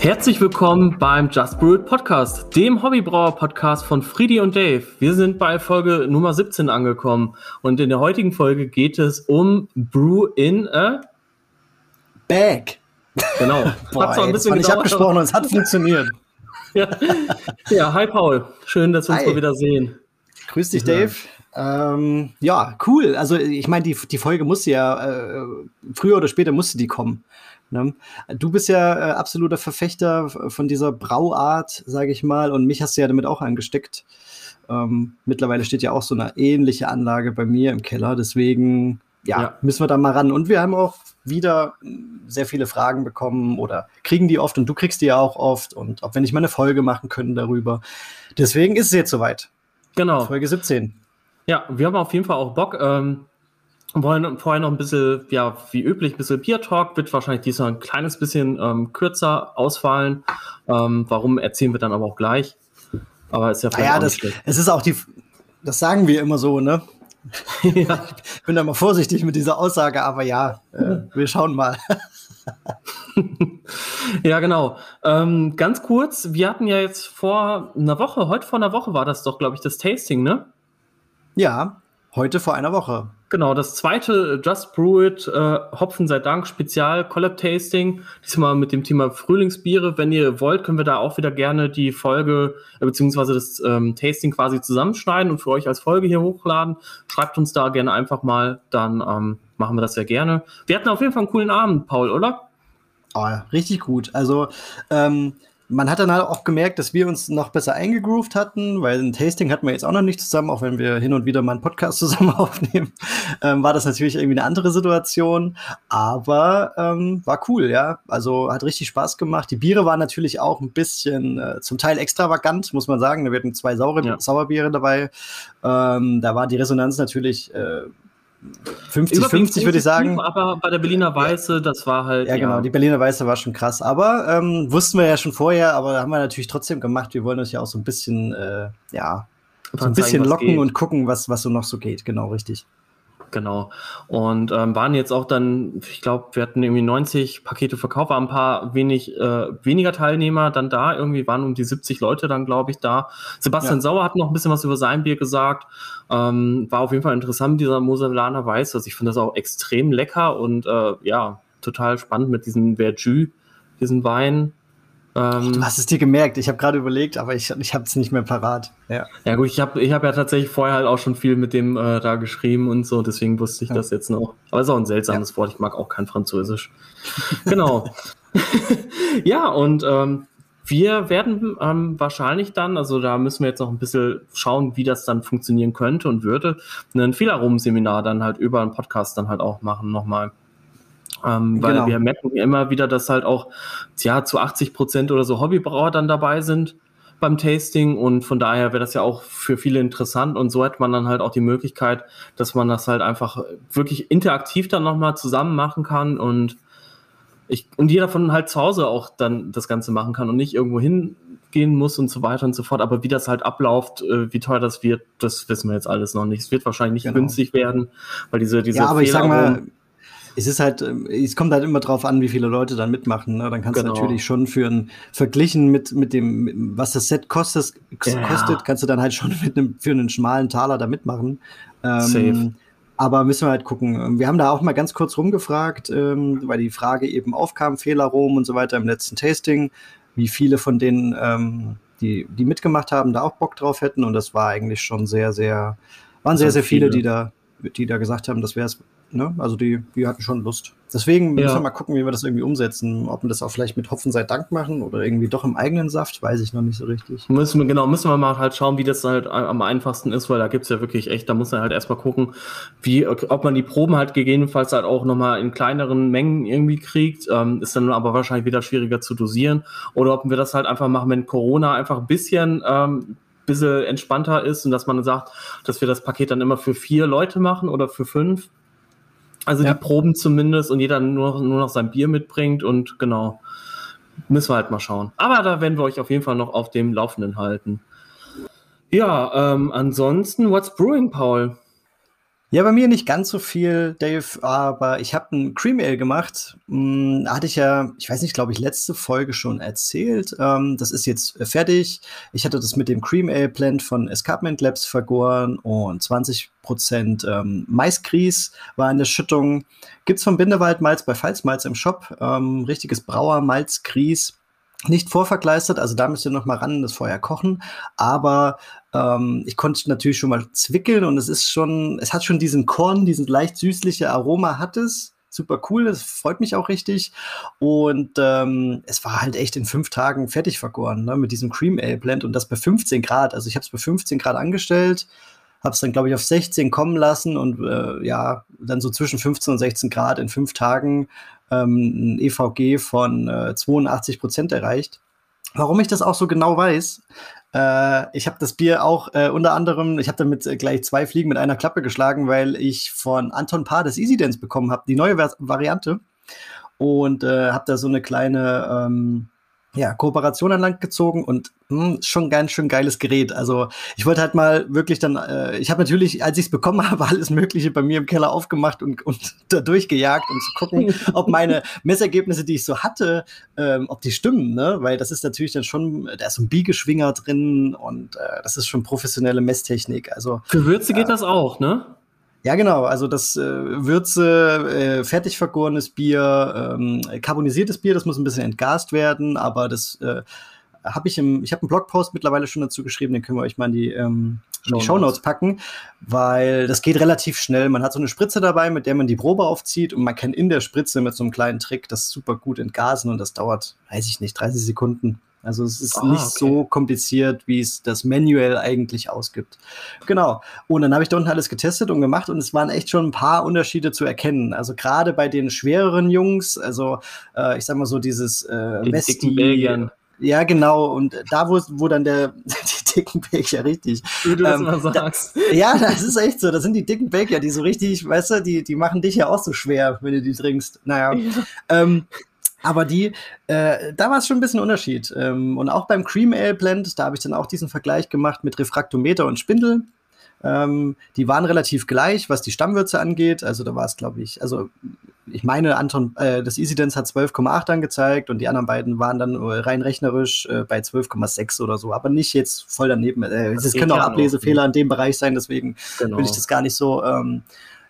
Herzlich willkommen beim Just Brewed Podcast, dem Hobbybrauer Podcast von Friedi und Dave. Wir sind bei Folge Nummer 17 angekommen und in der heutigen Folge geht es um Brew in a Bag. Genau. Boah, ey, das war nicht abgesprochen und es hat funktioniert. ja. ja, hi Paul. Schön, dass wir uns hi. mal wieder sehen. Grüß dich, Dave. Ähm, ja, cool. Also ich meine, die, die Folge musste ja, äh, früher oder später musste die kommen. Ne? Du bist ja äh, absoluter Verfechter von dieser Brauart, sage ich mal, und mich hast du ja damit auch angesteckt. Ähm, mittlerweile steht ja auch so eine ähnliche Anlage bei mir im Keller, deswegen ja, ja, müssen wir da mal ran. Und wir haben auch wieder sehr viele Fragen bekommen oder kriegen die oft und du kriegst die ja auch oft und ob wir nicht mal eine Folge machen können darüber. Deswegen ist es jetzt soweit. Genau. Folge 17. Ja, wir haben auf jeden Fall auch Bock. Ähm, wollen vorher noch ein bisschen, ja, wie üblich, ein bisschen Bier Talk, wird wahrscheinlich diesmal ein kleines bisschen ähm, kürzer ausfallen. Ähm, warum erzählen wir dann aber auch gleich. Aber ist ja vielleicht naja, das, es ist auch die, das sagen wir immer so, ne? ja. Ich bin da mal vorsichtig mit dieser Aussage, aber ja, äh, wir schauen mal. ja, genau. Ähm, ganz kurz, wir hatten ja jetzt vor einer Woche, heute vor einer Woche war das doch, glaube ich, das Tasting, ne? Ja, heute vor einer Woche. Genau, das zweite Just Brew It äh, Hopfen sei Dank Spezial Collab Tasting. Diesmal mit dem Thema Frühlingsbiere. Wenn ihr wollt, können wir da auch wieder gerne die Folge äh, beziehungsweise das ähm, Tasting quasi zusammenschneiden und für euch als Folge hier hochladen. Schreibt uns da gerne einfach mal, dann ähm, machen wir das sehr gerne. Wir hatten auf jeden Fall einen coolen Abend, Paul, oder? Oh, richtig gut. Also ähm, man hat dann halt auch gemerkt, dass wir uns noch besser eingegroovt hatten, weil ein Tasting hatten wir jetzt auch noch nicht zusammen, auch wenn wir hin und wieder mal einen Podcast zusammen aufnehmen, ähm, war das natürlich irgendwie eine andere Situation. Aber ähm, war cool, ja. Also hat richtig Spaß gemacht. Die Biere waren natürlich auch ein bisschen äh, zum Teil extravagant, muss man sagen. Wir hatten zwei saure ja. Sauerbiere dabei. Ähm, da war die Resonanz natürlich äh, 50-50 würde ich sagen. Aber bei der Berliner Weiße, das war halt. Ja, genau, ja. genau, die Berliner Weiße war schon krass. Aber ähm, wussten wir ja schon vorher, aber haben wir natürlich trotzdem gemacht. Wir wollen uns ja auch so ein bisschen, äh, ja, so ein bisschen zeigen, locken und gucken, was, was so noch so geht. Genau, richtig. Genau. Und ähm, waren jetzt auch dann, ich glaube, wir hatten irgendwie 90 Pakete verkauft, waren ein paar wenig, äh, weniger Teilnehmer dann da, irgendwie waren um die 70 Leute dann, glaube ich, da. Sebastian ja. Sauer hat noch ein bisschen was über sein Bier gesagt. Ähm, war auf jeden Fall interessant, dieser Moselaner Weiß. Also ich finde das auch extrem lecker und äh, ja, total spannend mit diesem Verjus, diesen Wein. Ähm, du hast es dir gemerkt. Ich habe gerade überlegt, aber ich, ich habe es nicht mehr parat. Ja. ja gut, ich habe ich hab ja tatsächlich vorher halt auch schon viel mit dem äh, da geschrieben und so, deswegen wusste ich ja. das jetzt noch. Aber es ist auch ein seltsames ja. Wort. Ich mag auch kein Französisch. genau. ja, und ähm, wir werden ähm, wahrscheinlich dann, also da müssen wir jetzt noch ein bisschen schauen, wie das dann funktionieren könnte und würde, ein Fehlarum-Seminar dann halt über einen Podcast dann halt auch machen nochmal. Ähm, weil genau. wir merken immer wieder, dass halt auch ja, zu 80 Prozent oder so Hobbybrauer dann dabei sind beim Tasting und von daher wäre das ja auch für viele interessant und so hat man dann halt auch die Möglichkeit, dass man das halt einfach wirklich interaktiv dann nochmal zusammen machen kann und ich, und jeder von halt zu Hause auch dann das Ganze machen kann und nicht irgendwo hingehen muss und so weiter und so fort. Aber wie das halt abläuft, äh, wie teuer das wird, das wissen wir jetzt alles noch nicht. Es wird wahrscheinlich nicht genau. günstig werden, weil diese, diese ja, aber ich sag mal, es ist halt, ähm, es kommt halt immer drauf an, wie viele Leute dann mitmachen. Ne? Dann kannst genau. du natürlich schon für ein verglichen mit, mit dem, was das Set kostet, ja. kostet, kannst du dann halt schon mit einem, für einen schmalen Taler da mitmachen. Ähm, Safe. Aber müssen wir halt gucken. Wir haben da auch mal ganz kurz rumgefragt, ähm, weil die Frage eben aufkam, Fehlerrom und so weiter im letzten Tasting, wie viele von denen, ähm, die, die mitgemacht haben, da auch Bock drauf hätten. Und das war eigentlich schon sehr, sehr, waren sehr, sehr viele, viele, die da, die da gesagt haben, das wäre es Ne? Also die, die hatten schon Lust. Deswegen ja. müssen wir mal gucken, wie wir das irgendwie umsetzen. Ob wir das auch vielleicht mit Hopfen sei Dank machen oder irgendwie doch im eigenen Saft, weiß ich noch nicht so richtig. Müssen wir, genau, müssen wir mal halt schauen, wie das halt am einfachsten ist, weil da gibt es ja wirklich echt, da muss man halt erstmal gucken, wie, ob man die Proben halt gegebenenfalls halt auch nochmal in kleineren Mengen irgendwie kriegt. Ähm, ist dann aber wahrscheinlich wieder schwieriger zu dosieren. Oder ob wir das halt einfach machen, wenn Corona einfach ein bisschen ähm, bisschen entspannter ist und dass man sagt, dass wir das Paket dann immer für vier Leute machen oder für fünf also ja. die Proben zumindest und jeder nur, nur noch sein Bier mitbringt und genau. Müssen wir halt mal schauen. Aber da werden wir euch auf jeden Fall noch auf dem Laufenden halten. Ja, ähm, ansonsten, what's brewing, Paul? Ja, bei mir nicht ganz so viel, Dave, aber ich habe ein Cream Ale gemacht. Hm, hatte ich ja, ich weiß nicht, glaube ich, letzte Folge schon erzählt. Ähm, das ist jetzt fertig. Ich hatte das mit dem Cream Ale Blend von Escarpment Labs vergoren und 20 Prozent ähm, Maisgrieß war in der Schüttung. Gibt's vom Bindewald Malz bei Pfalzmalz im Shop. Ähm, richtiges Brauer Malzgrieß nicht vorverkleistert, also da müsst ihr noch mal ran, das vorher kochen. Aber ähm, ich konnte natürlich schon mal zwickeln und es ist schon, es hat schon diesen Korn, diesen leicht süßliche Aroma hat es. Super cool, das freut mich auch richtig. Und ähm, es war halt echt in fünf Tagen fertig vergoren, ne, mit diesem Cream Ale Blend und das bei 15 Grad. Also ich habe es bei 15 Grad angestellt, habe es dann, glaube ich, auf 16 kommen lassen und äh, ja, dann so zwischen 15 und 16 Grad in fünf Tagen ähm, ein EVG von äh, 82 Prozent erreicht. Warum ich das auch so genau weiß, äh, ich habe das Bier auch äh, unter anderem, ich habe damit äh, gleich zwei Fliegen mit einer Klappe geschlagen, weil ich von Anton Paar das Easy Dance bekommen habe, die neue Variante. Und äh, habe da so eine kleine ähm, ja, Kooperation an Land gezogen und mh, hm, schon ganz schön geiles Gerät. Also ich wollte halt mal wirklich dann, äh, ich habe natürlich, als ich es bekommen habe, alles Mögliche bei mir im Keller aufgemacht und, und da durchgejagt, um zu gucken, ob meine Messergebnisse, die ich so hatte, ähm, ob die stimmen, ne? Weil das ist natürlich dann schon, da ist so ein Biegeschwinger drin und äh, das ist schon professionelle Messtechnik. Also für Würze geht äh, das auch, ne? Ja, genau. Also das äh, Würze, äh, fertig vergorenes Bier, ähm, carbonisiertes Bier, das muss ein bisschen entgast werden, aber das äh, habe ich im, ich habe einen Blogpost mittlerweile schon dazu geschrieben, den können wir euch mal in die, ähm, in die Shownotes packen, weil das geht relativ schnell. Man hat so eine Spritze dabei, mit der man die Probe aufzieht und man kann in der Spritze mit so einem kleinen Trick das super gut entgasen und das dauert, weiß ich nicht, 30 Sekunden. Also es ist ah, nicht okay. so kompliziert, wie es das manuell eigentlich ausgibt. Genau. Und dann habe ich da unten alles getestet und gemacht und es waren echt schon ein paar Unterschiede zu erkennen. Also gerade bei den schwereren Jungs, also äh, ich sag mal so dieses äh, Westi. Ja, genau. Und da, wo, wo dann der, die dicken Belgier, richtig. Wie du das ähm, mal sagst. Da, ja, das ist echt so. Das sind die dicken Belgier, die so richtig, weißt du, die, die machen dich ja auch so schwer, wenn du die trinkst. Naja. Ja. Ähm, aber die, äh, da war es schon ein bisschen Unterschied. Ähm, und auch beim Cream Ale Blend, da habe ich dann auch diesen Vergleich gemacht mit Refraktometer und Spindel. Ähm, die waren relativ gleich, was die Stammwürze angeht. Also da war es, glaube ich, also ich meine, Anton, äh, das Easy Dance hat 12,8 angezeigt und die anderen beiden waren dann rein rechnerisch äh, bei 12,6 oder so, aber nicht jetzt voll daneben. Äh, es können auch Ablesefehler in dem Bereich sein, deswegen genau. will ich das gar nicht so ähm,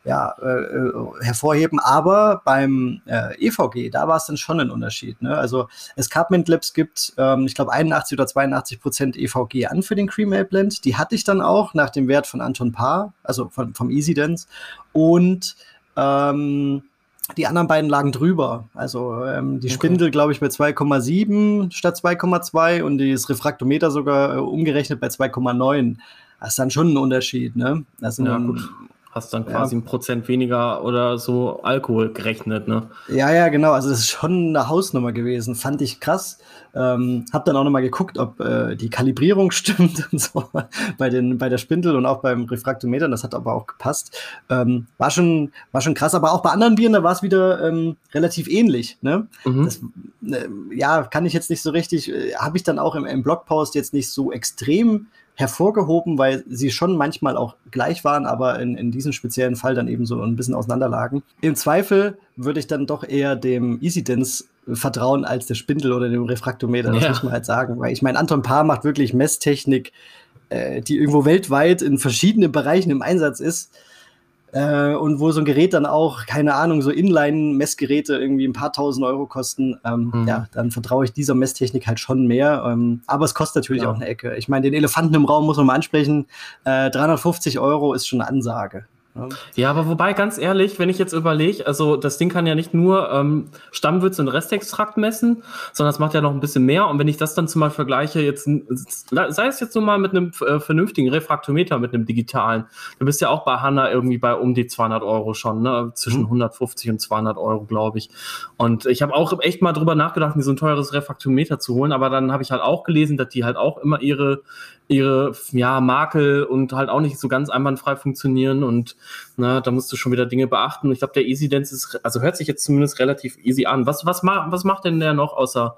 ja, äh, äh, hervorheben. Aber beim äh, EVG, da war es dann schon ein Unterschied. Ne? Also Escarpment Labs gibt, ähm, ich glaube, 81 oder 82 Prozent EVG an für den Cream Ale Blend. Die hatte ich dann auch nach dem Wert von Anton Paar, also von, vom Easy Dance. Und ähm, die anderen beiden lagen drüber. Also ähm, die okay. Spindel, glaube ich, bei 2,7 statt 2,2 und das Refraktometer sogar äh, umgerechnet bei 2,9. Das ist dann schon ein Unterschied, ne? Das sind ja, gut hast dann quasi ja. ein Prozent weniger oder so Alkohol gerechnet, ne? Ja, ja, genau. Also das ist schon eine Hausnummer gewesen. Fand ich krass. Ähm, hab dann auch nochmal geguckt, ob äh, die Kalibrierung stimmt und so bei, den, bei der Spindel und auch beim Refraktometer. Das hat aber auch gepasst. Ähm, war, schon, war schon krass. Aber auch bei anderen Bieren, da war es wieder ähm, relativ ähnlich. Ne? Mhm. Das, äh, ja, kann ich jetzt nicht so richtig, äh, habe ich dann auch im, im Blogpost jetzt nicht so extrem hervorgehoben, weil sie schon manchmal auch gleich waren, aber in, in diesem speziellen Fall dann eben so ein bisschen auseinanderlagen. Im Zweifel würde ich dann doch eher dem Easy Dance vertrauen als der Spindel oder dem Refraktometer, das ja. muss man halt sagen. Weil ich meine, Anton Paar macht wirklich Messtechnik, äh, die irgendwo weltweit in verschiedenen Bereichen im Einsatz ist. Äh, und wo so ein Gerät dann auch, keine Ahnung, so Inline-Messgeräte irgendwie ein paar tausend Euro kosten, ähm, mhm. ja, dann vertraue ich dieser Messtechnik halt schon mehr. Ähm, aber es kostet natürlich ja. auch eine Ecke. Ich meine, den Elefanten im Raum muss man mal ansprechen. Äh, 350 Euro ist schon eine Ansage. Ja, aber wobei, ganz ehrlich, wenn ich jetzt überlege, also das Ding kann ja nicht nur ähm, Stammwürze und Restextrakt messen, sondern es macht ja noch ein bisschen mehr. Und wenn ich das dann zum Beispiel vergleiche, jetzt, sei es jetzt nur mal mit einem äh, vernünftigen Refraktometer, mit einem digitalen, du bist ja auch bei Hanna irgendwie bei um die 200 Euro schon, ne? zwischen mhm. 150 und 200 Euro, glaube ich. Und ich habe auch echt mal drüber nachgedacht, mir so ein teures Refraktometer zu holen, aber dann habe ich halt auch gelesen, dass die halt auch immer ihre ihre ja, Makel und halt auch nicht so ganz einwandfrei funktionieren und na, da musst du schon wieder Dinge beachten. Ich glaube, der Easy Dance ist, also hört sich jetzt zumindest relativ easy an. Was, was, ma was macht denn der noch außer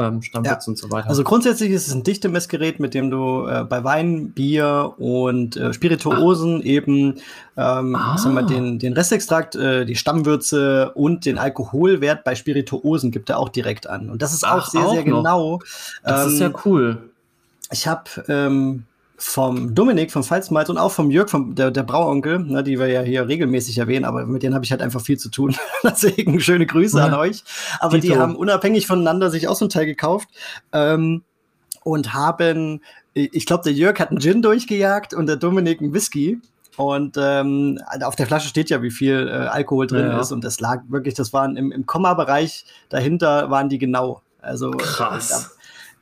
ähm, Stammwürze ja. und so weiter. Also grundsätzlich ist es ein Dichtemessgerät, mit dem du äh, bei Wein, Bier und äh, Spirituosen Ach. eben ähm, ah. sagen wir, den, den Restextrakt, äh, die Stammwürze und den Alkoholwert bei Spirituosen gibt er auch direkt an. Und das ist Ach, auch sehr, auch sehr noch. genau. Das ähm, ist ja cool. Ich habe ähm, vom Dominik vom Pfalzmalz und auch vom Jörg, vom, der, der Brauonkel, ne, die wir ja hier regelmäßig erwähnen, aber mit denen habe ich halt einfach viel zu tun. Deswegen schöne Grüße ja. an euch. Aber die, die haben unabhängig voneinander sich auch so ein Teil gekauft ähm, und haben, ich glaube, der Jörg hat einen Gin durchgejagt und der Dominik einen Whisky. Und ähm, auf der Flasche steht ja, wie viel äh, Alkohol drin ja, ja. ist. Und das lag wirklich, das waren im, im Komma-Bereich dahinter waren die genau. Also Krass.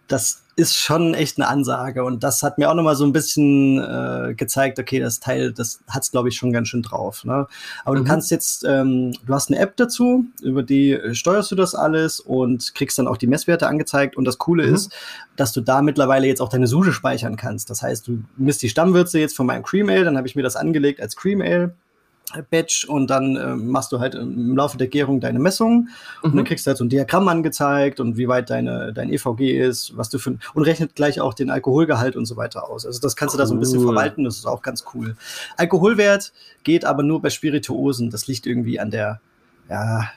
Das ist schon echt eine Ansage. Und das hat mir auch nochmal so ein bisschen äh, gezeigt, okay, das Teil, das hat es, glaube ich, schon ganz schön drauf. Ne? Aber mhm. du kannst jetzt, ähm, du hast eine App dazu, über die steuerst du das alles und kriegst dann auch die Messwerte angezeigt. Und das Coole mhm. ist, dass du da mittlerweile jetzt auch deine Suche speichern kannst. Das heißt, du misst die Stammwürze jetzt von meinem Cream Ale, dann habe ich mir das angelegt als Cream Ale Batch und dann äh, machst du halt im Laufe der Gärung deine Messungen mhm. und dann mhm. kriegst du halt so ein Diagramm angezeigt und wie weit deine, dein EVG ist, was du für und rechnet gleich auch den Alkoholgehalt und so weiter aus. Also das kannst cool. du da so ein bisschen verwalten, das ist auch ganz cool. Alkoholwert geht aber nur bei Spirituosen, das liegt irgendwie an der ja,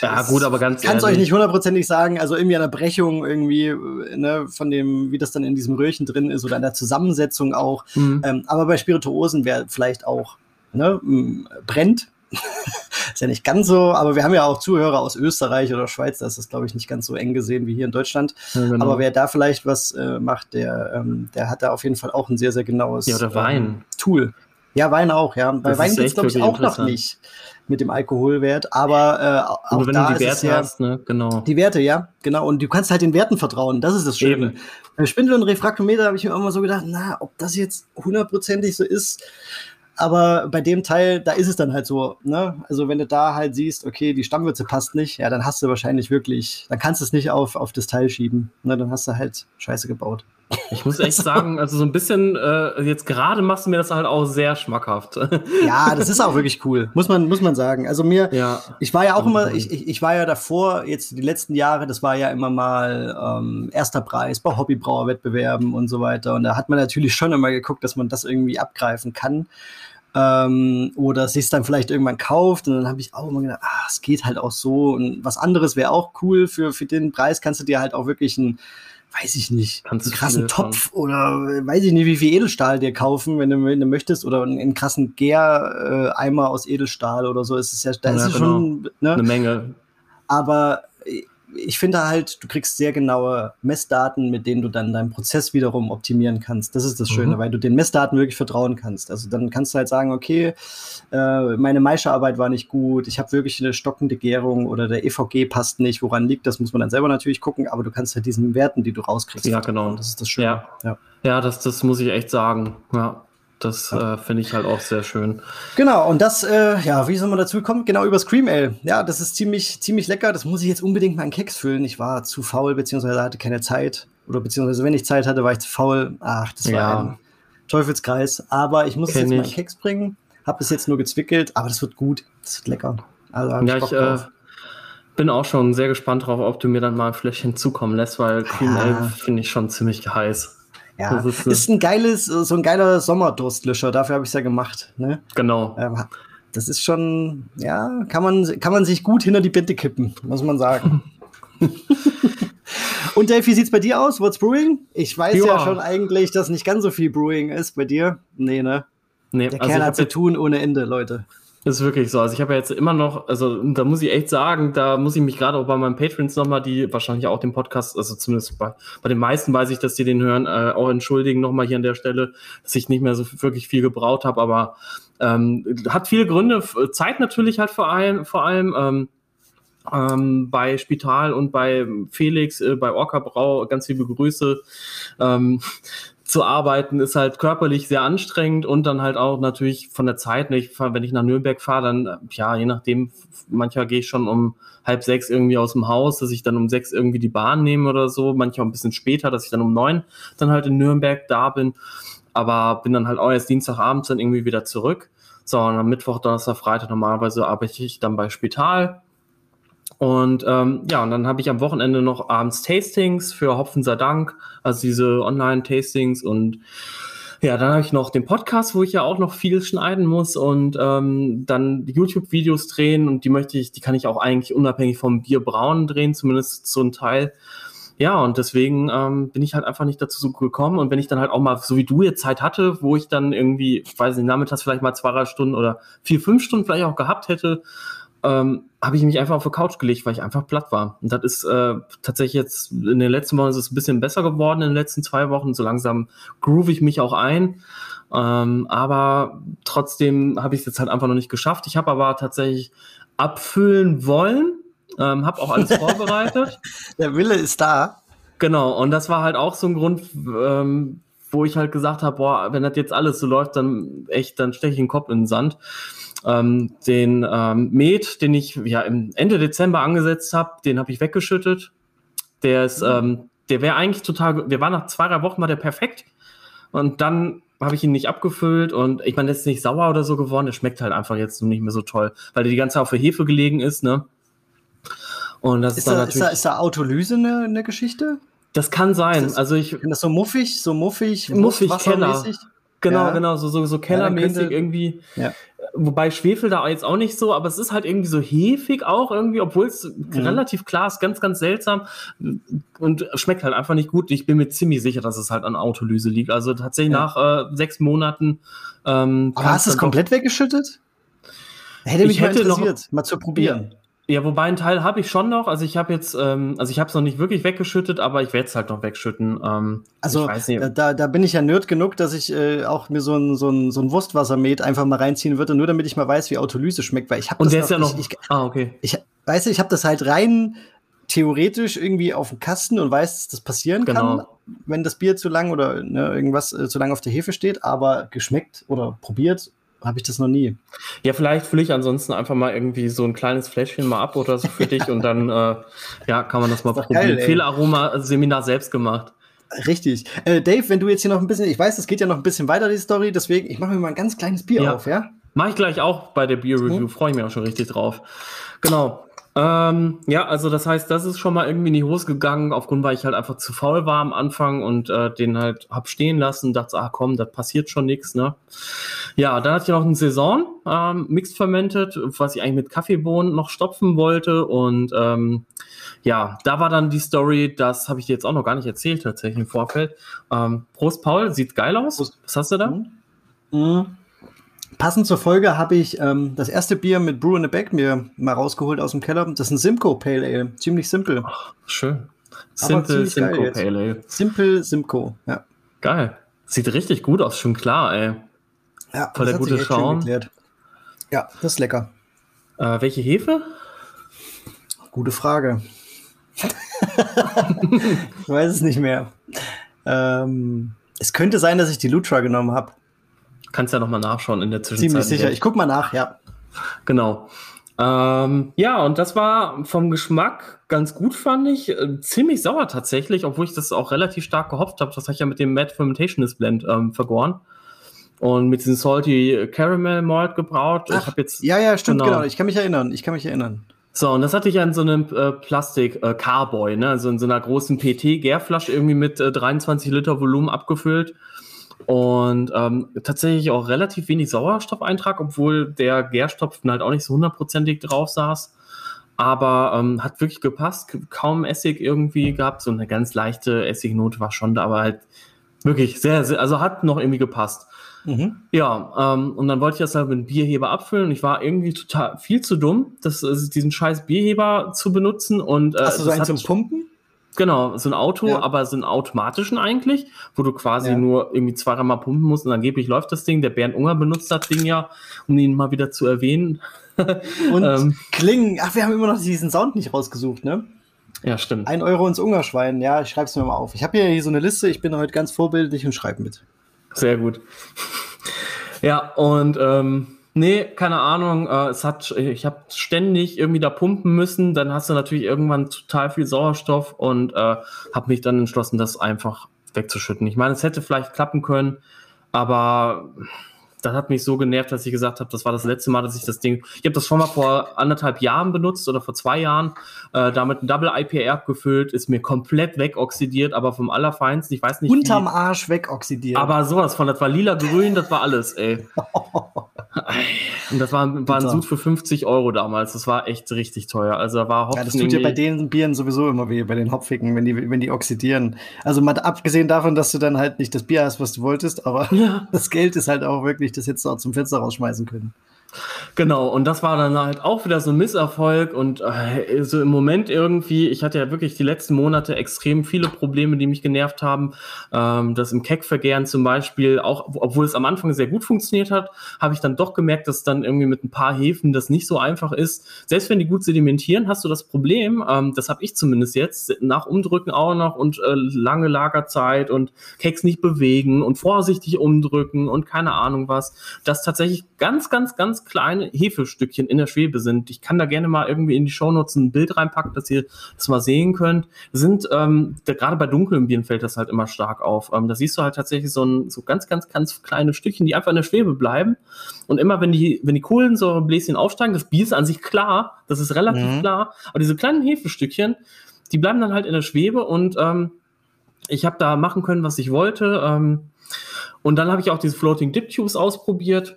ja gut, aber ganz Kann es euch nicht hundertprozentig sagen, also irgendwie an der Brechung irgendwie, ne, von dem, wie das dann in diesem Röhrchen drin ist oder an der Zusammensetzung auch. Mhm. Ähm, aber bei Spirituosen wäre vielleicht auch ne, brennt. ist ja nicht ganz so, aber wir haben ja auch Zuhörer aus Österreich oder Schweiz, da ist das, glaube ich, nicht ganz so eng gesehen wie hier in Deutschland. Ja, genau. Aber wer da vielleicht was äh, macht, der, ähm, der hat da auf jeden Fall auch ein sehr, sehr genaues ja, oder Wein. Ähm, Tool. Ja, Wein auch, ja. Bei das Wein gibt es, glaube ich, auch noch nicht mit dem Alkoholwert, aber äh, auch wenn da du die Werte ja, hast, ne? genau. Die Werte, ja, genau. Und du kannst halt den Werten vertrauen, das ist das Schöne. Eben. Beim Spindel und Refraktometer habe ich mir mal so gedacht, na, ob das jetzt hundertprozentig so ist, aber bei dem Teil, da ist es dann halt so, ne? Also wenn du da halt siehst, okay, die Stammwürze passt nicht, ja, dann hast du wahrscheinlich wirklich, dann kannst du es nicht auf, auf das Teil schieben. Ne? Dann hast du halt Scheiße gebaut. Ich muss echt sagen, also so ein bisschen, äh, jetzt gerade machst du mir das halt auch sehr schmackhaft. Ja, das ist auch wirklich cool, muss man, muss man sagen. Also mir, ja. ich war ja auch immer, ich, ich, war ja davor, jetzt die letzten Jahre, das war ja immer mal ähm, erster Preis bei Hobbybrauerwettbewerben und so weiter. Und da hat man natürlich schon immer geguckt, dass man das irgendwie abgreifen kann. Ähm, oder sich dann vielleicht irgendwann kauft und dann habe ich auch immer gedacht, ah, es geht halt auch so und was anderes wäre auch cool für, für den Preis kannst du dir halt auch wirklich ein weiß ich nicht, Kannst einen krassen Topf von. oder weiß ich nicht, wie viel Edelstahl dir kaufen, wenn du, wenn du möchtest, oder einen, einen krassen Gär-Eimer aus Edelstahl oder so. Es ist ja, da ja, ist es genau. schon ne? eine Menge. Aber ich finde halt, du kriegst sehr genaue Messdaten, mit denen du dann deinen Prozess wiederum optimieren kannst. Das ist das Schöne, mhm. weil du den Messdaten wirklich vertrauen kannst. Also dann kannst du halt sagen, okay, äh, meine Maischearbeit war nicht gut, ich habe wirklich eine stockende Gärung oder der EVG passt nicht. Woran liegt das, muss man dann selber natürlich gucken, aber du kannst halt diesen Werten, die du rauskriegst. Ja, genau. Das ist das Schöne. Ja, ja. ja das, das muss ich echt sagen. Ja. Das äh, finde ich halt auch sehr schön. Genau, und das, äh, ja, wie soll man dazu kommen? Genau, über Scream Ale. Ja, das ist ziemlich, ziemlich lecker. Das muss ich jetzt unbedingt mal in Keks füllen. Ich war zu faul, beziehungsweise hatte keine Zeit. Oder beziehungsweise, wenn ich Zeit hatte, war ich zu faul. Ach, das war ja. ein Teufelskreis. Aber ich muss Kenn es jetzt ich. mal in Keks bringen. Hab es jetzt nur gezwickelt, aber das wird gut. Das wird lecker. Also, ja, ich, äh, bin auch schon sehr gespannt drauf, ob du mir dann mal ein Fläschchen zukommen lässt, weil Cream. Ale finde ich schon ziemlich heiß. Ja, ist, ist, ein geiles, so ein geiler Sommerdurstlöscher, dafür habe ich es ja gemacht. Ne? Genau. Ähm, das ist schon, ja, kann man, kann man sich gut hinter die Binde kippen, muss man sagen. Und Dave, wie sieht's bei dir aus? What's Brewing? Ich weiß ja. ja. schon eigentlich, dass nicht ganz so viel Brewing ist bei dir. Nee, ne? Nee, Der also Kerl hat zu tun ohne Ende, Leute. Ist wirklich so. Also ich habe ja jetzt immer noch, also da muss ich echt sagen, da muss ich mich gerade auch bei meinen Patrons nochmal, die wahrscheinlich auch den Podcast, also zumindest bei, bei den meisten weiß ich, dass die den hören, äh, auch entschuldigen nochmal hier an der Stelle, dass ich nicht mehr so wirklich viel gebraut habe, aber ähm, hat viele Gründe. Zeit natürlich halt vor allem, vor allem ähm, ähm, bei Spital und bei Felix, äh, bei Orca Brau, ganz liebe Grüße. Ähm, zu arbeiten ist halt körperlich sehr anstrengend und dann halt auch natürlich von der Zeit. Ich fahr, wenn ich nach Nürnberg fahre, dann, ja, je nachdem, manchmal gehe ich schon um halb sechs irgendwie aus dem Haus, dass ich dann um sechs irgendwie die Bahn nehme oder so, manchmal ein bisschen später, dass ich dann um neun dann halt in Nürnberg da bin. Aber bin dann halt auch erst Dienstagabends dann irgendwie wieder zurück. So, und am Mittwoch, Donnerstag, Freitag normalerweise arbeite ich dann bei Spital Und ähm, ja, und dann habe ich am Wochenende noch abends Tastings für Hopfen sei Dank, also diese Online-Tastings und ja, dann habe ich noch den Podcast, wo ich ja auch noch viel schneiden muss und ähm, dann YouTube-Videos drehen und die möchte ich, die kann ich auch eigentlich unabhängig vom Bier brauen drehen, zumindest so ein Teil. Ja, und deswegen ähm, bin ich halt einfach nicht dazu gekommen. Und wenn ich dann halt auch mal, so wie du jetzt Zeit hatte, wo ich dann irgendwie, ich weiß nicht, nachmittags vielleicht mal zwei, drei Stunden oder vier, fünf Stunden vielleicht auch gehabt hätte, ähm, habe ich mich einfach auf die Couch gelegt, weil ich einfach platt war. Und das ist äh, tatsächlich jetzt in den letzten Wochen ist es ein bisschen besser geworden in den letzten zwei Wochen. So langsam groove ich mich auch ein. Ähm, aber trotzdem habe ich es jetzt halt einfach noch nicht geschafft. Ich habe aber tatsächlich abfüllen wollen, ähm, habe auch alles vorbereitet. Der Wille ist da. Genau, und das war halt auch so ein Grund, ähm, wo ich halt gesagt habe, boah, wenn das jetzt alles so läuft, dann echt, dann steche ich den Kopf in den Sand. Ähm, den ähm, Met, den ich ja im Ende Dezember angesetzt habe, den habe ich weggeschüttet. Der ist, mhm. ähm, der wäre eigentlich total, der war nach zwei, drei Wochen war der perfekt. Und dann habe ich ihn nicht abgefüllt und ich meine, der ist nicht sauer oder so geworden, der schmeckt halt einfach jetzt nicht mehr so toll, weil der die ganze Zeit auf der Hefe gelegen ist, ne? Und das ist, ist, da, natürlich, ist, da, ist da Autolyse eine, eine Geschichte? Das kann sein. Das, also ich. das so muffig, so muffig, muffig, Keller. Genau, ja. genau, so, so, so kellermäßig ja, irgendwie. Ja. Wobei Schwefel da jetzt auch nicht so, aber es ist halt irgendwie so hefig auch irgendwie, obwohl es mhm. relativ klar ist, ganz, ganz seltsam und schmeckt halt einfach nicht gut. Ich bin mir ziemlich sicher, dass es halt an Autolyse liegt. Also tatsächlich nach äh, sechs Monaten. Ähm, aber hast du es komplett weggeschüttet? Hätte mich hätte mal interessiert, noch, mal zu probieren. Ja, wobei ein Teil habe ich schon noch. Also ich habe jetzt, ähm, also ich habe es noch nicht wirklich weggeschüttet, aber ich werde es halt noch wegschütten. Ähm, also da, da bin ich ja nerd genug, dass ich äh, auch mir so ein, so ein, so ein Wurstwassermet einfach mal reinziehen würde, nur damit ich mal weiß, wie Autolyse schmeckt. Weil ich habe Und der ist ja noch. Ich, ich, ah, okay. Ich weiß, ich habe das halt rein theoretisch irgendwie auf dem Kasten und weiß, dass das passieren genau. kann, wenn das Bier zu lang oder ne, irgendwas äh, zu lang auf der Hefe steht, aber geschmeckt oder probiert habe ich das noch nie. Ja, vielleicht fülle ich ansonsten einfach mal irgendwie so ein kleines Fläschchen mal ab oder so für dich und dann äh, ja, kann man das mal das probieren. Fehlaroma-Seminar selbst gemacht. Richtig. Äh, Dave, wenn du jetzt hier noch ein bisschen, ich weiß, es geht ja noch ein bisschen weiter, die Story, deswegen, ich mache mir mal ein ganz kleines Bier ja. auf, ja? Mache ich gleich auch bei der Bier-Review, mhm. freue ich mich auch schon richtig drauf. Genau. Ähm, ja, also das heißt, das ist schon mal irgendwie in die Hose gegangen, aufgrund, weil ich halt einfach zu faul war am Anfang und äh, den halt hab stehen lassen, dachte, ah komm, das passiert schon nichts, ne? Ja, dann hatte ich noch eine Saison, ähm, Mixed Fermented, was ich eigentlich mit Kaffeebohnen noch stopfen wollte und ähm, ja, da war dann die Story, das habe ich dir jetzt auch noch gar nicht erzählt tatsächlich im Vorfeld. Ähm, Prost Paul, sieht geil aus. Was hast du da? Mhm. Mhm. Passend zur Folge habe ich ähm, das erste Bier mit Brew in the Back mir mal rausgeholt aus dem Keller. Das ist ein Simcoe Pale Ale. Ziemlich simpel. Ach, schön. Simple Simcoe Pale Ale. Simple Simcoe, ja. Geil. Sieht richtig gut aus, schon klar, ey. Ja, Voll der gute Schaum. Ja, das ist lecker. Äh, welche Hefe? Gute Frage. ich weiß es nicht mehr. Ähm, es könnte sein, dass ich die Lutra genommen habe. Kannst ja noch mal nachschauen in der Zwischenzeit. Ziemlich sicher. Ich guck mal nach, ja. Genau. Ähm, ja, und das war vom Geschmack ganz gut, fand ich. Äh, ziemlich sauer tatsächlich, obwohl ich das auch relativ stark gehopft habe. Das habe ich ja mit dem Mad Fermentationist Blend ähm, vergoren. Und mit diesem Salty Caramel Malt gebraut. Ach, ich habe jetzt. Ja, ja, stimmt, genau. genau. Ich kann mich erinnern. Ich kann mich erinnern. So, und das hatte ich ja in so einem äh, Plastik äh, ne? Also in so einer großen PT-Gärflasche irgendwie mit äh, 23 Liter Volumen abgefüllt. Und ähm, tatsächlich auch relativ wenig Sauerstoffeintrag, obwohl der Gärstopfen halt auch nicht so hundertprozentig drauf saß. Aber ähm, hat wirklich gepasst, kaum Essig irgendwie gehabt. So eine ganz leichte Essignote war schon da, aber halt wirklich sehr, sehr also hat noch irgendwie gepasst. Mhm. Ja, ähm, und dann wollte ich das halt mit einem Bierheber abfüllen und ich war irgendwie total viel zu dumm, das, also diesen scheiß Bierheber zu benutzen. Und, äh, Hast du so einen zum Pumpen? Genau, so ein Auto, ja. aber so einen automatischen eigentlich, wo du quasi ja. nur irgendwie zweimal pumpen musst und angeblich läuft das Ding. Der Bernd Unger benutzt das Ding ja, um ihn mal wieder zu erwähnen. und ähm, Klingen, ach, wir haben immer noch diesen Sound nicht rausgesucht, ne? Ja, stimmt. Ein Euro ins Ungerschwein, ja, ich schreib's mir mal auf. Ich habe hier so eine Liste, ich bin heute ganz vorbildlich und schreibe mit. Sehr gut. Ja, und ähm, Nee, keine Ahnung. Äh, es hat, ich habe ständig irgendwie da pumpen müssen. Dann hast du natürlich irgendwann total viel Sauerstoff und äh, habe mich dann entschlossen, das einfach wegzuschütten. Ich meine, es hätte vielleicht klappen können, aber das hat mich so genervt, dass ich gesagt habe, das war das letzte Mal, dass ich das Ding. Ich habe das schon mal vor anderthalb Jahren benutzt oder vor zwei Jahren. Äh, damit ein Double IPR abgefüllt, ist mir komplett wegoxidiert, aber vom Allerfeinsten. Ich weiß nicht. Unterm wie, Arsch wegoxidiert. Aber sowas von, das war lila-grün, das war alles, ey. Und das war, war ein Sud für 50 Euro damals. Das war echt richtig teuer. Also da war Hopfen. Ja, das tut ja bei den Bieren sowieso immer weh, bei den Hopfigen, wenn die, wenn die oxidieren. Also mal abgesehen davon, dass du dann halt nicht das Bier hast, was du wolltest, aber ja. das Geld ist halt auch wirklich, das hättest du auch zum Fenster rausschmeißen können. Genau, und das war dann halt auch wieder so ein Misserfolg und äh, so im Moment irgendwie, ich hatte ja wirklich die letzten Monate extrem viele Probleme, die mich genervt haben. Ähm, das im Keckvergären zum Beispiel, auch obwohl es am Anfang sehr gut funktioniert hat, habe ich dann doch gemerkt, dass dann irgendwie mit ein paar Hefen das nicht so einfach ist. Selbst wenn die gut sedimentieren, hast du das Problem, ähm, das habe ich zumindest jetzt, nach Umdrücken auch noch und äh, lange Lagerzeit und Keks nicht bewegen und vorsichtig umdrücken und keine Ahnung was, dass tatsächlich ganz, ganz, ganz kleine Hefestückchen in der Schwebe sind. Ich kann da gerne mal irgendwie in die Shownotes ein Bild reinpacken, dass ihr das mal sehen könnt. Sind, ähm, gerade bei dunklen Bieren fällt das halt immer stark auf. Ähm, da siehst du halt tatsächlich so, ein, so ganz, ganz, ganz kleine Stückchen, die einfach in der Schwebe bleiben. Und immer wenn die, wenn die Kohlensäurebläschen aufsteigen, das Bier ist an sich klar, das ist relativ mhm. klar, aber diese kleinen Hefestückchen, die bleiben dann halt in der Schwebe und ähm, ich habe da machen können, was ich wollte. Ähm, und dann habe ich auch diese Floating Dip Tubes ausprobiert.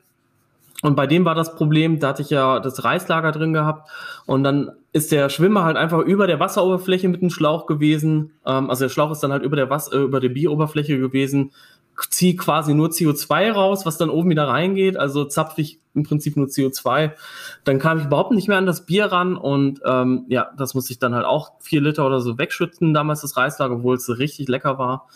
Und bei dem war das Problem, da hatte ich ja das Reislager drin gehabt und dann ist der Schwimmer halt einfach über der Wasseroberfläche mit dem Schlauch gewesen. Ähm, also der Schlauch ist dann halt über der Wasser, äh, über der Bieroberfläche gewesen, ziehe quasi nur CO2 raus, was dann oben wieder reingeht, also zapfe ich im Prinzip nur CO2. Dann kam ich überhaupt nicht mehr an das Bier ran und ähm, ja, das musste ich dann halt auch vier Liter oder so wegschütten, damals das Reislager, obwohl es richtig lecker war.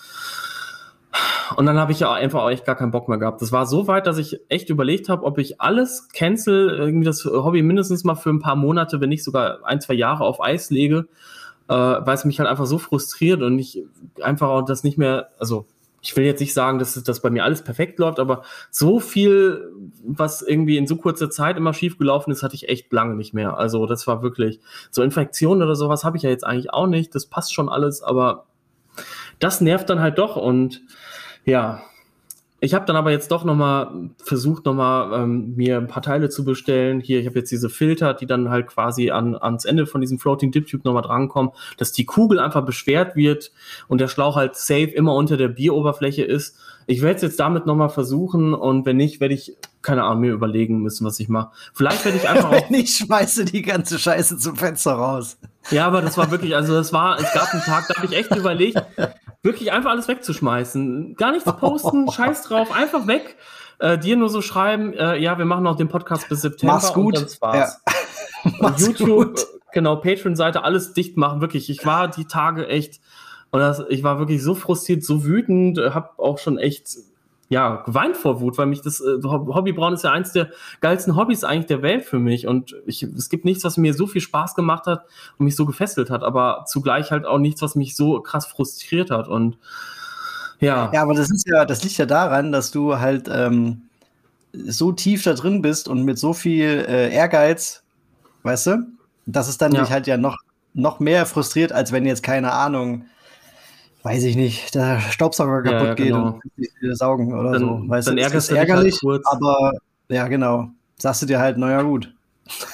Und dann habe ich ja einfach auch echt gar keinen Bock mehr gehabt. Das war so weit, dass ich echt überlegt habe, ob ich alles cancel, irgendwie das Hobby mindestens mal für ein paar Monate, wenn nicht sogar ein, zwei Jahre auf Eis lege, äh, weil es mich halt einfach so frustriert und ich einfach auch das nicht mehr, also ich will jetzt nicht sagen, dass das bei mir alles perfekt läuft, aber so viel, was irgendwie in so kurzer Zeit immer schief gelaufen ist, hatte ich echt lange nicht mehr. Also das war wirklich so Infektionen oder sowas habe ich ja jetzt eigentlich auch nicht. Das passt schon alles, aber das nervt dann halt doch und ja, ich habe dann aber jetzt doch nochmal versucht, nochmal ähm, mir ein paar Teile zu bestellen. Hier, ich habe jetzt diese Filter, die dann halt quasi an, ans Ende von diesem Floating Dip Tube nochmal drankommen, dass die Kugel einfach beschwert wird und der Schlauch halt safe immer unter der Bieroberfläche ist. Ich werde es jetzt damit nochmal versuchen und wenn nicht, werde ich, keine Ahnung, mir überlegen müssen, was ich mache. Vielleicht werde ich einfach auch. ich schmeiße die ganze Scheiße zum Fenster raus. Ja, aber das war wirklich, also das war, es gab einen Tag, da habe ich echt überlegt, wirklich einfach alles wegzuschmeißen. Gar nichts posten, scheiß drauf, einfach weg. Äh, dir nur so schreiben, äh, ja, wir machen noch den Podcast bis September. Mach's gut. Und das war's. Ja. YouTube, gut. genau, Patreon-Seite, alles dicht machen. Wirklich, ich war die Tage echt, und das, ich war wirklich so frustriert, so wütend, hab auch schon echt ja, geweint vor Wut, weil mich das äh, Hobbybrauen ist ja eins der geilsten Hobbys eigentlich der Welt für mich und ich, es gibt nichts, was mir so viel Spaß gemacht hat und mich so gefesselt hat, aber zugleich halt auch nichts, was mich so krass frustriert hat und ja. Ja, aber das ist ja, das liegt ja daran, dass du halt ähm, so tief da drin bist und mit so viel äh, Ehrgeiz, weißt du, dass es dann ja. dich halt ja noch, noch mehr frustriert, als wenn jetzt keine Ahnung, weiß ich nicht, der Staubsauger kaputt ja, genau. geht und saugen oder dann, so. Weißt dann du, ärgerst ist ärgerlich, halt aber ja, genau. Sagst du dir halt, naja, gut.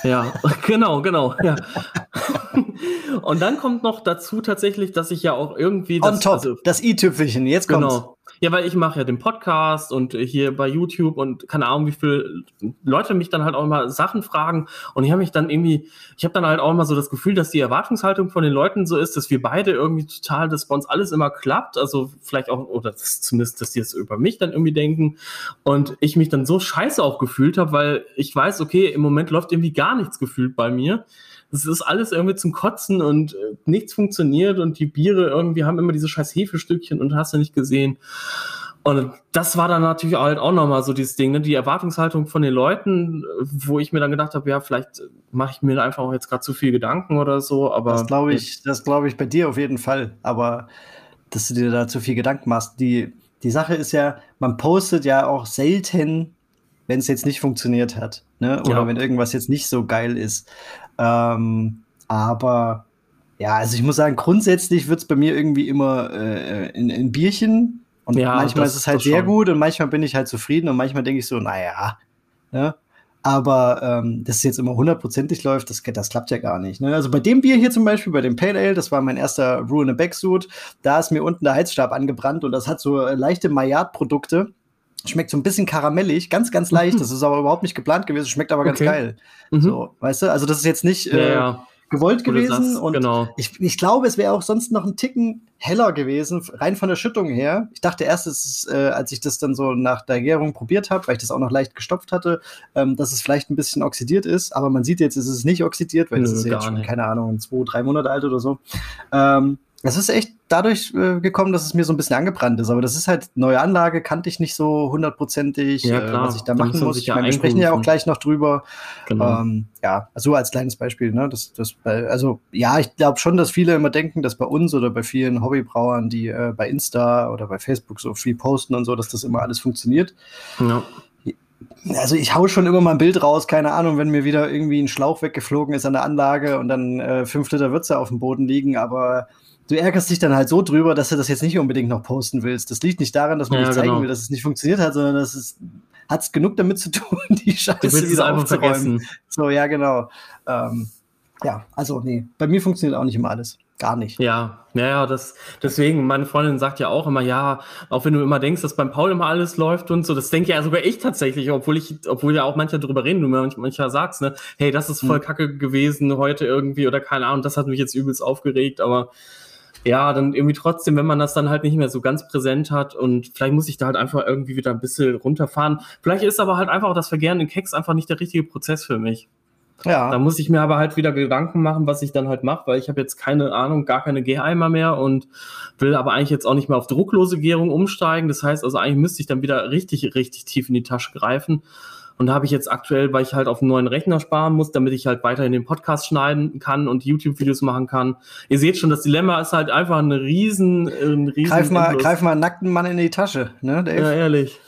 Ja, genau, genau. Ja. und dann kommt noch dazu tatsächlich, dass ich ja auch irgendwie das, On top, also, das i-Tüpfelchen, jetzt kommt's. Genau. Ja, weil ich mache ja den Podcast und hier bei YouTube und keine Ahnung, wie viele Leute mich dann halt auch immer Sachen fragen. Und ich habe mich dann irgendwie, ich habe dann halt auch immer so das Gefühl, dass die Erwartungshaltung von den Leuten so ist, dass wir beide irgendwie total, dass bei uns alles immer klappt. Also vielleicht auch, oder das, zumindest, dass die es über mich dann irgendwie denken. Und ich mich dann so scheiße auch gefühlt habe, weil ich weiß, okay, im Moment läuft irgendwie gar nichts gefühlt bei mir es ist alles irgendwie zum Kotzen und äh, nichts funktioniert und die Biere irgendwie haben immer diese scheiß Hefestückchen und hast du nicht gesehen. Und das war dann natürlich halt auch nochmal so dieses Ding, ne? die Erwartungshaltung von den Leuten, wo ich mir dann gedacht habe, ja, vielleicht mache ich mir einfach auch jetzt gerade zu viel Gedanken oder so, aber. Das glaube ich, das glaube ich bei dir auf jeden Fall, aber dass du dir da zu viel Gedanken machst. Die, die Sache ist ja, man postet ja auch selten, wenn es jetzt nicht funktioniert hat, ne? Oder ja. wenn irgendwas jetzt nicht so geil ist. Ähm, aber ja, also ich muss sagen, grundsätzlich wird es bei mir irgendwie immer äh, in, in Bierchen Und ja, manchmal das, ist es halt sehr gut und manchmal bin ich halt zufrieden und manchmal denke ich so, naja, ne? Aber ähm, dass es jetzt immer hundertprozentig läuft, das, das klappt ja gar nicht. Ne? Also bei dem Bier hier zum Beispiel, bei dem Pale Ale, das war mein erster Brew in a Backsuit, da ist mir unten der Heizstab angebrannt und das hat so äh, leichte Maillard-Produkte. Schmeckt so ein bisschen karamellig, ganz, ganz leicht. Das ist aber überhaupt nicht geplant gewesen, schmeckt aber ganz okay. geil. Mhm. So, weißt du? Also, das ist jetzt nicht. Äh, ja, ja gewollt gewesen. Sagst, und genau. ich, ich glaube, es wäre auch sonst noch ein Ticken heller gewesen, rein von der Schüttung her. Ich dachte erst, ist, äh, als ich das dann so nach der Gärung probiert habe, weil ich das auch noch leicht gestopft hatte, ähm, dass es vielleicht ein bisschen oxidiert ist. Aber man sieht jetzt, ist es nicht oxidiert, weil es ist jetzt schon, keine Ahnung, zwei, drei Monate alt oder so. Ähm, es ist echt dadurch äh, gekommen, dass es mir so ein bisschen angebrannt ist. Aber das ist halt neue Anlage, kannte ich nicht so hundertprozentig, ja, äh, was ich da machen muss. Ich meine, wir sprechen ja auch gleich noch drüber. Genau. Ähm, ja, so als kleines Beispiel. Ne? Das, das, also ja, ich glaube schon, dass viele immer denken, dass bei uns oder bei vielen Hobbybrauern, die äh, bei Insta oder bei Facebook so viel posten und so, dass das immer alles funktioniert. Ja. Also ich hau schon immer mal ein Bild raus, keine Ahnung, wenn mir wieder irgendwie ein Schlauch weggeflogen ist an der Anlage und dann äh, fünf Liter Würze auf dem Boden liegen, aber du ärgerst dich dann halt so drüber, dass du das jetzt nicht unbedingt noch posten willst. Das liegt nicht daran, dass man ja, nicht zeigen genau. will, dass es nicht funktioniert hat, sondern dass es hat es genug damit zu tun, die Scheiße wieder aufzuräumen. So, ja, genau. Ähm, ja, also nee, bei mir funktioniert auch nicht immer alles. Gar nicht. Ja, ja, das, deswegen, meine Freundin sagt ja auch immer, ja, auch wenn du immer denkst, dass beim Paul immer alles läuft und so, das denke ja sogar ich tatsächlich, obwohl ich, obwohl ja auch manche drüber reden, du manchmal, manchmal sagst, ne, hey, das ist voll hm. kacke gewesen heute irgendwie oder keine Ahnung, das hat mich jetzt übelst aufgeregt, aber ja, dann irgendwie trotzdem, wenn man das dann halt nicht mehr so ganz präsent hat und vielleicht muss ich da halt einfach irgendwie wieder ein bisschen runterfahren. Vielleicht ist aber halt einfach auch das Vergären in Keks einfach nicht der richtige Prozess für mich. Ja. Da muss ich mir aber halt wieder Gedanken machen, was ich dann halt mache, weil ich habe jetzt keine Ahnung, gar keine Geheimer mehr und will aber eigentlich jetzt auch nicht mehr auf drucklose Gärung umsteigen. Das heißt also, eigentlich müsste ich dann wieder richtig, richtig tief in die Tasche greifen. Und da habe ich jetzt aktuell, weil ich halt auf einen neuen Rechner sparen muss, damit ich halt weiterhin den Podcast schneiden kann und YouTube-Videos machen kann. Ihr seht schon, das Dilemma ist halt einfach ein riesen, ein riesen Greif mal, greif mal einen nackten Mann in die Tasche, ne, Dave? Ja, ehrlich.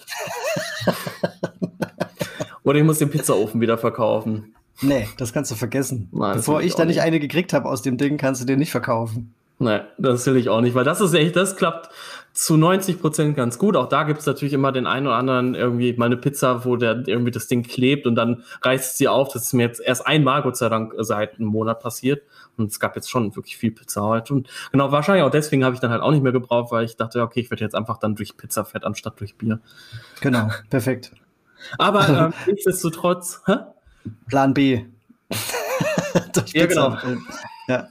Oder ich muss den Pizzaofen wieder verkaufen. Nee, das kannst du vergessen. Nein, Bevor ich da nicht eine gekriegt habe aus dem Ding, kannst du den nicht verkaufen. Nee, das will ich auch nicht, weil das ist echt, das klappt zu 90 Prozent ganz gut. Auch da gibt es natürlich immer den einen oder anderen irgendwie mal eine Pizza, wo der irgendwie das Ding klebt und dann reißt sie auf. Das ist mir jetzt erst einmal, Gott sei Dank, seit einem Monat passiert. Und es gab jetzt schon wirklich viel Pizza heute. Und genau, wahrscheinlich auch deswegen habe ich dann halt auch nicht mehr gebraucht, weil ich dachte, okay, ich werde jetzt einfach dann durch Pizzafett anstatt durch Bier. Genau, perfekt. Aber äh, nichtsdestotrotz, hä? Plan B. ja, genau. Ja.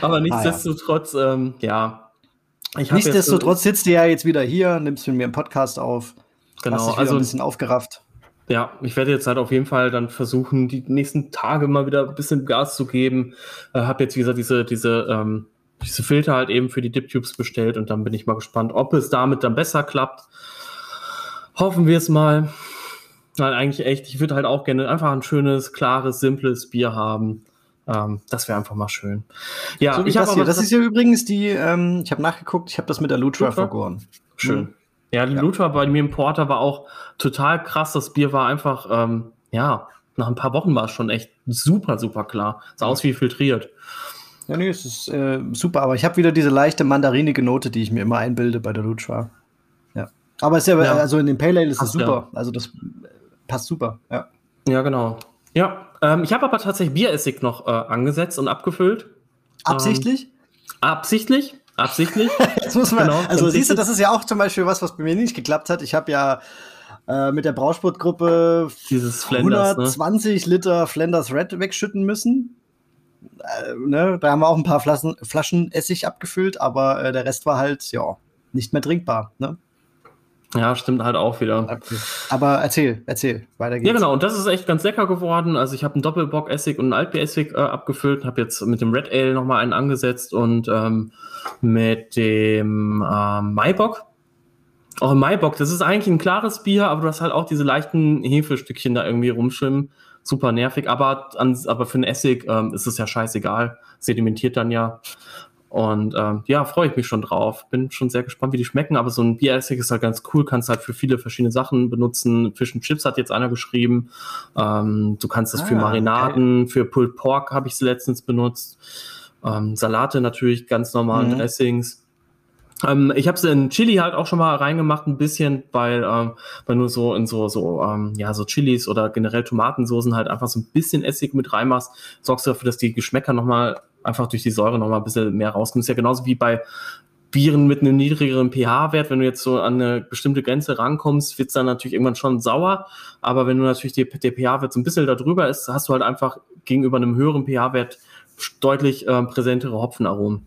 Aber nichtsdestotrotz, ah, ja. Ähm, ja. Nichtsdestotrotz sitzt du ja jetzt wieder hier, nimmst mit mir einen Podcast auf. Genau, hast dich also ein bisschen aufgerafft. Ja, ich werde jetzt halt auf jeden Fall dann versuchen, die nächsten Tage mal wieder ein bisschen Gas zu geben. Äh, habe jetzt, wie gesagt, diese, diese, ähm, diese Filter halt eben für die Dip-Tubes bestellt und dann bin ich mal gespannt, ob es damit dann besser klappt. Hoffen wir es mal. Nein, eigentlich echt. Ich würde halt auch gerne einfach ein schönes, klares, simples Bier haben. Ähm, das wäre einfach mal schön. Ja, so ich habe das, das ist ja übrigens die, ähm, ich habe nachgeguckt, ich habe das mit der Lutra, Lutra? vergoren. Schön. Mhm. Ja, die ja. Lutra bei mir im Porter war auch total krass. Das Bier war einfach, ähm, ja, nach ein paar Wochen war es schon echt super, super klar. Sah ja. aus wie filtriert. Ja, nee, es ist äh, super, aber ich habe wieder diese leichte mandarinige Note, die ich mir immer einbilde bei der Lutra. Ja. Aber es ist ja, ja. also in dem Pale Ale ist es super. Also das passt super, ja. Ja, genau. Ja, ähm, ich habe aber tatsächlich Bieressig noch äh, angesetzt und abgefüllt. Absichtlich? Ähm, absichtlich? Absichtlich. das muss man, genau, also siehst du, das ist ja auch zum Beispiel was, was bei mir nicht geklappt hat. Ich habe ja äh, mit der Brausportgruppe Dieses Flanders, 120 ne? Liter Flanders Red wegschütten müssen. Äh, ne? Da haben wir auch ein paar Flaschen, Flaschen Essig abgefüllt, aber äh, der Rest war halt, ja, nicht mehr trinkbar. Ne? Ja, stimmt halt auch wieder. Aber erzähl, erzähl, weiter geht's. Ja, genau, und das ist echt ganz lecker geworden. Also ich habe einen Doppelbock-Essig und einen Altbier-Essig äh, abgefüllt, habe jetzt mit dem Red Ale nochmal einen angesetzt und ähm, mit dem ähm, Maibock. Auch im Maibock, das ist eigentlich ein klares Bier, aber du hast halt auch diese leichten Hefestückchen da irgendwie rumschwimmen. Super nervig, aber, an, aber für einen Essig ähm, ist es ja scheißegal. Sedimentiert dann ja. Und ähm, ja, freue ich mich schon drauf. Bin schon sehr gespannt, wie die schmecken. Aber so ein Bieressig ist halt ganz cool. Kannst halt für viele verschiedene Sachen benutzen. Fish and Chips hat jetzt einer geschrieben. Ähm, du kannst es ah, für Marinaden, okay. für Pulled Pork habe ich es letztens benutzt. Ähm, Salate natürlich, ganz normalen mhm. Dressings. Ähm, ich habe es in Chili halt auch schon mal reingemacht, ein bisschen, weil, ähm, weil du so in so, so, ähm, ja, so Chilis oder generell Tomatensoßen halt einfach so ein bisschen Essig mit reinmachst, sorgst du dafür, dass die Geschmäcker nochmal einfach durch die Säure nochmal ein bisschen mehr rauskommen. ist ja genauso wie bei Bieren mit einem niedrigeren pH-Wert, wenn du jetzt so an eine bestimmte Grenze rankommst, wird es dann natürlich irgendwann schon sauer. Aber wenn du natürlich die, der pH-Wert so ein bisschen darüber ist, hast du halt einfach gegenüber einem höheren pH-Wert deutlich äh, präsentere Hopfenaromen.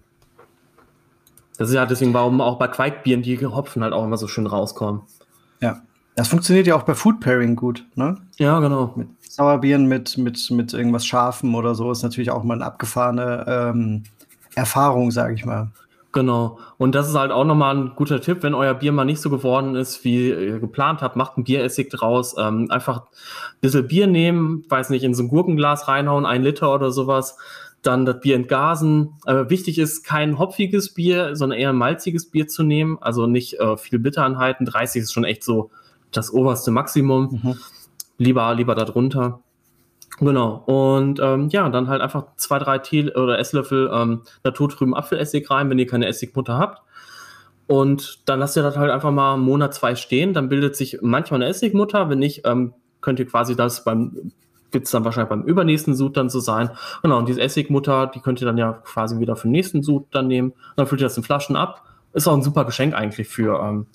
Das ist ja deswegen, warum auch bei Quaikbieren die Hopfen halt auch immer so schön rauskommen. Ja. Das funktioniert ja auch bei Food Pairing gut, ne? Ja, genau. Mit Sauerbieren mit, mit, mit irgendwas Scharfem oder so ist natürlich auch mal eine abgefahrene ähm, Erfahrung, sage ich mal. Genau. Und das ist halt auch nochmal ein guter Tipp, wenn euer Bier mal nicht so geworden ist, wie ihr geplant habt, macht ein Bieressig draus. Ähm, einfach ein bisschen Bier nehmen, weiß nicht, in so ein Gurkenglas reinhauen, ein Liter oder sowas dann das Bier entgasen. Äh, wichtig ist, kein hopfiges Bier, sondern eher ein malziges Bier zu nehmen. Also nicht äh, viel Bitteranhalten. 30 ist schon echt so das oberste Maximum. Mhm. Lieber, lieber darunter. Genau. Und ähm, ja, dann halt einfach zwei, drei Tee oder Esslöffel ähm, naturtrüben Apfelessig rein, wenn ihr keine Essigmutter habt. Und dann lasst ihr das halt einfach mal einen Monat, zwei stehen. Dann bildet sich manchmal eine Essigmutter. Wenn nicht, ähm, könnt ihr quasi das beim wird es dann wahrscheinlich beim übernächsten Sud dann so sein. Genau, und diese Essigmutter, die könnt ihr dann ja quasi wieder für den nächsten Sud dann nehmen. dann füllt ihr das in Flaschen ab. Ist auch ein super Geschenk eigentlich für, ähm,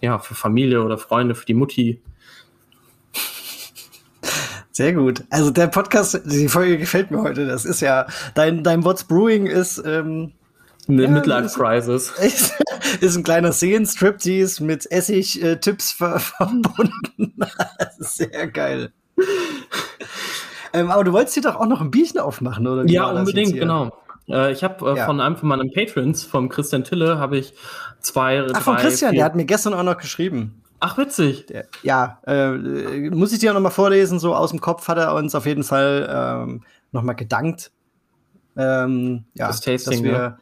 ja, für Familie oder Freunde, für die Mutti. Sehr gut. Also der Podcast, die Folge gefällt mir heute. Das ist ja, dein, dein What's Brewing ist, ähm, eine ja, Midlife Crisis. Ist, ist, ein kleiner Seen-Striptease mit Essig-Tipps ver verbunden. sehr geil. ähm, aber du wolltest dir doch auch noch ein Bierchen aufmachen, oder? Ja, unbedingt, genau. Äh, ich habe äh, ja. von einem von meinen Patrons, vom Christian Tille, habe ich zwei. Ach, von Christian, vier. der hat mir gestern auch noch geschrieben. Ach, witzig. Der, ja, äh, muss ich dir auch noch mal vorlesen, so aus dem Kopf hat er uns auf jeden Fall ähm, noch mal gedankt. Ähm, ja, das Tasting, dass wir, ja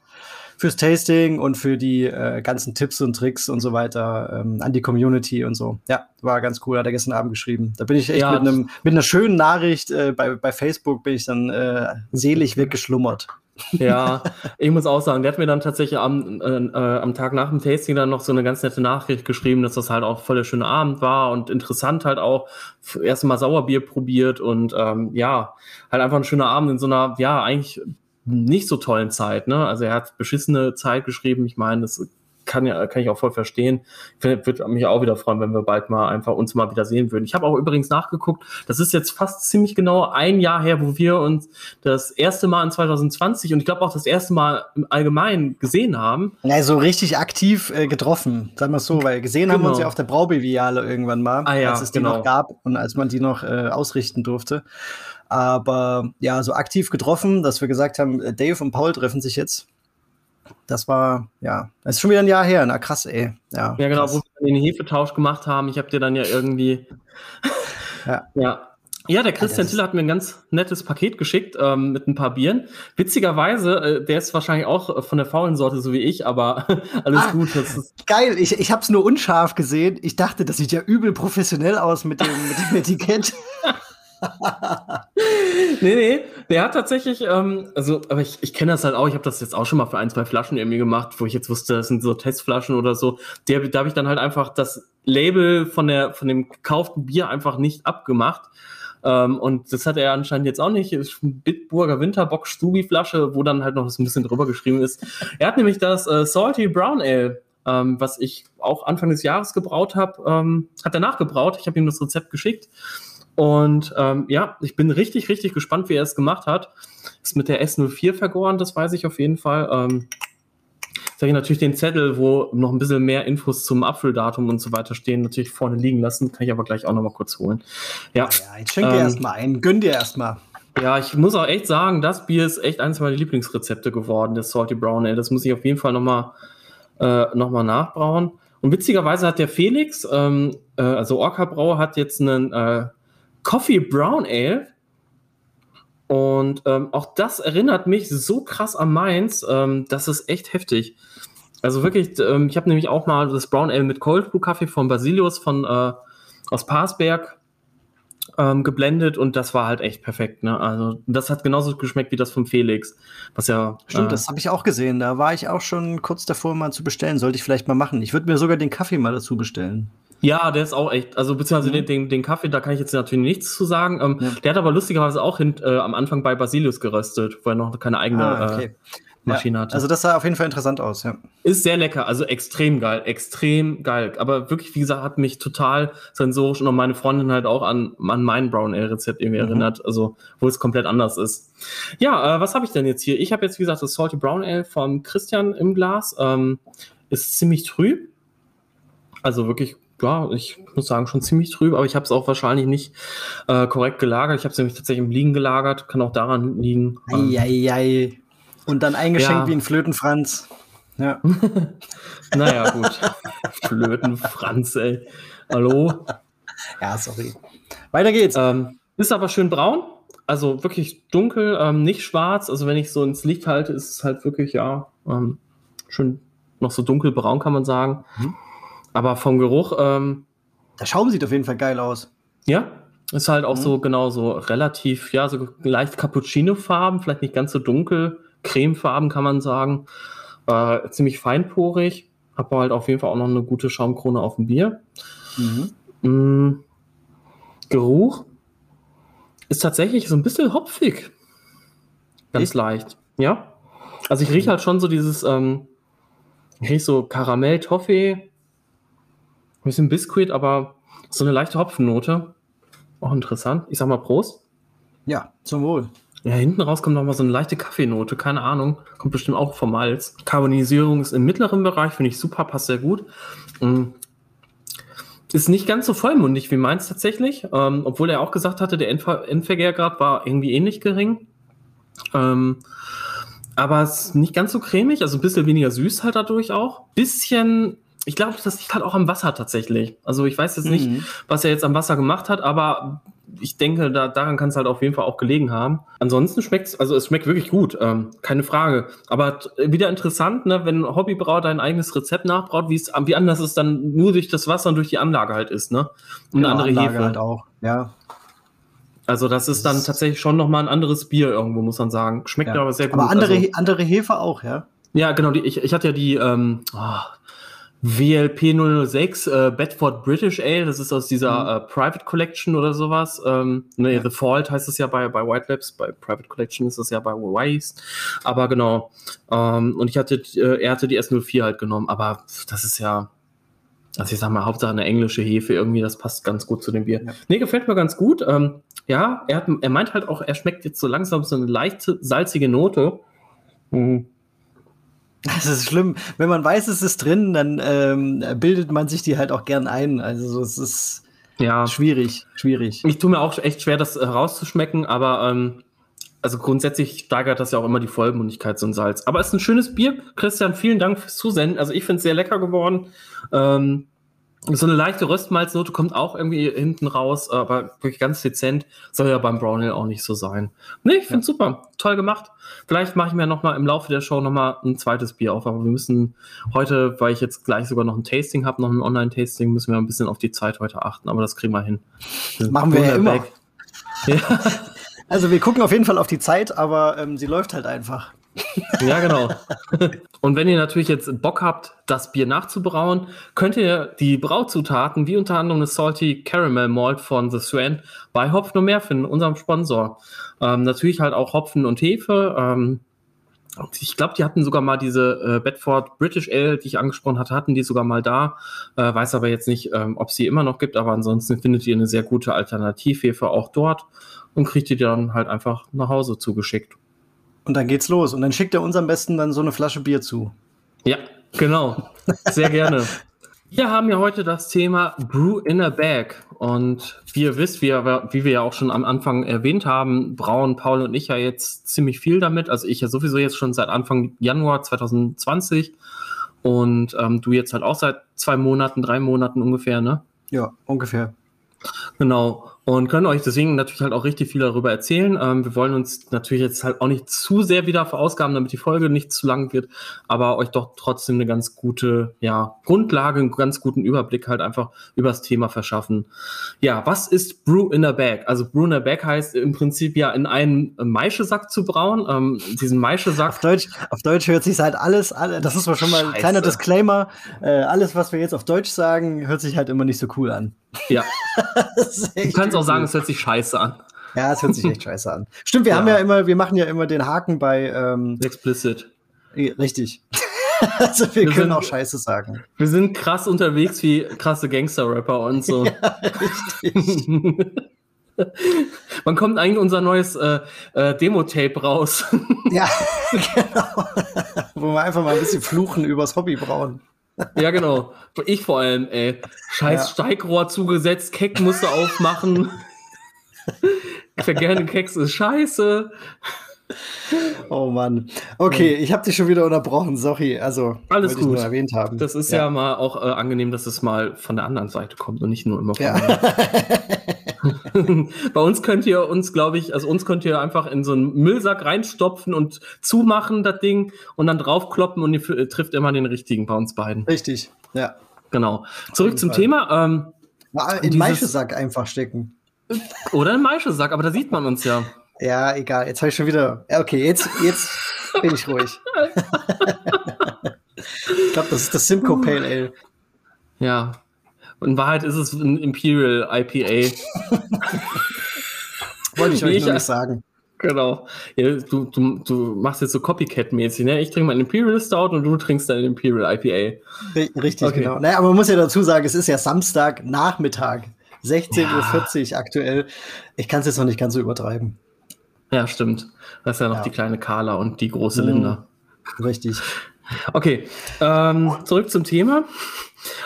fürs Tasting und für die äh, ganzen Tipps und Tricks und so weiter ähm, an die Community und so. Ja, war ganz cool, hat er gestern Abend geschrieben. Da bin ich echt ja, mit, einem, mit einer schönen Nachricht äh, bei, bei Facebook bin ich dann äh, selig weggeschlummert. Ja, ich muss auch sagen, der hat mir dann tatsächlich am, äh, äh, am Tag nach dem Tasting dann noch so eine ganz nette Nachricht geschrieben, dass das halt auch voll der schöne Abend war und interessant halt auch. Erst mal Sauerbier probiert und ähm, ja, halt einfach ein schöner Abend in so einer, ja, eigentlich nicht so tollen Zeit. Ne? Also er hat beschissene Zeit geschrieben. Ich meine, das kann ja kann ich auch voll verstehen. Ich würde mich auch wieder freuen, wenn wir bald mal einfach uns mal wieder sehen würden. Ich habe auch übrigens nachgeguckt. Das ist jetzt fast ziemlich genau ein Jahr her, wo wir uns das erste Mal in 2020 und ich glaube auch das erste Mal im Allgemeinen gesehen haben. Ja, so richtig aktiv äh, getroffen, sagen wir es so, weil gesehen genau. haben wir uns genau. ja auf der Braubeviale irgendwann mal, ah, ja, als es die genau. noch gab und als man die noch äh, ausrichten durfte. Aber ja, so aktiv getroffen, dass wir gesagt haben, äh, Dave und Paul treffen sich jetzt. Das war, ja, das ist schon wieder ein Jahr her. Na krass, ey. Ja, ja genau, krass. wo wir den Hefetausch gemacht haben. Ich habe dir dann ja irgendwie. ja. ja. Ja, der Christian ja, Tiller hat mir ein ganz nettes Paket geschickt ähm, mit ein paar Bieren. Witzigerweise, äh, der ist wahrscheinlich auch von der faulen Sorte, so wie ich, aber alles ah, gut. geil, ich, ich habe es nur unscharf gesehen. Ich dachte, das sieht ja übel professionell aus mit dem, mit dem Etikett. nee, nee, der hat tatsächlich, ähm, also, aber ich, ich kenne das halt auch, ich habe das jetzt auch schon mal für ein, zwei Flaschen irgendwie gemacht, wo ich jetzt wusste, das sind so Testflaschen oder so. Der, da habe ich dann halt einfach das Label von, der, von dem gekauften Bier einfach nicht abgemacht. Ähm, und das hat er anscheinend jetzt auch nicht. Ist ein Bitburger Winterbock Stubi Flasche, wo dann halt noch so ein bisschen drüber geschrieben ist. Er hat nämlich das äh, Salty Brown Ale, ähm, was ich auch Anfang des Jahres gebraut habe, ähm, hat er nachgebraut. Ich habe ihm das Rezept geschickt. Und ähm, ja, ich bin richtig, richtig gespannt, wie er es gemacht hat. Ist mit der S04 vergoren, das weiß ich auf jeden Fall. Ähm, jetzt habe ich natürlich den Zettel, wo noch ein bisschen mehr Infos zum Apfeldatum und so weiter stehen, natürlich vorne liegen lassen. Kann ich aber gleich auch noch mal kurz holen. Ja, ja jetzt schenk dir ähm, erstmal ein. Gönn dir erstmal. Ja, ich muss auch echt sagen, das Bier ist echt eines meiner Lieblingsrezepte geworden, das Salty Brown Ale. Das muss ich auf jeden Fall noch mal, äh, noch mal nachbrauen. Und witzigerweise hat der Felix, ähm, äh, also Orca Brauer, hat jetzt einen äh, Coffee Brown Ale. Und ähm, auch das erinnert mich so krass an Mainz, ähm, das ist echt heftig. Also wirklich, ähm, ich habe nämlich auch mal das Brown Ale mit Cold Brew Kaffee von Basilius von äh, aus Parsberg ähm, geblendet und das war halt echt perfekt. Ne? Also das hat genauso geschmeckt wie das vom Felix, was ja stimmt. Äh, das habe ich auch gesehen. Da war ich auch schon kurz davor, mal zu bestellen. Sollte ich vielleicht mal machen. Ich würde mir sogar den Kaffee mal dazu bestellen. Ja, der ist auch echt, also beziehungsweise mhm. den, den, Kaffee, da kann ich jetzt natürlich nichts zu sagen. Ähm, ja. Der hat aber lustigerweise auch hin, äh, am Anfang bei Basilius geröstet, wo er noch keine eigene ah, okay. äh, Maschine ja, hatte. Also das sah auf jeden Fall interessant aus, ja. Ist sehr lecker, also extrem geil, extrem geil. Aber wirklich, wie gesagt, hat mich total sensorisch und auch meine Freundin halt auch an, an mein Brown Ale Rezept irgendwie mhm. erinnert, also wo es komplett anders ist. Ja, äh, was habe ich denn jetzt hier? Ich habe jetzt, wie gesagt, das Salty Brown Ale von Christian im Glas. Ähm, ist ziemlich trüb. Also wirklich ja, ich muss sagen, schon ziemlich trüb, aber ich habe es auch wahrscheinlich nicht äh, korrekt gelagert. Ich habe es nämlich tatsächlich im Liegen gelagert, kann auch daran liegen. Eieiei. Und dann eingeschenkt ja. wie ein Flötenfranz. Ja. naja, gut. Flötenfranz, ey. Hallo? Ja, sorry. Weiter geht's. Ähm, ist aber schön braun. Also wirklich dunkel, ähm, nicht schwarz. Also wenn ich so ins Licht halte, ist es halt wirklich, ja, ähm, schön noch so dunkelbraun, kann man sagen. Mhm. Aber vom Geruch. Ähm, Der Schaum sieht auf jeden Fall geil aus. Ja, ist halt auch mhm. so genau so relativ, ja, so leicht Cappuccino-Farben, vielleicht nicht ganz so dunkel cremefarben, kann man sagen. Äh, ziemlich feinporig. Habe halt auf jeden Fall auch noch eine gute Schaumkrone auf dem Bier. Mhm. Mm, Geruch ist tatsächlich so ein bisschen hopfig. Ganz ich? leicht. Ja. Also ich rieche halt schon so dieses, ähm, ich rieche so Karamell, Toffee, bisschen Biskuit, aber so eine leichte Hopfennote. Auch interessant. Ich sag mal Prost. Ja, zum Wohl. Ja, hinten raus kommt noch mal so eine leichte Kaffeenote, keine Ahnung. Kommt bestimmt auch vom Malz. Karbonisierung ist im mittleren Bereich, finde ich super, passt sehr gut. Mhm. Ist nicht ganz so vollmundig wie meins tatsächlich, ähm, obwohl er auch gesagt hatte, der Endver Endvergärgrad war irgendwie ähnlich gering. Ähm, aber es ist nicht ganz so cremig, also ein bisschen weniger süß halt dadurch auch. Bisschen ich glaube, das liegt halt auch am Wasser tatsächlich. Also ich weiß jetzt nicht, mhm. was er jetzt am Wasser gemacht hat, aber ich denke, da, daran kann es halt auf jeden Fall auch gelegen haben. Ansonsten schmeckt es, also es schmeckt wirklich gut, ähm, keine Frage. Aber wieder interessant, ne, wenn ein Hobbybrauer dein eigenes Rezept nachbraut, wie wie anders es dann nur durch das Wasser und durch die Anlage halt ist, ne? Und genau, eine andere Anlage Hefe. halt auch, ja. Also das ist dann tatsächlich schon nochmal ein anderes Bier irgendwo, muss man sagen. Schmeckt ja. aber sehr gut. Aber andere, also, andere Hefe auch, ja? Ja, genau. Die, ich, ich hatte ja die, ähm, oh, WLP 006, äh, Bedford British Ale, das ist aus dieser mhm. äh, Private Collection oder sowas. Ähm, ne, ja. The Fault heißt es ja bei, bei White Labs, bei Private Collection ist es ja bei Wise. Aber genau. Ähm, und ich hatte, äh, er hatte die S04 halt genommen, aber das ist ja, also ich sag mal, Hauptsache eine englische Hefe irgendwie, das passt ganz gut zu dem Bier. Ja. Nee, gefällt mir ganz gut. Ähm, ja, er, hat, er meint halt auch, er schmeckt jetzt so langsam so eine leichte, salzige Note. Mhm. Das ist schlimm. Wenn man weiß, es ist drin, dann ähm, bildet man sich die halt auch gern ein. Also es ist ja. schwierig, schwierig. Ich tue mir auch echt schwer, das herauszuschmecken, aber ähm, also grundsätzlich steigert das ja auch immer die Vollmundigkeit, so ein Salz. Aber es ist ein schönes Bier. Christian, vielen Dank fürs Zusenden. Also ich finde es sehr lecker geworden. Ähm, so eine leichte Röstmalznote kommt auch irgendwie hinten raus, aber wirklich ganz dezent. Soll ja beim Brown Ale auch nicht so sein. Nee, ich finde ja. super. Toll gemacht. Vielleicht mache ich mir noch mal im Laufe der Show noch mal ein zweites Bier auf. Aber wir müssen heute, weil ich jetzt gleich sogar noch ein Tasting habe, noch ein Online-Tasting, müssen wir ein bisschen auf die Zeit heute achten. Aber das kriegen wir hin. Das machen wir ja immer. Ja. Also wir gucken auf jeden Fall auf die Zeit, aber ähm, sie läuft halt einfach. Ja, genau. Und wenn ihr natürlich jetzt Bock habt, das Bier nachzubrauen, könnt ihr die Brauzutaten, wie unter anderem eine Salty Caramel Malt von The Swan, bei Hopfen und mehr finden, unserem Sponsor. Ähm, natürlich halt auch Hopfen und Hefe. Ähm, ich glaube, die hatten sogar mal diese äh, Bedford British Ale, die ich angesprochen hatte, hatten die sogar mal da. Äh, weiß aber jetzt nicht, ähm, ob sie immer noch gibt, aber ansonsten findet ihr eine sehr gute Alternativhefe auch dort und kriegt die dann halt einfach nach Hause zugeschickt. Und dann geht's los. Und dann schickt er uns am besten dann so eine Flasche Bier zu. Ja, genau. Sehr gerne. Wir haben ja heute das Thema Brew in a Bag. Und wie ihr wisst, wie, wie wir ja auch schon am Anfang erwähnt haben, brauen Paul und ich ja jetzt ziemlich viel damit. Also ich ja sowieso jetzt schon seit Anfang Januar 2020. Und ähm, du jetzt halt auch seit zwei Monaten, drei Monaten ungefähr, ne? Ja, ungefähr. Genau. Und können euch deswegen natürlich halt auch richtig viel darüber erzählen. Ähm, wir wollen uns natürlich jetzt halt auch nicht zu sehr wieder verausgaben, damit die Folge nicht zu lang wird, aber euch doch trotzdem eine ganz gute ja, Grundlage, einen ganz guten Überblick halt einfach über das Thema verschaffen. Ja, was ist Brew in a Bag? Also Brew in a Bag heißt im Prinzip ja in einen Maischesack zu brauen. Ähm, diesen Maischesack. Auf Deutsch, auf Deutsch hört sich halt alles, alle, das ist mal schon mal ein kleiner Disclaimer. Äh, alles, was wir jetzt auf Deutsch sagen, hört sich halt immer nicht so cool an. Ja. du kannst auch sagen, es hört sich scheiße an. Ja, es hört sich echt scheiße an. Stimmt, wir ja. haben ja immer, wir machen ja immer den Haken bei ähm, Explicit. Richtig. also wir, wir können sind, auch Scheiße sagen. Wir sind krass unterwegs wie krasse Gangster-Rapper und so. Ja, richtig. Wann kommt eigentlich unser neues äh, äh, Demo-Tape raus? ja, genau. Wo wir einfach mal ein bisschen fluchen übers Hobby brauen. Ja, genau. Ich vor allem, ey. Scheiß ja. Steigrohr zugesetzt, Keck musste aufmachen. Vergärende Keks ist scheiße. Oh Mann. Okay, ich habe dich schon wieder unterbrochen. Sorry, also alles gut. nur erwähnt haben. Das ist ja, ja mal auch äh, angenehm, dass es mal von der anderen Seite kommt und nicht nur immer von ja. Bei uns könnt ihr uns, glaube ich, also uns könnt ihr einfach in so einen Müllsack reinstopfen und zumachen das Ding und dann draufkloppen und ihr äh, trifft immer den richtigen bei uns beiden. Richtig, ja. Genau. Zurück zum Fall. Thema. Ähm, in den Maischesack einfach stecken. Oder in Maischesack, aber da sieht man uns ja. Ja, egal. Jetzt habe ich schon wieder. Okay, jetzt, jetzt bin ich ruhig. ich glaube, das ist das Simcoe Pale Ale. Ja. Und in Wahrheit ist es ein Imperial IPA. Wollte ich euch ich, nicht sagen. Genau. Ja, du, du, du machst jetzt so Copycat-mäßig, ne? Ich trinke mal einen Imperial Stout und du trinkst dann Imperial IPA. Richtig, okay. genau. Naja, aber man muss ja dazu sagen, es ist ja Samstag Nachmittag. 16.40 ja. Uhr aktuell. Ich kann es jetzt noch nicht ganz so übertreiben. Ja, stimmt. Das ist ja noch ja. die kleine Carla und die große mhm. Linda. Richtig. Okay, ähm, zurück zum Thema.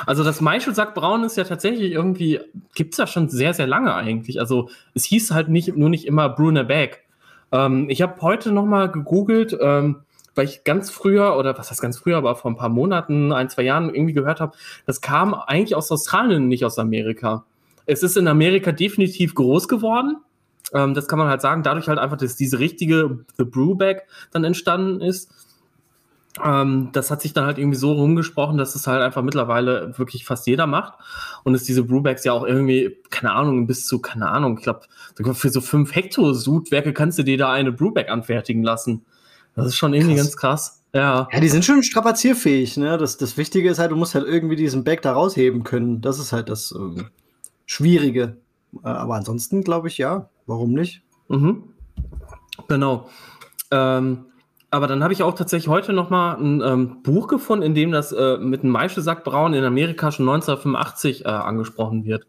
Also das Maischelsackbraun ist ja tatsächlich irgendwie, gibt es ja schon sehr, sehr lange eigentlich. Also es hieß halt nicht, nur nicht immer Brunner Bag. Ähm, ich habe heute nochmal gegoogelt, ähm, weil ich ganz früher, oder was heißt ganz früher, aber vor ein paar Monaten, ein, zwei Jahren irgendwie gehört habe, das kam eigentlich aus Australien, nicht aus Amerika. Es ist in Amerika definitiv groß geworden, ähm, das kann man halt sagen, dadurch halt einfach, dass diese richtige The Brewback dann entstanden ist. Ähm, das hat sich dann halt irgendwie so rumgesprochen, dass es halt einfach mittlerweile wirklich fast jeder macht. Und es diese Brewbacks ja auch irgendwie, keine Ahnung, bis zu, keine Ahnung, ich glaube, für so fünf Hektosudwerke kannst du dir da eine Brewback anfertigen lassen. Das ist schon irgendwie krass. ganz krass. Ja. Ja, die sind schon strapazierfähig, ne? Das, das Wichtige ist halt, du musst halt irgendwie diesen Bag da rausheben können. Das ist halt das äh, Schwierige. Äh, aber ansonsten glaube ich, ja, warum nicht? Mhm. Genau. Ähm, aber dann habe ich auch tatsächlich heute noch mal ein ähm, Buch gefunden, in dem das äh, mit einem Maischesackbrauen in Amerika schon 1985 äh, angesprochen wird.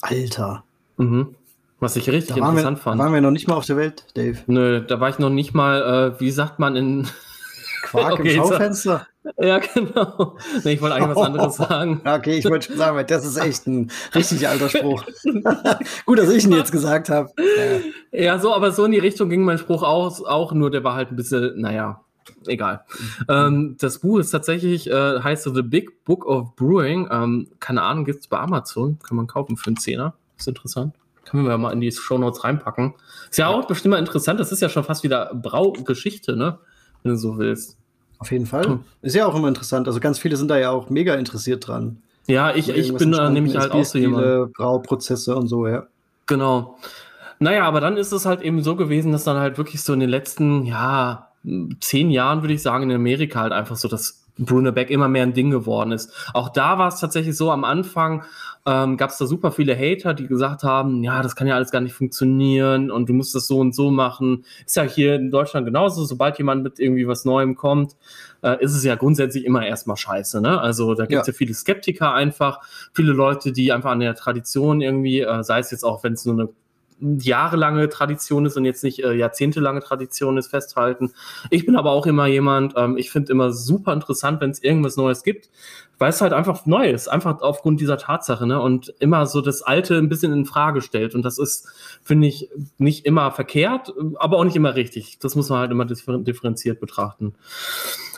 Alter. Mhm. Was ich richtig interessant wir, fand. Da waren wir noch nicht mal auf der Welt, Dave. Nö, da war ich noch nicht mal, äh, wie sagt man in Quark okay, im Schaufenster? Ja, genau. Nee, ich wollte eigentlich was anderes sagen. Okay, ich wollte schon sagen, das ist echt ein richtig alter Spruch. Gut, dass ich ihn jetzt gesagt habe. Ja. ja. so, aber so in die Richtung ging mein Spruch auch, auch nur der war halt ein bisschen, naja, egal. Ähm, das Buch ist tatsächlich, äh, heißt so The Big Book of Brewing. Ähm, keine Ahnung, gibt es bei Amazon. Kann man kaufen für einen Zehner. Ist interessant. Können wir mal in die Show Notes reinpacken. Ist ja, ja auch bestimmt mal interessant. Das ist ja schon fast wieder Braugeschichte, ne? Wenn du so willst. Auf jeden Fall. Hm. Ist ja auch immer interessant. Also ganz viele sind da ja auch mega interessiert dran. Ja, ich, ich bin da nämlich halt auch so jemand. Brauprozesse und so, ja. Genau. Naja, aber dann ist es halt eben so gewesen, dass dann halt wirklich so in den letzten, ja, zehn Jahren, würde ich sagen, in Amerika halt einfach so das Bruno Beck immer mehr ein Ding geworden ist. Auch da war es tatsächlich so, am Anfang ähm, gab es da super viele Hater, die gesagt haben, ja, das kann ja alles gar nicht funktionieren und du musst das so und so machen. Ist ja hier in Deutschland genauso, sobald jemand mit irgendwie was Neuem kommt, äh, ist es ja grundsätzlich immer erstmal scheiße. Ne? Also da gibt es ja. ja. viele Skeptiker einfach, viele Leute, die einfach an der Tradition irgendwie, äh, sei es jetzt auch, wenn es nur eine jahrelange Tradition ist und jetzt nicht äh, jahrzehntelange Tradition ist, festhalten. Ich bin aber auch immer jemand, ähm, ich finde immer super interessant, wenn es irgendwas Neues gibt, weil es halt einfach neu ist, einfach aufgrund dieser Tatsache, ne? Und immer so das Alte ein bisschen in Frage stellt. Und das ist, finde ich, nicht immer verkehrt, aber auch nicht immer richtig. Das muss man halt immer differenziert betrachten.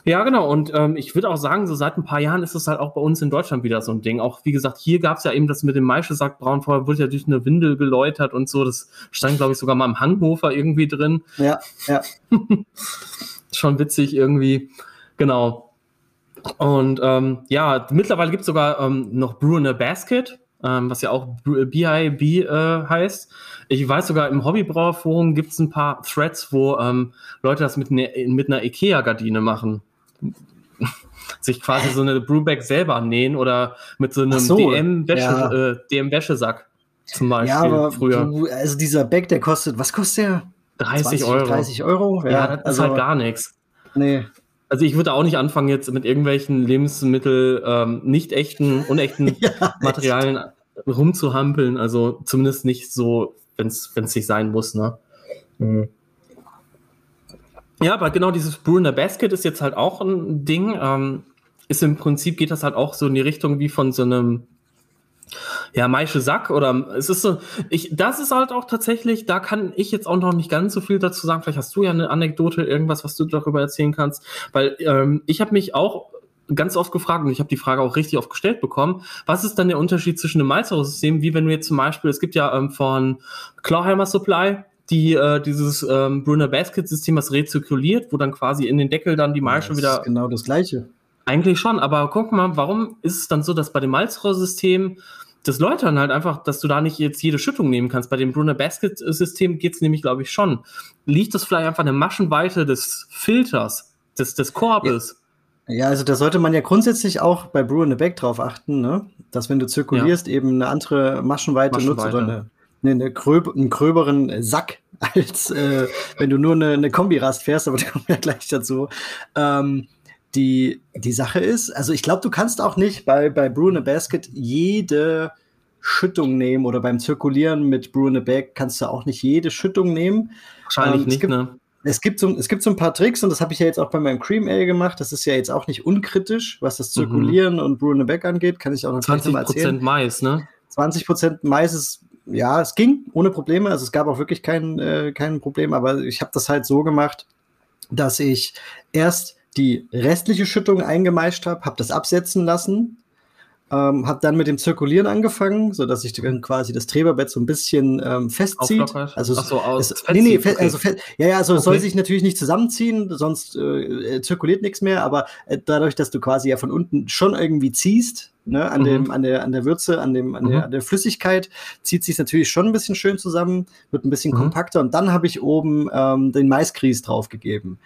Ja, genau. Und ähm, ich würde auch sagen, so seit ein paar Jahren ist es halt auch bei uns in Deutschland wieder so ein Ding. Auch wie gesagt, hier gab es ja eben das mit dem Maischesack braun. Vorher wurde ja durch eine Windel geläutert und so. Das stand, glaube ich, sogar mal im Hanghofer irgendwie drin. Ja, ja. Schon witzig irgendwie. Genau. Und ähm, ja, mittlerweile gibt es sogar ähm, noch Brew in a Basket, ähm, was ja auch BIB äh, heißt. Ich weiß sogar, im Hobbybrauerforum gibt es ein paar Threads, wo ähm, Leute das mit, ne, mit einer Ikea-Gardine machen. Sich quasi so eine Brewbag selber nähen oder mit so einem so, DM-Wäschesack ja. äh, DM zum Beispiel. Ja, aber früher. Du, also dieser Bag, der kostet, was kostet der? 30 20, Euro. 30 Euro? Ja, ja das also, ist halt gar nichts. Nee. Also ich würde auch nicht anfangen, jetzt mit irgendwelchen Lebensmittel, ähm, nicht echten, unechten ja, Materialien rumzuhampeln. Also zumindest nicht so, wenn es nicht sein muss, ne? Mhm. Ja, aber genau dieses Brew in a Basket ist jetzt halt auch ein Ding. Ähm, ist im Prinzip geht das halt auch so in die Richtung wie von so einem ja, Maische Sack oder es ist so, ich, das ist halt auch tatsächlich, da kann ich jetzt auch noch nicht ganz so viel dazu sagen. Vielleicht hast du ja eine Anekdote, irgendwas, was du darüber erzählen kannst, weil ähm, ich habe mich auch ganz oft gefragt und ich habe die Frage auch richtig oft gestellt bekommen. Was ist dann der Unterschied zwischen einem Malzerosystem, wie wenn du jetzt zum Beispiel, es gibt ja ähm, von Clawhammer Supply die äh, dieses ähm, Brunner Basket System, was rezirkuliert, wo dann quasi in den Deckel dann die Maische ja, wieder. genau das gleiche. Eigentlich schon, aber guck mal, warum ist es dann so, dass bei dem Malzrohrsystem das läutern halt einfach, dass du da nicht jetzt jede Schüttung nehmen kannst. Bei dem Brunner Basket System geht es nämlich, glaube ich, schon. Liegt das vielleicht einfach eine Maschenweite des Filters, des, des Korbes? Ja. ja. also da sollte man ja grundsätzlich auch bei Brew in the Back drauf achten, ne? dass wenn du zirkulierst, ja. eben eine andere Maschenweite, Maschenweite. nutzt oder eine, eine, eine gröb, einen gröberen Sack, als äh, wenn du nur eine, eine Kombirast fährst, aber da kommen wir ja gleich dazu. Ähm, die, die Sache ist, also ich glaube, du kannst auch nicht bei, bei Brew in a Basket jede Schüttung nehmen oder beim Zirkulieren mit Brew in a Bag kannst du auch nicht jede Schüttung nehmen. Wahrscheinlich ähm, nicht, gibt, ne? Es gibt, so, es gibt so ein paar Tricks und das habe ich ja jetzt auch bei meinem Cream Ale gemacht. Das ist ja jetzt auch nicht unkritisch, was das mhm. Zirkulieren mhm. und Brew in a Bag angeht. Kann ich auch noch 20 mal erzählen. Mais, ne? 20% Mais ist, ja, es ging ohne Probleme. Also es gab auch wirklich kein, äh, kein Problem, aber ich habe das halt so gemacht, dass ich erst die restliche Schüttung eingemeischt habe, habe das absetzen lassen, ähm, habe dann mit dem Zirkulieren angefangen, so dass sich dann quasi das Treberbett so ein bisschen ähm, festzieht. Auflockert. Also Ach so, aus es, nee, nee, okay. also ja, ja, also okay. soll sich natürlich nicht zusammenziehen, sonst äh, zirkuliert nichts mehr, aber äh, dadurch, dass du quasi ja von unten schon irgendwie ziehst, ne, an, mhm. dem, an, der, an der Würze, an, dem, an, mhm. der, an der Flüssigkeit, zieht sich natürlich schon ein bisschen schön zusammen, wird ein bisschen mhm. kompakter und dann habe ich oben ähm, den Maisgrieß draufgegeben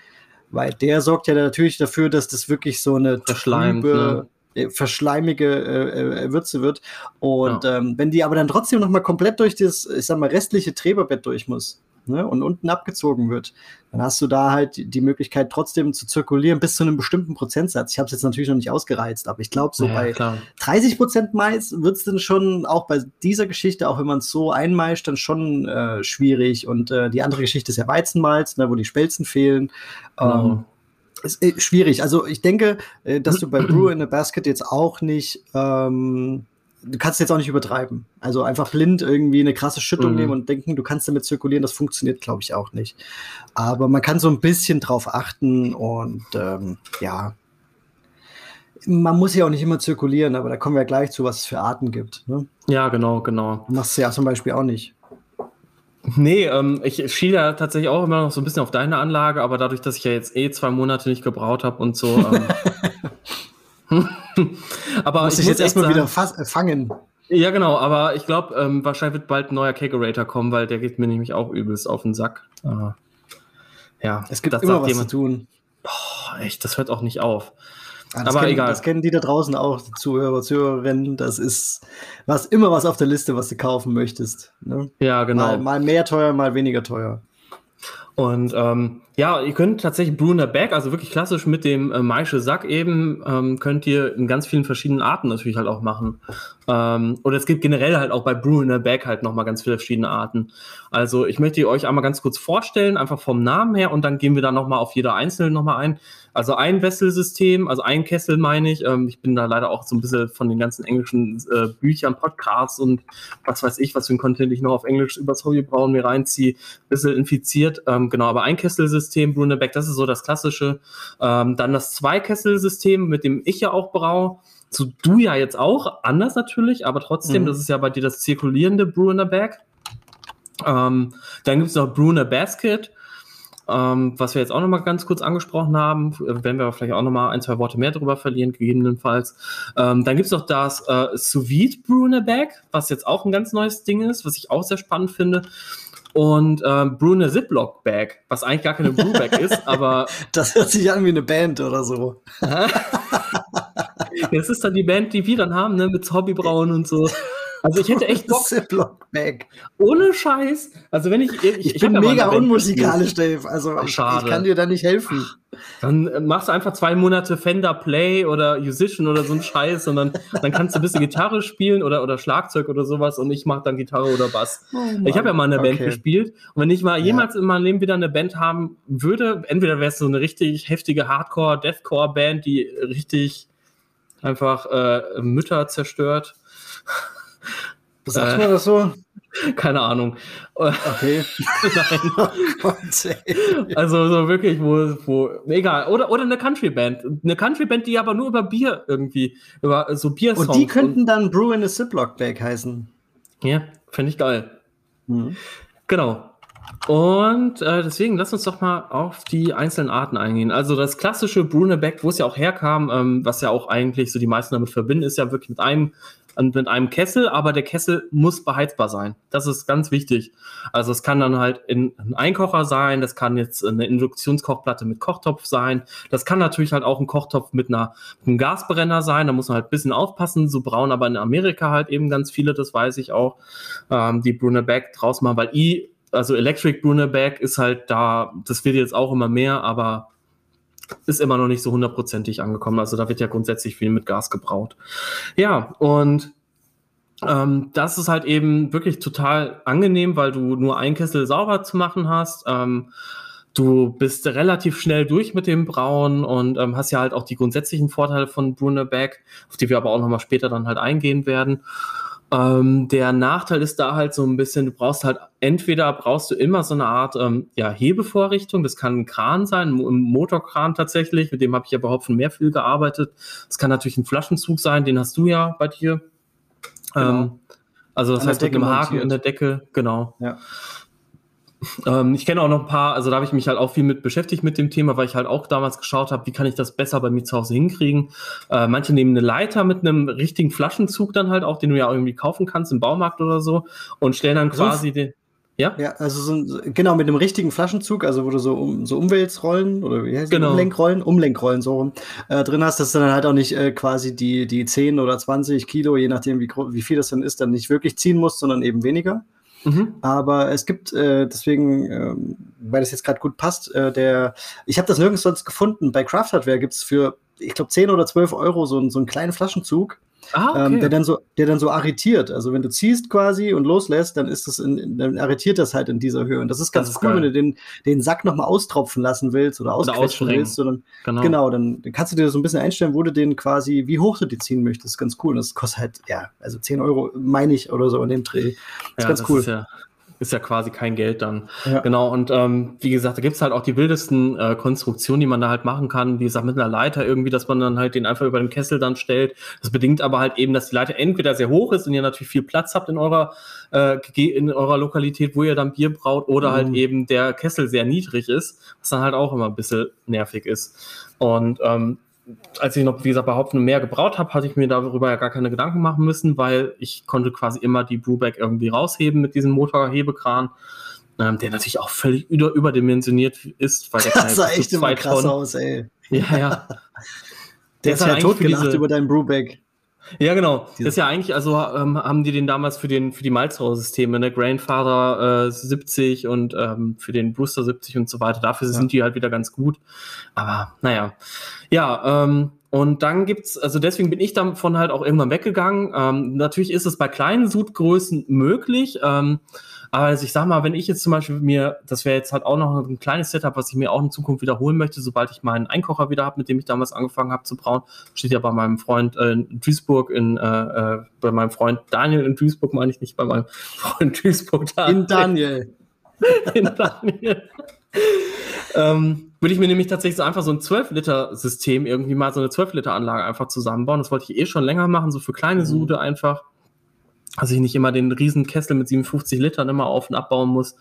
weil der sorgt ja natürlich dafür, dass das wirklich so eine trübe, ne? Äh, verschleimige äh, äh, Würze wird. Und ja. ähm, wenn die aber dann trotzdem noch mal komplett durch das, ich sag mal, restliche Treberbett durch muss, ne, und unten abgezogen wird, dann hast du da halt die Möglichkeit trotzdem zu zirkulieren bis zu einem bestimmten Prozentsatz. Ich habe es jetzt natürlich noch nicht ausgereizt, aber ich glaube, so ja, bei klar. 30 Prozent Mais wird es dann schon auch bei dieser Geschichte, auch wenn man es so einmeischt, dann schon äh, schwierig. Und äh, die andere Geschichte ist ja Weizenmalz, ne, wo die Spelzen fehlen. Genau. Ähm, ist äh, schwierig. Also ich denke, äh, dass du bei Brew in a Basket jetzt auch nicht ähm, du kannst jetzt auch nicht übertreiben. Also einfach blind irgendwie eine krasse Schüttung mhm. nehmen und denken, du kannst damit zirkulieren, das funktioniert, glaube ich, auch nicht. Aber man kann so ein bisschen drauf achten und ähm, ja, man muss ja auch nicht immer zirkulieren, aber da kommen wir gleich zu, was es für Arten gibt. Ne? Ja, genau, genau. Du machst es ja zum Beispiel auch nicht. Nee, ähm, ich schiele ja tatsächlich auch immer noch so ein bisschen auf deine Anlage, aber dadurch, dass ich ja jetzt eh zwei Monate nicht gebraut habe und so, ähm, aber muss ich, ich jetzt erstmal wieder äh, fangen. Ja, genau, aber ich glaube, ähm, wahrscheinlich wird bald ein neuer Kegerator kommen, weil der geht mir nämlich auch übelst auf den Sack. Äh, ja, es gibt immer was jemand, zu tun. Boah, echt, das hört auch nicht auf. Ja, aber kennen, egal. Das kennen die da draußen auch, Zuhörer, Zuhörerinnen. Das ist was immer was auf der Liste, was du kaufen möchtest. Ne? Ja, genau. Mal, mal mehr teuer, mal weniger teuer. Und ähm, ja, ihr könnt tatsächlich Brew in a Bag, also wirklich klassisch mit dem äh, Maische Sack eben, ähm, könnt ihr in ganz vielen verschiedenen Arten natürlich halt auch machen. Ähm, oder es gibt generell halt auch bei Brew in a Bag halt nochmal ganz viele verschiedene Arten. Also ich möchte euch einmal ganz kurz vorstellen, einfach vom Namen her und dann gehen wir da nochmal auf jeder einzelne nochmal ein. Also ein Wesselsystem, also ein Kessel meine ich. Ähm, ich bin da leider auch so ein bisschen von den ganzen englischen äh, Büchern, Podcasts und was weiß ich, was für ein Content ich noch auf Englisch übers Hobbybrauen mir reinziehe, ein bisschen infiziert. Ähm, Ähm, genau, aber ein Kesselsystem, Brunebeck, das ist so das klassische. Ähm, dann das Zwei-Kesselsystem, mit dem ich ja auch brauche. So du ja jetzt auch, anders natürlich, aber trotzdem, mhm. das ist ja bei dir das zirkulierende Brunebeck. Ähm, dann gibt es noch Bruner Basket. Ähm, was wir jetzt auch noch mal ganz kurz angesprochen haben, äh, werden wir vielleicht auch noch mal ein, zwei Worte mehr darüber verlieren, gegebenenfalls. Ähm, dann gibt es noch das äh, Sous Vide Bruner Bag, was jetzt auch ein ganz neues Ding ist, was ich auch sehr spannend finde. Und ähm, Bruner Ziploc Bag, was eigentlich gar keine Brew Bag ist, aber. Das hört sich an wie eine Band oder so. das ist dann die Band, die wir dann haben, ne, mit Hobbybrauen und so. Also ich hätte echt Bock. Ziploc Bag. Ohne Scheiß. Also wenn ich ich, ich, bin mega unmusikalisch, Dave. Also ich, ich, kann dir da nicht helfen. Dann äh, machst du einfach zwei Monate Fender Play oder Musician oder so ein Scheiß und dann, dann kannst du ein bisschen Gitarre spielen oder, oder Schlagzeug oder sowas und ich mach dann Gitarre oder Bass. Oh ich habe ja mal eine Band okay. gespielt und wenn ich mal ja. jemals in meinem Leben wieder eine Band haben würde, entweder wäre es so eine richtig heftige Hardcore, Deathcore Band, die richtig einfach äh, Mütter zerstört Sagt man das so? Keine Ahnung. Okay. Nein. Oh Gott, also so wirklich, wo, wo, egal. Oder, oder eine Country-Band. Eine Country-Band, die aber nur über Bier irgendwie, über so bier Und die könnten und, dann Brew in a Ziploc Bag heißen. Ja, finde ich geil. Mhm. Genau. Und äh, deswegen lass uns doch mal auf die einzelnen Arten eingehen. Also das klassische Brunebeck, wo es ja auch herkam, ähm, was ja auch eigentlich so die meisten damit verbinden, ist ja wirklich mit einem mit einem Kessel, aber der Kessel muss beheizbar sein. Das ist ganz wichtig. Also es kann dann halt in, ein Einkocher sein, das kann jetzt eine Induktionskochplatte mit Kochtopf sein, das kann natürlich halt auch ein Kochtopf mit, einer, mit einem Gasbrenner sein, da muss man halt ein bisschen aufpassen, so braun aber in Amerika halt eben ganz viele, das weiß ich auch, ähm, die Brunner-Bag draus machen, weil i, also Electric Brunner-Bag ist halt da, das wird jetzt auch immer mehr, aber ist immer noch nicht so hundertprozentig angekommen. Also da wird ja grundsätzlich viel mit Gas gebraut. Ja, und ähm, das ist halt eben wirklich total angenehm, weil du nur einen Kessel sauber zu machen hast. Ähm, du bist relativ schnell durch mit dem Brauen und ähm, hast ja halt auch die grundsätzlichen Vorteile von Brunner Bag, auf die wir aber auch nochmal später dann halt eingehen werden. Ähm, der Nachteil ist da halt so ein bisschen, du brauchst halt, entweder brauchst du immer so eine Art ähm, ja, Hebevorrichtung, das kann ein Kran sein, ein Motorkran tatsächlich, mit dem habe ich ja überhaupt schon mehr viel gearbeitet. Das kann natürlich ein Flaschenzug sein, den hast du ja bei dir. Genau. Ähm, also das An heißt mit einem Haken in der Decke, genau. Ja. Ähm, ich kenne auch noch ein paar, also da habe ich mich halt auch viel mit beschäftigt mit dem Thema, weil ich halt auch damals geschaut habe, wie kann ich das besser bei mir zu Hause hinkriegen. Äh, manche nehmen eine Leiter mit einem richtigen Flaschenzug dann halt auch, den du ja irgendwie kaufen kannst im Baumarkt oder so und stellen dann quasi so, den. Ja? Ja, also so, genau, mit einem richtigen Flaschenzug, also wo du so, um, so Umweltrollen oder wie heißt genau. Umlenkrollen, Umlenkrollen so rum äh, drin hast, dass du dann halt auch nicht äh, quasi die, die 10 oder 20 Kilo, je nachdem wie, wie viel das dann ist, dann nicht wirklich ziehen musst, sondern eben weniger. Mhm. Aber es gibt äh, deswegen, ähm, weil das jetzt gerade gut passt, äh, der, ich habe das nirgends sonst gefunden. Bei Craft Hardware gibt es für, ich glaube, 10 oder 12 Euro so, so einen kleinen Flaschenzug, Ah, ähm, okay. ähm, der dann so, der dann so arretiert. Also wenn du ziehst quasi und loslässt, dann ist das in, dann arretiert das halt in dieser Höhe. Und das ist ganz das ist cool, geil. wenn du den, den Sack nochmal austropfen lassen willst oder ausquetschen willst. Sondern, genau. genau, dann, dann kannst du dir so ein bisschen einstellen, wo du den quasi, wie hoch du die ziehen möchtest. Das ist ganz cool. Und das kostet halt, ja, also 10 Euro, meine ich, oder so in dem Dreh. Das ist ja, ganz cool. Ist ja ist ja quasi kein Geld dann. Ja. Genau, und ähm, wie gesagt, da gibt's halt auch die wildesten äh, Konstruktionen, die man da halt machen kann. Wie gesagt, mit einer Leiter irgendwie, dass man dann halt den einfach über den Kessel dann stellt. Das bedingt aber halt eben, dass die Leiter entweder sehr hoch ist und ihr natürlich viel Platz habt in eurer, äh, in eurer Lokalität, wo ihr dann Bier braut, oder halt mhm. halt eben der Kessel sehr niedrig ist, was dann halt auch immer ein bisschen nervig ist. Und ähm, als ich noch, wie gesagt, bei Hopfen mehr gebraut habe, hatte ich mir darüber ja gar keine Gedanken machen müssen, weil ich konnte quasi immer die Brewback irgendwie rausheben mit diesem Motorhebekran, ähm, der natürlich auch völlig über, überdimensioniert ist, weil der das sah echt immer krass Tonnen. aus, ey. Ja, ja. Der, ist ja totgelacht über deinen Brewback. Ja, genau. Das ist ja eigentlich, also ähm, haben die den damals für den für die Malzrohrsysteme, ne, Grainfather äh, 70 und ähm, für den Brewster 70 und so weiter. Dafür ja. sind die halt wieder ganz gut. Aber naja. Ja, ähm, und dann gibt's, also deswegen bin ich davon halt auch irgendwann weggegangen. Ähm, natürlich ist es bei kleinen Sudgrößen möglich. Ähm, aber also ich sag mal, wenn ich jetzt zum Beispiel mir, das wäre jetzt halt auch noch ein kleines Setup, was ich mir auch in Zukunft wiederholen möchte, sobald ich meinen Einkocher wieder habe, mit dem ich damals angefangen habe zu brauen, steht ja bei meinem Freund äh, in Duisburg, in, äh, äh, bei meinem Freund Daniel in Duisburg, meine ich nicht, bei meinem Freund Duisburg Daniel. In Daniel. in Daniel. ähm, würde ich mir nämlich tatsächlich so einfach so ein 12-Liter-System irgendwie mal so eine 12-Liter-Anlage einfach zusammenbauen. Das wollte ich eh schon länger machen, so für kleine mhm. Sude einfach. Also ich nicht immer den riesen Kessel mit 57 Litern immer auf und abbauen muss.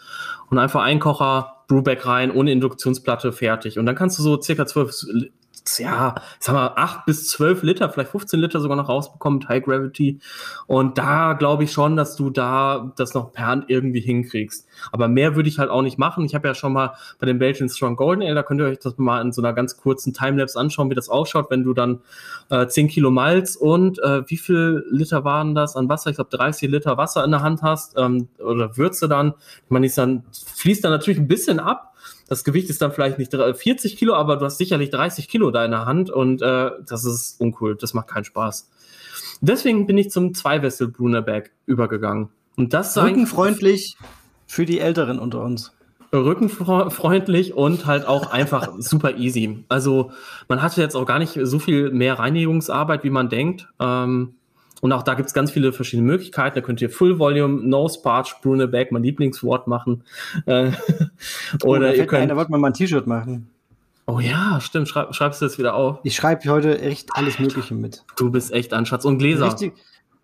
Und einfach Einkocher, Brewback rein, ohne Induktionsplatte, fertig. Und dann kannst du so circa 12 ja, sag mal, acht bis zwölf Liter, vielleicht 15 Liter sogar noch rausbekommen mit High Gravity. Und da glaube ich schon, dass du da das noch per Hand irgendwie hinkriegst. Aber mehr würde ich halt auch nicht machen. Ich habe ja schon mal bei dem Belgian Strong Golden Ale, da könnt ihr euch das mal in so einer ganz kurzen Timelapse anschauen, wie das ausschaut, wenn du dann äh, 10 Kilo Malz und äh, wie viel Liter waren das an Wasser? Ich glaube 30 Liter Wasser in der Hand hast ähm, oder Würze dann. Ich meine, dann fließt dann natürlich ein bisschen ab, das Gewicht ist dann vielleicht nicht 40 Kilo, aber du hast sicherlich 30 Kilo da in der Hand und äh, das ist uncool. Das macht keinen Spaß. Deswegen bin ich zum Zwei-Wessel Bag übergegangen. Und das Rückenfreundlich für die Älteren unter uns. Rückenfreundlich und halt auch einfach super easy. Also man hatte jetzt auch gar nicht so viel mehr Reinigungsarbeit, wie man denkt. Ähm, und auch da gibt es ganz viele verschiedene Möglichkeiten. Da könnt ihr Full Volume, No Sparge, Back, mein Lieblingswort machen. Äh, oh, oder ihr könnt. Da wollte man mal ein T-Shirt machen. Oh ja, stimmt. Schreib, schreibst du das wieder auf? Ich schreibe heute echt alles Alter, Mögliche mit. Du bist echt ein Schatz. Und Gläser. Richtig,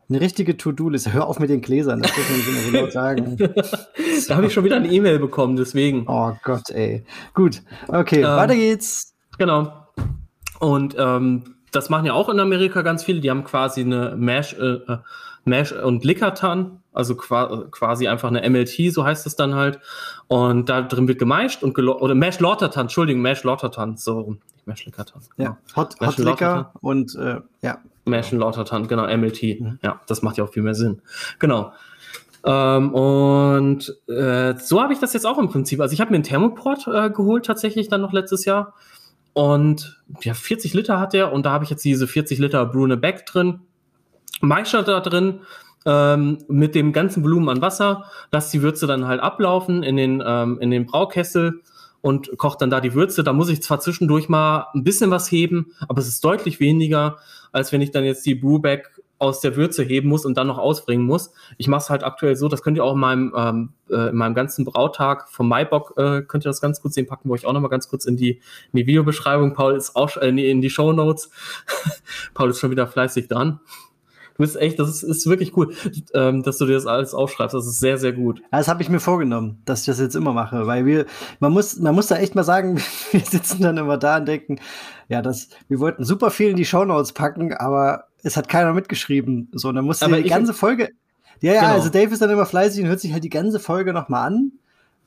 eine richtige To-Do-Liste. Hör auf mit den Gläsern, das muss man nicht immer so laut sagen. da habe ich schon wieder eine E-Mail bekommen, deswegen. Oh Gott, ey. Gut, okay, ähm, weiter geht's. Genau. Und ähm, das machen ja auch in Amerika ganz viele. Die haben quasi eine Mash, äh, äh Mash und Lickertan, also quasi einfach eine MLT, so heißt es dann halt. Und da drin wird gemeischt und oder Mash Lautertan, Entschuldigung, Mash Lautertan, so nicht Mash Lickertan. Genau. Ja, Hot, Hot Licker und äh, ja. Mash und Lautertan, genau, MLT. Mhm. Ja, das macht ja auch viel mehr Sinn. Genau. Ähm, und äh, so habe ich das jetzt auch im Prinzip. Also ich habe mir einen Thermoport äh, geholt tatsächlich dann noch letztes Jahr. Und ja, 40 Liter hat der und da habe ich jetzt diese 40 Liter Brune Beck drin. Meister da drin ähm, mit dem ganzen Volumen an Wasser, lass die Würze dann halt ablaufen in den, ähm, in den Braukessel und kocht dann da die Würze. Da muss ich zwar zwischendurch mal ein bisschen was heben, aber es ist deutlich weniger, als wenn ich dann jetzt die Brewback aus der Würze heben muss und dann noch ausbringen muss. Ich mache es halt aktuell so, das könnt ihr auch in meinem, ähm, äh, in meinem ganzen Brautag vom Maibock, äh, könnt ihr das ganz kurz sehen, packen wir euch auch noch mal ganz kurz in die, in die Videobeschreibung. Paul ist auch äh, in die Show Notes. Paul ist schon wieder fleißig dran. Du bist echt, das ist, ist wirklich cool, ähm, dass du dir das alles aufschreibst. Das ist sehr, sehr gut. Das habe ich mir vorgenommen, dass ich das jetzt immer mache, weil wir, man muss, man muss da echt mal sagen, wir sitzen dann immer da und denken, ja, das, wir wollten super viel in die Shownotes packen, aber es hat keiner mitgeschrieben. So, dann musste die ganze Folge. Ja, ja, genau. also Dave ist dann immer fleißig und hört sich halt die ganze Folge nochmal an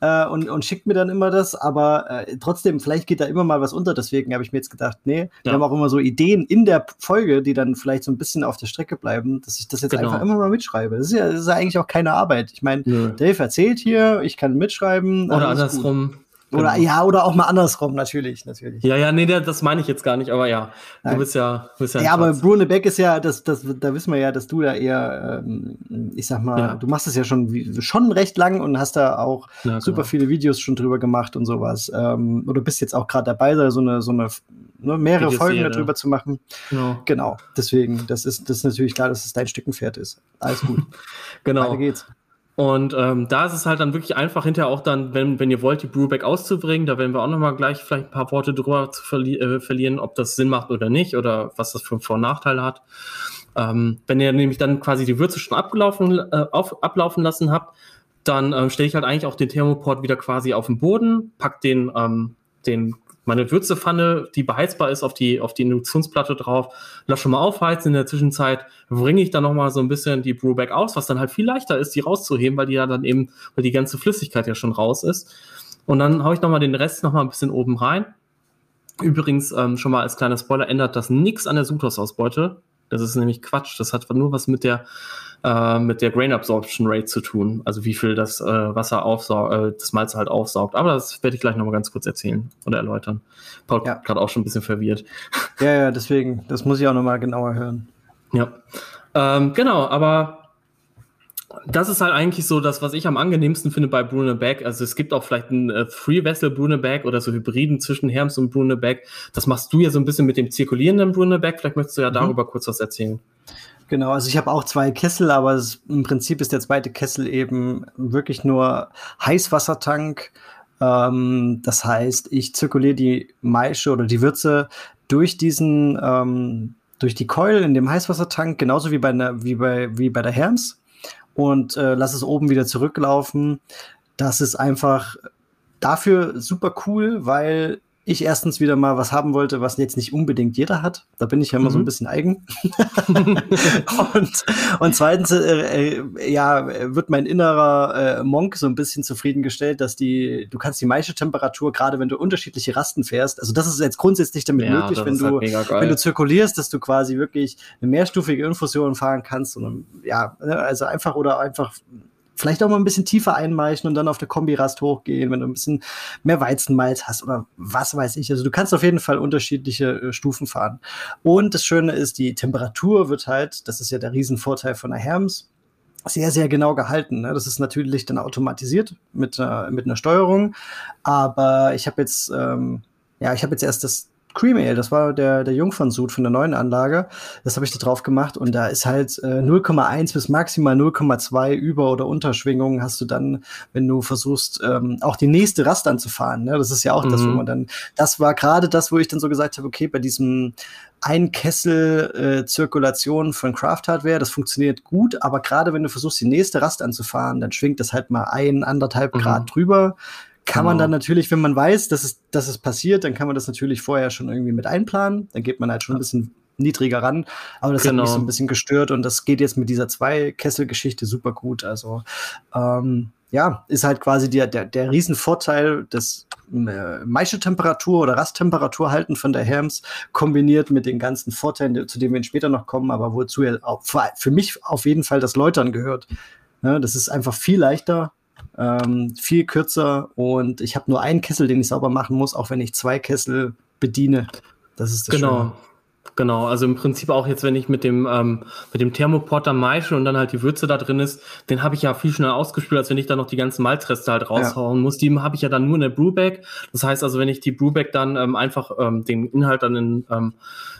äh, und, und schickt mir dann immer das, aber äh, trotzdem, vielleicht geht da immer mal was unter, deswegen habe ich mir jetzt gedacht, nee, ja. wir haben auch immer so Ideen in der Folge, die dann vielleicht so ein bisschen auf der Strecke bleiben, dass ich das jetzt genau. einfach immer mal mitschreibe. Das ist ja, das ist ja eigentlich auch keine Arbeit. Ich meine, Dave erzählt hier, ich kann mitschreiben. Oder andersrum. Gut. Oder genau. ja, oder auch mal andersrum, natürlich, natürlich. Ja, ja, nee, das meine ich jetzt gar nicht, aber ja, Nein. du bist ja, bist ja. Ja, aber Brune Beck ist ja, das, das, da wissen wir ja, dass du da eher, ähm, ich sag mal, ja. du machst es ja schon, schon recht lang und hast da auch ja, super genau. viele Videos schon drüber gemacht und sowas. Ähm, oder bist jetzt auch gerade dabei, da so eine, so eine, ne, mehrere Videos Folgen darüber zu machen. Genau. genau. Deswegen, das ist, das ist natürlich klar, dass es dein Stückenpferd ist. Alles gut. genau. Weiter geht's. Und ähm, da ist es halt dann wirklich einfach hinterher auch dann, wenn, wenn ihr wollt, die Brewback auszubringen, da werden wir auch nochmal gleich vielleicht ein paar Worte drüber zu verli äh, verlieren, ob das Sinn macht oder nicht oder was das für Vor- und Nachteile hat. Ähm, wenn ihr nämlich dann quasi die Würze schon abgelaufen, äh, auf, ablaufen lassen habt, dann ähm, stelle ich halt eigentlich auch den Thermoport wieder quasi auf den Boden, pack den, ähm, den meine Würzepfanne, die beheizbar ist, auf die, auf die Induktionsplatte drauf, lass schon mal aufheizen. In der Zwischenzeit bringe ich dann noch mal so ein bisschen die Brewback aus, was dann halt viel leichter ist, die rauszuheben, weil die ja dann eben, weil die ganze Flüssigkeit ja schon raus ist. Und dann haue ich noch mal den Rest noch mal ein bisschen oben rein. Übrigens, ähm, schon mal als kleiner Spoiler, ändert das nichts an der Sudhaus-Ausbeute. Das ist nämlich Quatsch. Das hat nur was mit der äh, mit der Grain Absorption Rate zu tun, also wie viel das äh, Wasser aufsaugt, äh, das Malz halt aufsaugt. Aber das werde ich gleich nochmal ganz kurz erzählen oder erläutern. Paul ja. gerade auch schon ein bisschen verwirrt. Ja, ja, deswegen, das muss ich auch nochmal genauer hören. Ja, ähm, genau, aber das ist halt eigentlich so das, was ich am angenehmsten finde bei Brunebeck. Also es gibt auch vielleicht ein äh, Three-Vessel Brunebeck oder so Hybriden zwischen Herms und Brunebeck. Das machst du ja so ein bisschen mit dem zirkulierenden Brunebeck. Vielleicht möchtest du ja mhm. darüber kurz was erzählen. Genau, also ich habe auch zwei Kessel, aber es, im Prinzip ist der zweite Kessel eben wirklich nur Heißwassertank Ähm, das heißt, ich zirkuliere die Maische oder die Würze durch diesen, ähm, durch die Keul in dem Heißwassertank, genauso wie bei, einer, wie bei, wie bei der Herms und äh, lasse es oben wieder zurücklaufen. Das ist einfach dafür super cool, weil ich erstens wieder mal was haben wollte, was jetzt nicht unbedingt jeder hat. Da bin ich ja immer mhm. so ein mhm. bisschen eigen. und, und zweitens, äh, äh, ja, wird mein innerer äh, Monk so ein bisschen zufriedengestellt, dass die, du kannst die Maische-Temperatur, gerade wenn du unterschiedliche Rasten fährst, also das ist jetzt grundsätzlich damit ja, möglich, wenn du, halt wenn du zirkulierst, dass du quasi wirklich eine mehrstufige Infusion fahren kannst. Und, ja, ne, also einfach oder einfach vielleicht auch mal ein bisschen tiefer einmeichen und dann auf der Kombirast hochgehen, wenn du ein bisschen mehr Weizenmalz hast oder was weiß ich. Also du kannst auf jeden Fall unterschiedliche äh, Stufen fahren. Und das Schöne ist, die Temperatur wird halt, das ist ja der Riesenvorteil von der Herms, sehr, sehr genau gehalten. Ne? Das ist natürlich dann automatisiert mit, äh, mit einer Steuerung. Aber ich habe jetzt, ähm, ja, ich habe jetzt erst das Cream Ale, das war der, der Jungfernsud von der neuen Anlage. Das habe ich da drauf gemacht und da ist halt äh, 0,1 bis maximal 0,2 Über- oder Unterschwingungen hast du dann, wenn du versuchst, ähm, auch die nächste Rast anzufahren. Ne? Das ist ja auch mhm. das, wo mhm. man dann, das war gerade das, wo ich dann so gesagt habe, okay, bei diesem ein Kessel äh, Zirkulation von Craft Hardware, das funktioniert gut, aber gerade wenn du versuchst, die nächste Rast anzufahren, dann schwingt das halt mal ein, anderthalb mhm. Grad drüber kann genau. man dann natürlich, wenn man weiß, dass es, dass es passiert, dann kann man das natürlich vorher schon irgendwie mit einplanen. Dann geht man halt schon ein bisschen niedriger ran. Aber das genau. hat mich so genau. ein bisschen gestört und das geht jetzt mit dieser Zwei-Kessel-Geschichte super gut. Also ähm, ja, ist halt quasi der, der, der Riesenvorteil des äh, Maischetemperatur oder Rasttemperatur halten von der Herms kombiniert mit den ganzen Vorteilen, zu denen wir später noch kommen, aber wozu ja auch für mich auf jeden Fall das Läutern gehört. Ja, das ist einfach viel leichter, ähm, viel kürzer und ich habe nur einen Kessel, den ich sauber machen muss, auch wenn ich zwei Kessel bediene. Das ist das Genau. Schöne. Genau, also im Prinzip auch jetzt, wenn ich mit dem ähm, mit dem Thermoporter meische und dann halt die Würze da drin ist, den habe ich ja viel schneller ausgespült, als wenn ich da noch die ganzen Malzreste halt raushauen ja. muss. Die habe ich ja dann nur in der Brewbag. Das heißt also, wenn ich die Brewbag dann ähm, einfach ähm, den Inhalt dann in, ähm,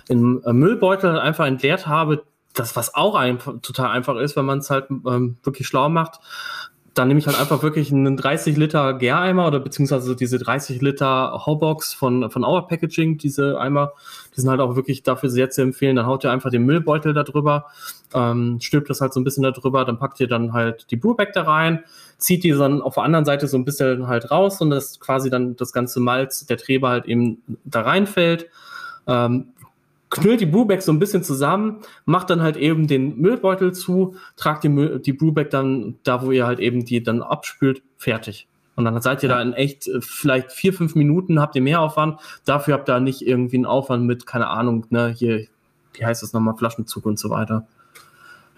in äh, Müllbeutel einfach entleert habe, das was auch einfach, total einfach ist, wenn man es halt ähm, wirklich schlau macht, dann nehme ich halt einfach wirklich einen 30 Liter Gäreimer oder beziehungsweise diese 30 Liter Haubox von, von Our Packaging, diese Eimer, die sind halt auch wirklich dafür sehr zu empfehlen. Dann haut ihr einfach den Müllbeutel da drüber, ähm, stülpt das halt so ein bisschen da drüber, dann packt ihr dann halt die Brewback da rein, zieht die dann auf der anderen Seite so ein bisschen halt raus und das quasi dann das ganze Malz, der Treber halt eben da reinfällt. Ähm, knüllt die Brewbag so ein bisschen zusammen, macht dann halt eben den Müllbeutel zu, tragt die, Müll, die Brewbag dann da, wo ihr halt eben die dann abspült, fertig. Und dann seid ihr da in echt äh, vielleicht vier, fünf Minuten, habt ihr mehr Aufwand. Dafür habt ihr nicht irgendwie einen Aufwand mit, keine Ahnung, ne, hier, wie heißt das nochmal, Flaschenzug und so weiter.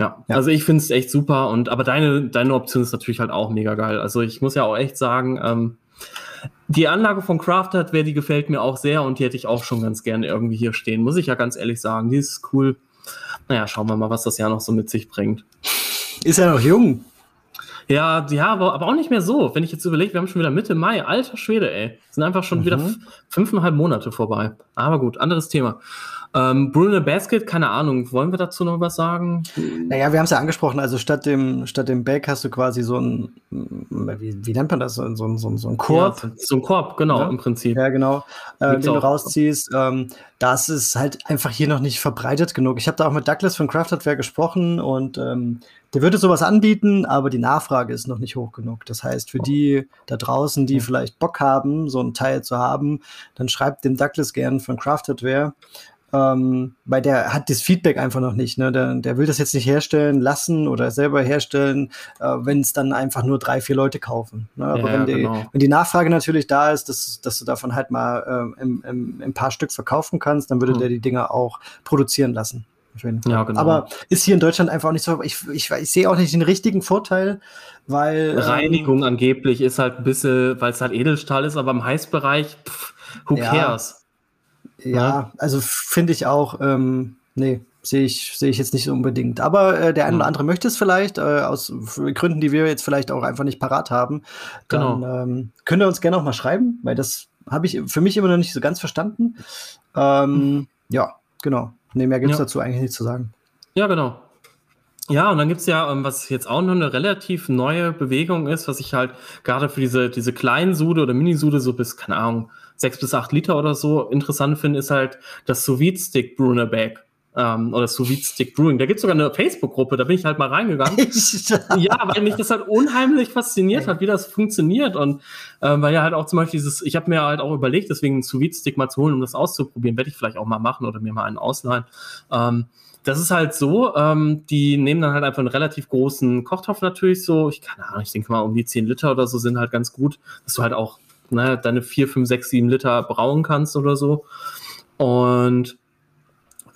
Ja, ja. also ich finde es echt super und aber deine, deine Option ist natürlich halt auch mega geil. Also ich muss ja auch echt sagen, ähm, die Anlage von Craft Hardware, die gefällt mir auch sehr und die hätte ich auch schon ganz gerne irgendwie hier stehen, muss ich ja ganz ehrlich sagen. Die ist cool. Naja, schauen wir mal, was das Jahr noch so mit sich bringt. Ist ja noch jung. Ja, ja, aber, aber auch nicht mehr so. Wenn ich jetzt überlege, wir haben schon wieder Mitte Mai. Alter Schwede, ey. Sind einfach schon mhm. wieder fünfeinhalb Monate vorbei. Aber gut, anderes Thema. Ähm, Bruno Basket, keine Ahnung, wollen wir dazu noch was sagen? Naja, wir haben es ja angesprochen, also statt dem, statt dem Bag hast du quasi so ein, wie, wie nennt man das, so, ein, so, ein, so ein Korb? Ja, so ein Korb, genau, ja? im Prinzip. Ja, genau, äh, den du rausziehst. Ähm, das ist halt einfach hier noch nicht verbreitet genug. Ich habe da auch mit Douglas von Craft Hardware gesprochen und ähm, der würde sowas anbieten, aber die Nachfrage ist noch nicht hoch genug. Das heißt, für die da draußen, die vielleicht Bock haben, so ein Teil zu haben, dann schreibt dem Douglas gern von Craft Hardware ähm, weil der hat das Feedback einfach noch nicht. Ne? Der, der will das jetzt nicht herstellen lassen oder selber herstellen, äh, wenn es dann einfach nur drei, vier Leute kaufen. Ne? Aber ja, wenn, die, genau. wenn die Nachfrage natürlich da ist, dass, dass du davon halt mal äh, im, im, im paar Stück verkaufen kannst, dann würde mhm. der die Dinger auch produzieren lassen. Ja, genau. Aber ist hier in Deutschland einfach auch nicht so. Ich, ich, ich sehe auch nicht den richtigen Vorteil, weil. Ähm, Reinigung ähm, angeblich ist halt ein bisschen, weil es halt Edelstahl ist, aber im Heißbereich, pff, who ja. cares? Ja, also finde ich auch, ähm, nee, sehe ich, sehe ich jetzt nicht unbedingt. Aber äh, der eine oder andere möchte es vielleicht, äh, aus Gründen, die wir jetzt vielleicht auch einfach nicht parat haben. Dann genau. ähm, könnt ihr uns gerne auch mal schreiben, weil das habe ich für mich immer noch nicht so ganz verstanden. Ähm, mhm. Ja, genau. Nee, mehr gibt es ja. dazu eigentlich nicht zu sagen. Ja, genau. Ja, und dann gibt's ja, ähm, was jetzt auch noch eine relativ neue Bewegung ist, was ich halt gerade für diese, diese kleinen Sude oder Minisude so bis, keine Ahnung, sechs bis acht Liter oder so interessant finde, ist halt das sous stick Bruner Bag. Ähm, oder sous Stick Brewing. Da gibt's sogar eine Facebook-Gruppe, da bin ich halt mal reingegangen. ja, weil mich das halt unheimlich fasziniert hat, wie das funktioniert. Und äh, weil ja halt auch zum Beispiel dieses, ich habe mir halt auch überlegt, deswegen einen sous Stick mal zu holen, um das auszuprobieren. Werde ich vielleicht auch mal machen oder mir mal einen ausleihen. Ähm, das ist halt so, ähm, die nehmen dann halt einfach einen relativ großen Kochtopf natürlich so, ich keine Ahnung, ich denke mal um die 10 Liter oder so sind halt ganz gut, dass du halt auch ne, deine 4, 5, 6, 7 Liter brauen kannst oder so. Und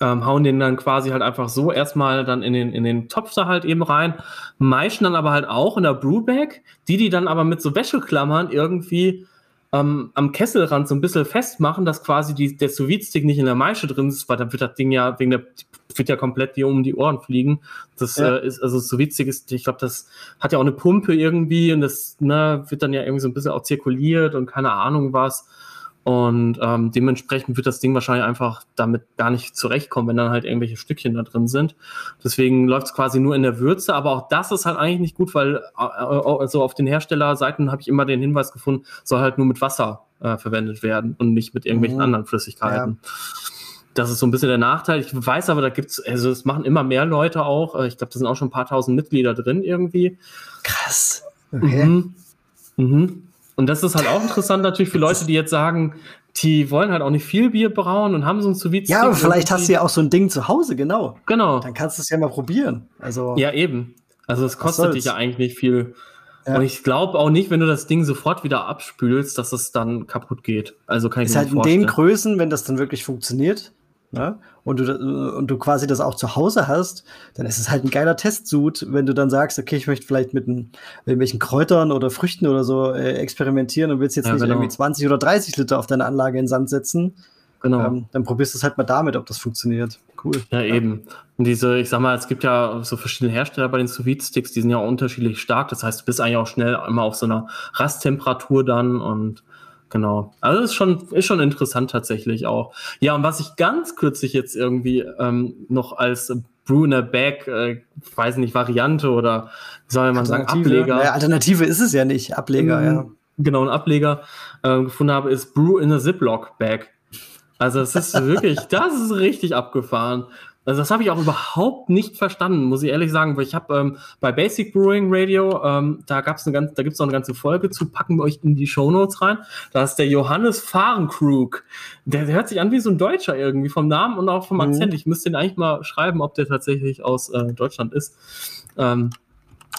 ähm, hauen den dann quasi halt einfach so erstmal dann in den, in den Topf da halt eben rein, meischen dann aber halt auch in der Brewbag, die die dann aber mit so Wäscheklammern irgendwie ähm, am Kesselrand so ein bisschen festmachen, dass quasi die, der sous stick nicht in der Maische drin ist, weil dann wird das Ding ja wegen der wird ja komplett dir um die Ohren fliegen. Das ja. äh, ist also so witzig ist, ich glaube, das hat ja auch eine Pumpe irgendwie und das ne, wird dann ja irgendwie so ein bisschen auch zirkuliert und keine Ahnung was. Und ähm, dementsprechend wird das Ding wahrscheinlich einfach damit gar nicht zurechtkommen, wenn dann halt irgendwelche Stückchen da drin sind. Deswegen läuft es quasi nur in der Würze, aber auch das ist halt eigentlich nicht gut, weil äh, also auf den Herstellerseiten habe ich immer den Hinweis gefunden, soll halt nur mit Wasser äh, verwendet werden und nicht mit irgendwelchen mhm. anderen Flüssigkeiten. Ja. Das ist so ein bisschen der Nachteil. Ich weiß aber, da gibt's, also es machen immer mehr Leute auch. Äh, ich glaube, da sind auch schon ein paar tausend Mitglieder drin irgendwie. Krass. Okay. Mhm. Mhm. Und das ist halt auch interessant natürlich für Leute, die jetzt sagen, die wollen halt auch nicht viel Bier brauen und haben so ein sous Ja, aber vielleicht hast du ja auch so ein Ding zu Hause, genau. Genau. Dann kannst du es ja mal probieren. Also Ja, eben. Also es kostet dich ja eigentlich nicht viel. Ja. Und ich glaube auch nicht, wenn du das Ding sofort wieder abspülst, dass es dann kaputt geht. Also kann ich ist mir halt in den Größen, wenn das dann wirklich funktioniert, ne? und, du, und du quasi das auch zu Hause hast, dann ist es halt ein geiler Testsud, wenn du dann sagst, okay, ich möchte vielleicht mit, ein, irgendwelchen Kräutern oder Früchten oder so äh, experimentieren und willst jetzt ja, nicht genau. irgendwie 20 oder 30 Liter auf deine Anlage in den Sand setzen. Genau. Ähm, dann probierst du es halt mal damit, ob das funktioniert. Cool. Ja, ja, eben. Und diese, ich sag mal, es gibt ja so verschiedene Hersteller bei den sous sticks die sind ja unterschiedlich stark. Das heißt, du bist eigentlich auch schnell immer auf so einer Rasttemperatur dann und Genau. Also ist schon, ist schon interessant tatsächlich auch. Ja, und was ich ganz kürzlich jetzt irgendwie ähm, noch als Bruner Bag, äh, weiß nicht, Variante oder wie soll man sagen, Ableger. Ja, Alternative ist es ja nicht, Ableger, ja. Genau, ein Ableger äh, gefunden habe, ist Brew in a Ziploc Bag. Also es ist wirklich, das ist richtig abgefahren. Also das habe ich auch überhaupt nicht verstanden, muss ich ehrlich sagen, weil ich habe ähm, bei Basic Brewing Radio, ähm, da gab's eine ganze, da gibt's noch eine ganze Folge zu, packen wir euch in die Show Notes rein. Da ist der Johannes Fahrenkrug. Der, der hört sich an wie so ein Deutscher irgendwie vom Namen und auch vom mhm. Akzent. Ich müsste ihn eigentlich mal schreiben, ob der tatsächlich aus äh, Deutschland ist. Ähm,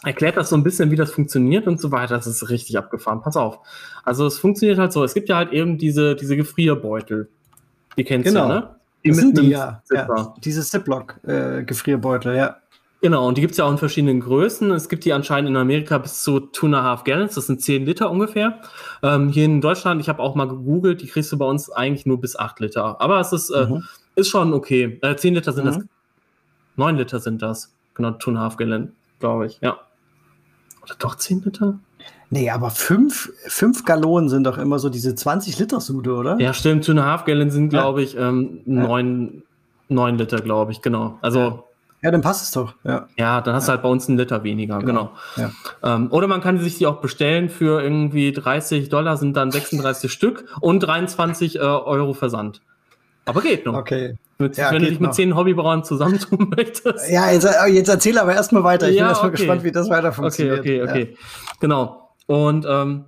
erklärt das so ein bisschen, wie das funktioniert und so weiter. Das ist richtig abgefahren. Pass auf. Also es funktioniert halt so. Es gibt ja halt eben diese, diese Gefrierbeutel. Die kennst genau. du, ne? Die das sind die, ja. ja. Diese Ziploc-Gefrierbeutel, äh, ja. Genau, und die gibt es ja auch in verschiedenen Größen. Es gibt die anscheinend in Amerika bis zu 2,5 Gallons, das sind 10 Liter ungefähr. Ähm, hier in Deutschland, ich habe auch mal gegoogelt, die kriegst du bei uns eigentlich nur bis 8 Liter. Aber es ist, äh, mhm. ist schon okay. Äh, 10 Liter sind mhm. das, 9 Liter sind das. Genau, 2,5 Gallons, glaube ich, ja. Oder doch 10 Liter? Nee, aber fünf, fünf Gallonen sind doch immer so diese 20 Liter Sude, oder? Ja, stimmt. Two and a half Gallon sind, glaube ich, ähm, neun, neun Liter, glaube ich, genau. Also. Ja, dann passt es doch. Ja, ja dann hast du halt bei uns einen Liter weniger, genau. genau. Ja. Ähm, oder man kann sich die auch bestellen für irgendwie 30 Dollar, sind dann 36 Stück und 23 äh, Euro Versand. Aber geht noch. Okay. Mit, ja, wenn du dich mit zehn Hobbybauern zusammentun möchtest. Ja, jetzt, äh, jetzt erzähl aber erstmal weiter. Ich ja, bin erstmal okay. gespannt, wie das weiter funktioniert. Okay, okay, okay. Genau. Und ähm,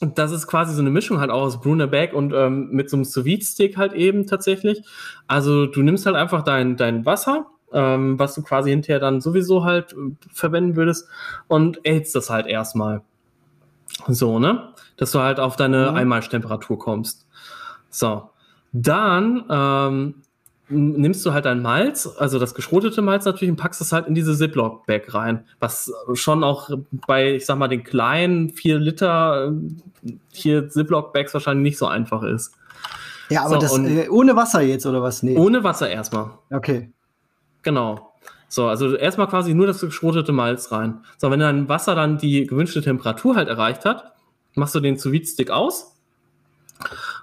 das ist quasi so eine Mischung halt auch aus Bruner Bag und ähm, mit so einem sous stick halt eben tatsächlich. Also du nimmst halt einfach dein, dein Wasser, ähm, was du quasi hinterher dann sowieso halt äh, verwenden würdest und erhitzt das halt erstmal. So, ne? Dass du halt auf deine mhm. Einmaltemperatur kommst. So. Dann ähm, nimmst du halt dein Malz, also das geschrotete Malz natürlich, und packst es halt in diese Ziploc-Bag rein, was schon auch bei, ich sag mal, den kleinen 4 Liter äh, hier Ziploc-Bags wahrscheinlich nicht so einfach ist. Ja, aber so, das äh, ohne Wasser jetzt oder was? Nee. Ohne Wasser erstmal. Okay. Genau. So, also erstmal quasi nur das geschrotete Malz rein. So, wenn dein Wasser dann die gewünschte Temperatur halt erreicht hat, machst du den sous stick aus.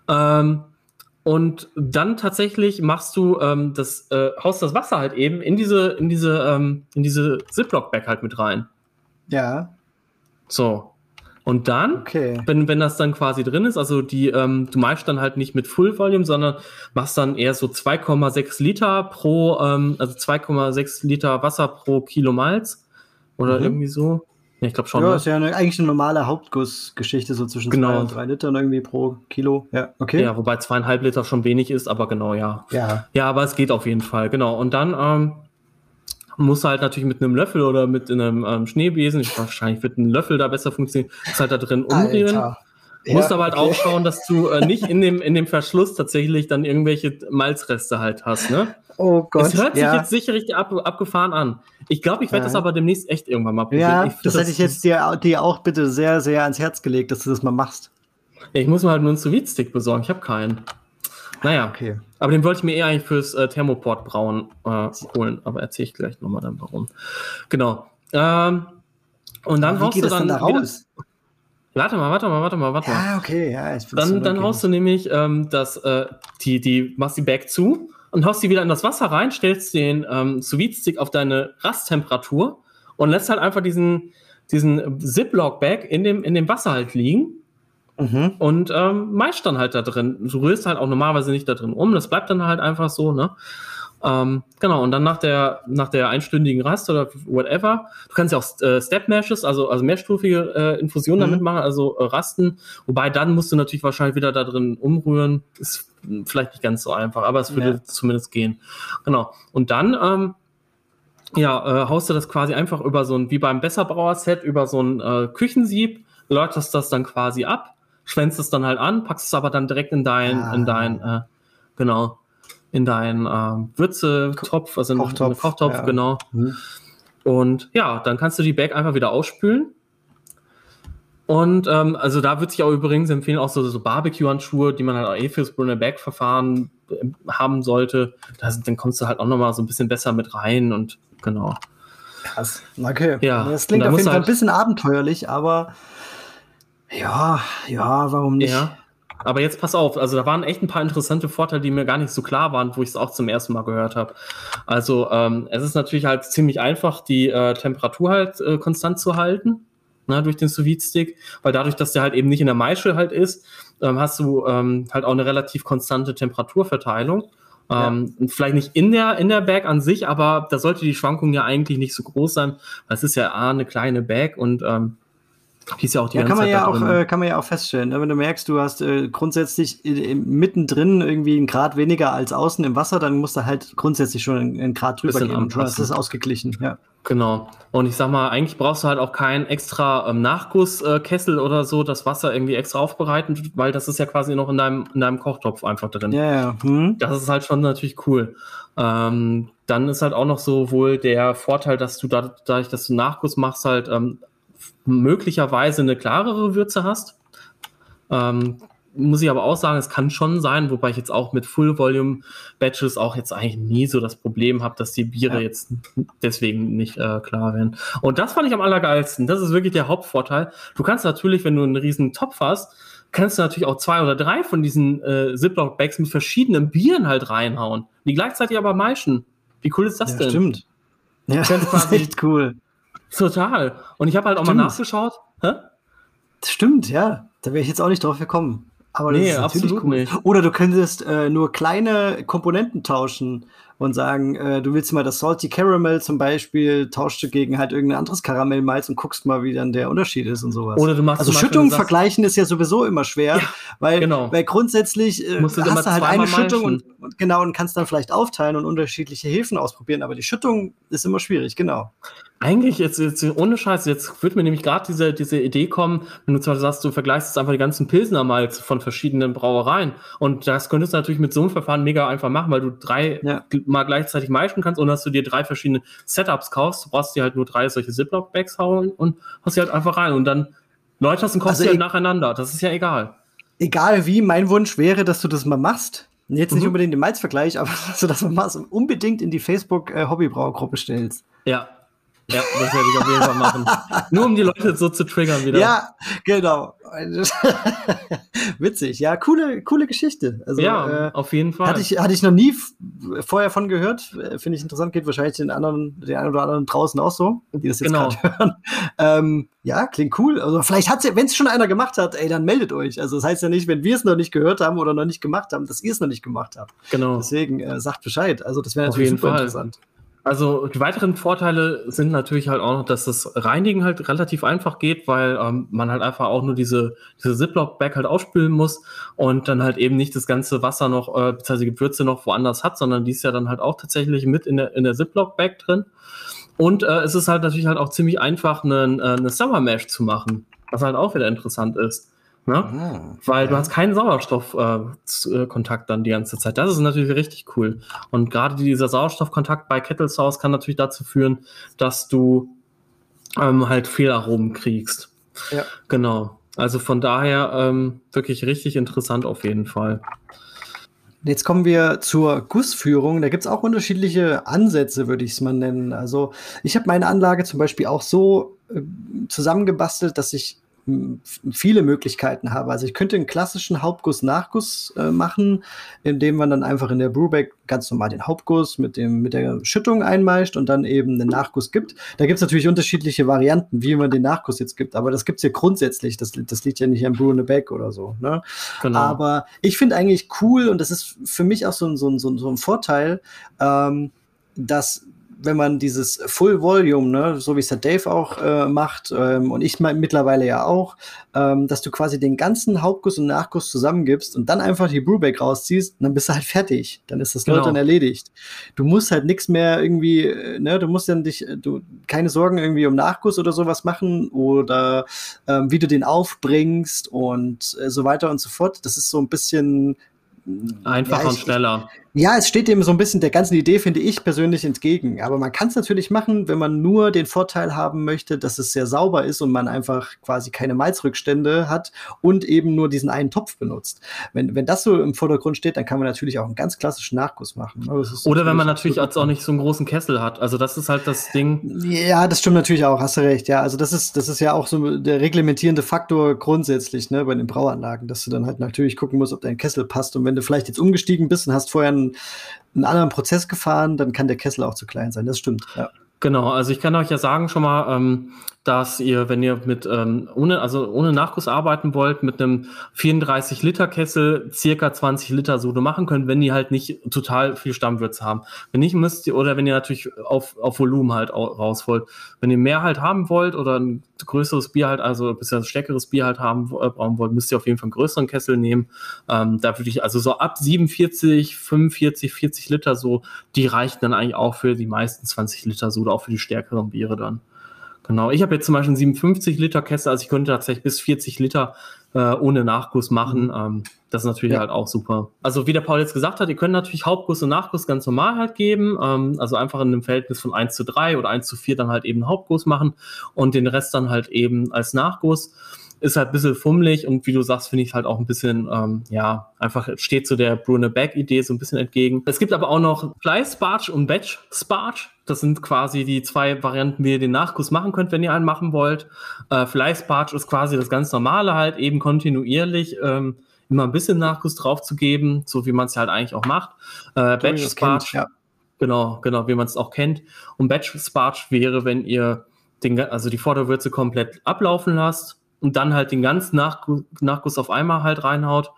Ähm, und dann tatsächlich machst du ähm, das, äh, haust das Wasser halt eben in diese, in diese, ähm, in diese Ziploc-Bag halt mit rein. Ja. So. Und dann, okay. wenn, wenn das dann quasi drin ist, also die, ähm, du machst dann halt nicht mit Full Volume, sondern machst dann eher so 2,6 Liter pro, ähm, also 2,6 Liter Wasser pro Kilo Malz oder mhm. irgendwie so. Ja, ich glaube schon. Ja, ne? ist ja eine, eigentlich eine normale Hauptgussgeschichte, so zwischen genau. zwei und drei Litern irgendwie pro Kilo. Ja, okay. Ja, wobei zweieinhalb Liter schon wenig ist, aber genau, ja. Ja. Ja, aber es geht auf jeden Fall, genau. Und dann ähm, musst du halt natürlich mit einem Löffel oder mit einem ähm, Schneebesen, ich, wahrscheinlich wird ein Löffel da besser funktionieren, ist halt da drin umrühren. Alter. Ja, musst aber halt okay. auch schauen, dass du äh, nicht in dem, in dem Verschluss tatsächlich dann irgendwelche Malzreste halt hast, ne? Oh Gott. Es hört sich ja. jetzt sicherlich ab, abgefahren an. Ich glaube, ich werde das aber demnächst echt irgendwann mal probieren. Ja, das, das hätte ich jetzt dir, dir auch bitte sehr, sehr ans Herz gelegt, dass du das mal machst. Ich muss mir halt nur einen sous besorgen. Ich habe keinen. Naja, okay. aber den wollte ich mir eher eigentlich fürs äh, Thermoport brauen äh, holen. Aber erzähle ich gleich nochmal dann warum. Genau. Ähm, und dann haust du dann, dann da raus? Warte mal, warte mal, warte mal, warte mal. Ja, okay, ja. Ich dann dann haust du nämlich ähm, das, äh, die, die, machst die Bag zu und haust die wieder in das Wasser rein, stellst den ähm, Sous Stick auf deine Rasttemperatur und lässt halt einfach diesen, diesen Ziploc-Bag in dem, in dem Wasser halt liegen. Mhm. Und ähm, meist dann halt da drin. Du rührst halt auch normalerweise nicht da drin um. Das bleibt dann halt einfach so, ne? Ähm, genau, und dann nach der, nach der einstündigen Rast oder whatever, du kannst ja auch äh, Step Meshes, also, also mehrstufige äh, Infusionen mhm. damit machen, also äh, Rasten. Wobei dann musst du natürlich wahrscheinlich wieder da drin umrühren. Ist vielleicht nicht ganz so einfach, aber es würde ja. zumindest gehen. Genau. Und dann, ähm, ja, äh, haust du das quasi einfach über so ein, wie beim Besserbrauer-Set, über so ein äh, Küchensieb, läutest das dann quasi ab, schwänzt es dann halt an, packst es aber dann direkt in dein, ah. in dein, äh, genau, in deinen äh, Würzetopf, also in, Kochtopf, in Kochtopf, ja. genau. Mhm. Und ja, dann kannst du die Bag einfach wieder ausspülen. Und ähm, also da würde ich auch übrigens empfehlen, auch so, so Barbecue-Handschuhe, die man halt auch eh fürs Brunner Bag-Verfahren äh, haben sollte. Das, dann kommst du halt auch nochmal so ein bisschen besser mit rein und genau. Krass. Okay. Ja. Das klingt auf jeden Fall halt ein bisschen abenteuerlich, aber ja, ja, warum nicht? Ja. Aber jetzt pass auf, also da waren echt ein paar interessante Vorteile, die mir gar nicht so klar waren, wo ich es auch zum ersten Mal gehört habe. Also ähm, es ist natürlich halt ziemlich einfach, die äh, Temperatur halt äh, konstant zu halten. Na, ne, durch den sous stick weil dadurch, dass der halt eben nicht in der Maische halt ist, ähm, hast du ähm, halt auch eine relativ konstante Temperaturverteilung. Ähm, ja. Vielleicht nicht in der, in der Bag an sich, aber da sollte die Schwankung ja eigentlich nicht so groß sein, weil es ist ja A, eine kleine Bag und ähm, ist ja auch die ja, kann man ja auch, äh, kann man ja auch feststellen. Ne? Wenn du merkst, du hast äh, grundsätzlich äh, mittendrin irgendwie einen Grad weniger als außen im Wasser, dann musst du halt grundsätzlich schon einen, einen Grad drüber gehen. Und das ist ausgeglichen, ja. Genau. Und ich sag mal, eigentlich brauchst du halt auch keinen extra ähm, Nachgusskessel oder so, das Wasser irgendwie extra aufbereiten, weil das ist ja quasi noch in deinem, in deinem Kochtopf einfach drin. Ja, ja. Hm. Das ist halt schon natürlich cool. Ähm, dann ist halt auch noch so wohl der Vorteil, dass du da, dadurch, dass du Nachguss machst, halt ähm, möglicherweise eine klarere Würze hast. Ähm, muss ich aber auch sagen, es kann schon sein, wobei ich jetzt auch mit Full Volume Batches auch jetzt eigentlich nie so das Problem habe, dass die Biere ja. jetzt deswegen nicht äh, klar werden. Und das fand ich am allergeilsten. Das ist wirklich der Hauptvorteil. Du kannst natürlich, wenn du einen riesen Topf hast, kannst du natürlich auch zwei oder drei von diesen äh, Ziploc Bags mit verschiedenen Bieren halt reinhauen, die gleichzeitig aber meischen. Wie cool ist das ja, denn? Stimmt. Ja, das ist echt cool. Total. Und ich habe halt auch Stimmt. mal nachgeschaut. Hä? Stimmt, ja. Da wäre ich jetzt auch nicht drauf gekommen. Aber das nee, ist absolut cool. nicht. Oder du könntest äh, nur kleine Komponenten tauschen und sagen, äh, du willst mal das Salty Caramel zum Beispiel, tauschst du gegen halt irgendein anderes Karamellmalz und guckst mal, wie dann der Unterschied ist und sowas. Oder du machst also Schüttungen vergleichen ist ja sowieso immer schwer, ja, weil, genau. weil grundsätzlich äh, hast du halt eine Schüttung und, und, genau und kannst dann vielleicht aufteilen und unterschiedliche Hefen ausprobieren, aber die Schüttung ist immer schwierig, genau. Eigentlich, jetzt, jetzt ohne Scheiß, jetzt wird mir nämlich gerade diese, diese Idee kommen, wenn du zwar sagst, du vergleichst jetzt einfach die ganzen Pilsner mal von verschiedenen Brauereien. Und das könntest du natürlich mit so einem Verfahren mega einfach machen, weil du drei ja. mal gleichzeitig meischen kannst und dass du dir drei verschiedene Setups kaufst. Du brauchst dir halt nur drei solche Ziploc-Bags hauen und hast sie halt einfach rein. Und dann läuterst und kochst also halt nacheinander. Das ist ja egal. Egal wie, mein Wunsch wäre, dass du das mal machst. Jetzt nicht mhm. unbedingt den Malzvergleich, aber dass du das mal unbedingt in die Facebook-Hobbybrauergruppe äh, stellst. Ja, Ja, das werde ich auf jeden Fall machen. Nur um die Leute so zu triggern wieder. Ja, genau. Witzig, ja, coole, coole Geschichte. Also, ja, äh, auf jeden Fall. Hatte ich, hatte ich noch nie vorher von gehört. Äh, finde ich interessant, geht wahrscheinlich den anderen, den einen oder anderen draußen auch so, die das jetzt genau. gerade hören. Ähm, ja, klingt cool. Also vielleicht hat wenn es schon einer gemacht hat, ey, dann meldet euch. Also das heißt ja nicht, wenn wir es noch nicht gehört haben oder noch nicht gemacht haben, dass ihr es noch nicht gemacht habt. Genau. Deswegen äh, sagt Bescheid. Also das wäre natürlich super Fall. interessant. Also die weiteren Vorteile sind natürlich halt auch noch, dass das Reinigen halt relativ einfach geht, weil ähm, man halt einfach auch nur diese, diese Ziploc-Bag halt ausspülen muss und dann halt eben nicht das ganze Wasser noch, äh, beziehungsweise Gewürze noch woanders hat, sondern die ist ja dann halt auch tatsächlich mit in der, in der Ziploc-Bag drin. Und äh, es ist halt natürlich halt auch ziemlich einfach, eine, äh, eine Summer Mash zu machen, was halt auch wieder interessant ist. Ne? Ah, Weil ja. du hast keinen Sauerstoffkontakt äh, dann die ganze Zeit. Das ist natürlich richtig cool. Und gerade dieser Sauerstoffkontakt bei Kettle Sauce kann natürlich dazu führen, dass du ähm, halt Fehlaromen kriegst. Ja. Genau. Also von daher ähm, wirklich richtig interessant auf jeden Fall. Jetzt kommen wir zur Gussführung. Da gibt es auch unterschiedliche Ansätze, würde ich es mal nennen. Also ich habe meine Anlage zum Beispiel auch so äh, zusammengebastelt, dass ich viele Möglichkeiten habe. Also ich könnte einen klassischen Hauptguss-Nachguss äh, machen, indem man dann einfach in der Brewback ganz normal den Hauptguss mit, dem, mit der Schüttung einmeischt und dann eben einen Nachguss gibt. Da gibt es natürlich unterschiedliche Varianten, wie man den Nachguss jetzt gibt, aber das gibt es ja grundsätzlich. Das, das liegt ja nicht am Brew in the Back oder so. Ne? Genau. Aber ich finde eigentlich cool und das ist für mich auch so ein, so ein, so ein Vorteil, ähm, dass wenn man dieses Full Volume, ne, so wie es der Dave auch äh, macht ähm, und ich mittlerweile ja auch, ähm, dass du quasi den ganzen Hauptguss und Nachguss zusammengibst und dann einfach die Brewback rausziehst und dann bist du halt fertig. Dann ist das genau. dann erledigt. Du musst halt nichts mehr irgendwie, äh, ne, du musst dann dich, du keine Sorgen irgendwie um Nachguss oder sowas machen oder ähm, wie du den aufbringst und äh, so weiter und so fort. Das ist so ein bisschen Einfacher ja, ich, und schneller. Ja, es steht dem so ein bisschen der ganzen Idee, finde ich persönlich entgegen. Aber man kann es natürlich machen, wenn man nur den Vorteil haben möchte, dass es sehr sauber ist und man einfach quasi keine Malzrückstände hat und eben nur diesen einen Topf benutzt. Wenn, wenn das so im Vordergrund steht, dann kann man natürlich auch einen ganz klassischen Nachguss machen. Oder wenn man natürlich als auch nicht so einen großen Kessel hat. Also das ist halt das Ding. Ja, das stimmt natürlich auch, hast du recht. Ja, also das ist, das ist ja auch so der reglementierende Faktor grundsätzlich, ne, bei den Brauanlagen, dass du dann halt natürlich gucken musst, ob dein Kessel passt. Und wenn du vielleicht jetzt umgestiegen bist und hast vorher einen einen, einen anderen Prozess gefahren, dann kann der Kessel auch zu klein sein. Das stimmt. Ja. Genau, also ich kann euch ja sagen schon mal, ähm, dass ihr, wenn ihr mit ähm, ohne, also ohne Nachguss arbeiten wollt, mit einem 34 Liter Kessel circa 20 Liter Sude machen könnt, wenn die halt nicht total viel Stammwürze haben. Wenn nicht müsst ihr, oder wenn ihr natürlich auf, auf Volumen halt raus wollt. Wenn ihr mehr halt haben wollt oder ein größeres Bier halt, also ein bisschen stärkeres Bier halt haben äh, brauchen wollt, müsst ihr auf jeden Fall einen größeren Kessel nehmen. Ähm, da würde ich also so ab 47, 45, 40 Liter so, die reichen dann eigentlich auch für die meisten 20 Liter Sude, auch für die stärkeren Biere dann. Genau, ich habe jetzt zum Beispiel einen 57 Liter Kessel, also ich könnte tatsächlich bis 40 Liter äh, ohne Nachguss machen. Mhm. Ähm, das ist natürlich ja. halt auch super. Also wie der Paul jetzt gesagt hat, ihr könnt natürlich Hauptguss und Nachguss ganz normal halt geben. Ähm, also einfach in einem Verhältnis von 1 zu 3 oder 1 zu 4 dann halt eben Hauptguss machen und den Rest dann halt eben als Nachguss ist halt ein bisschen fummelig und wie du sagst, finde ich halt auch ein bisschen, ähm, ja, einfach steht zu der Brune Back-Idee so ein bisschen entgegen. Es gibt aber auch noch Fly Sparge und Batch Sparge. Das sind quasi die zwei Varianten, wie ihr den Nachguss machen könnt, wenn ihr einen machen wollt. Äh, Fly Sparge ist quasi das ganz normale halt, eben kontinuierlich. Ähm, immer ein bisschen Nachguss drauf zu geben, so wie man es halt eigentlich auch macht. Äh, Batch Sparge, ja. genau, genau, wie man es auch kennt. Und Batch Sparge wäre, wenn ihr den, also die Vorderwürze komplett ablaufen lasst und dann halt den ganzen Nachguss, auf einmal halt reinhaut.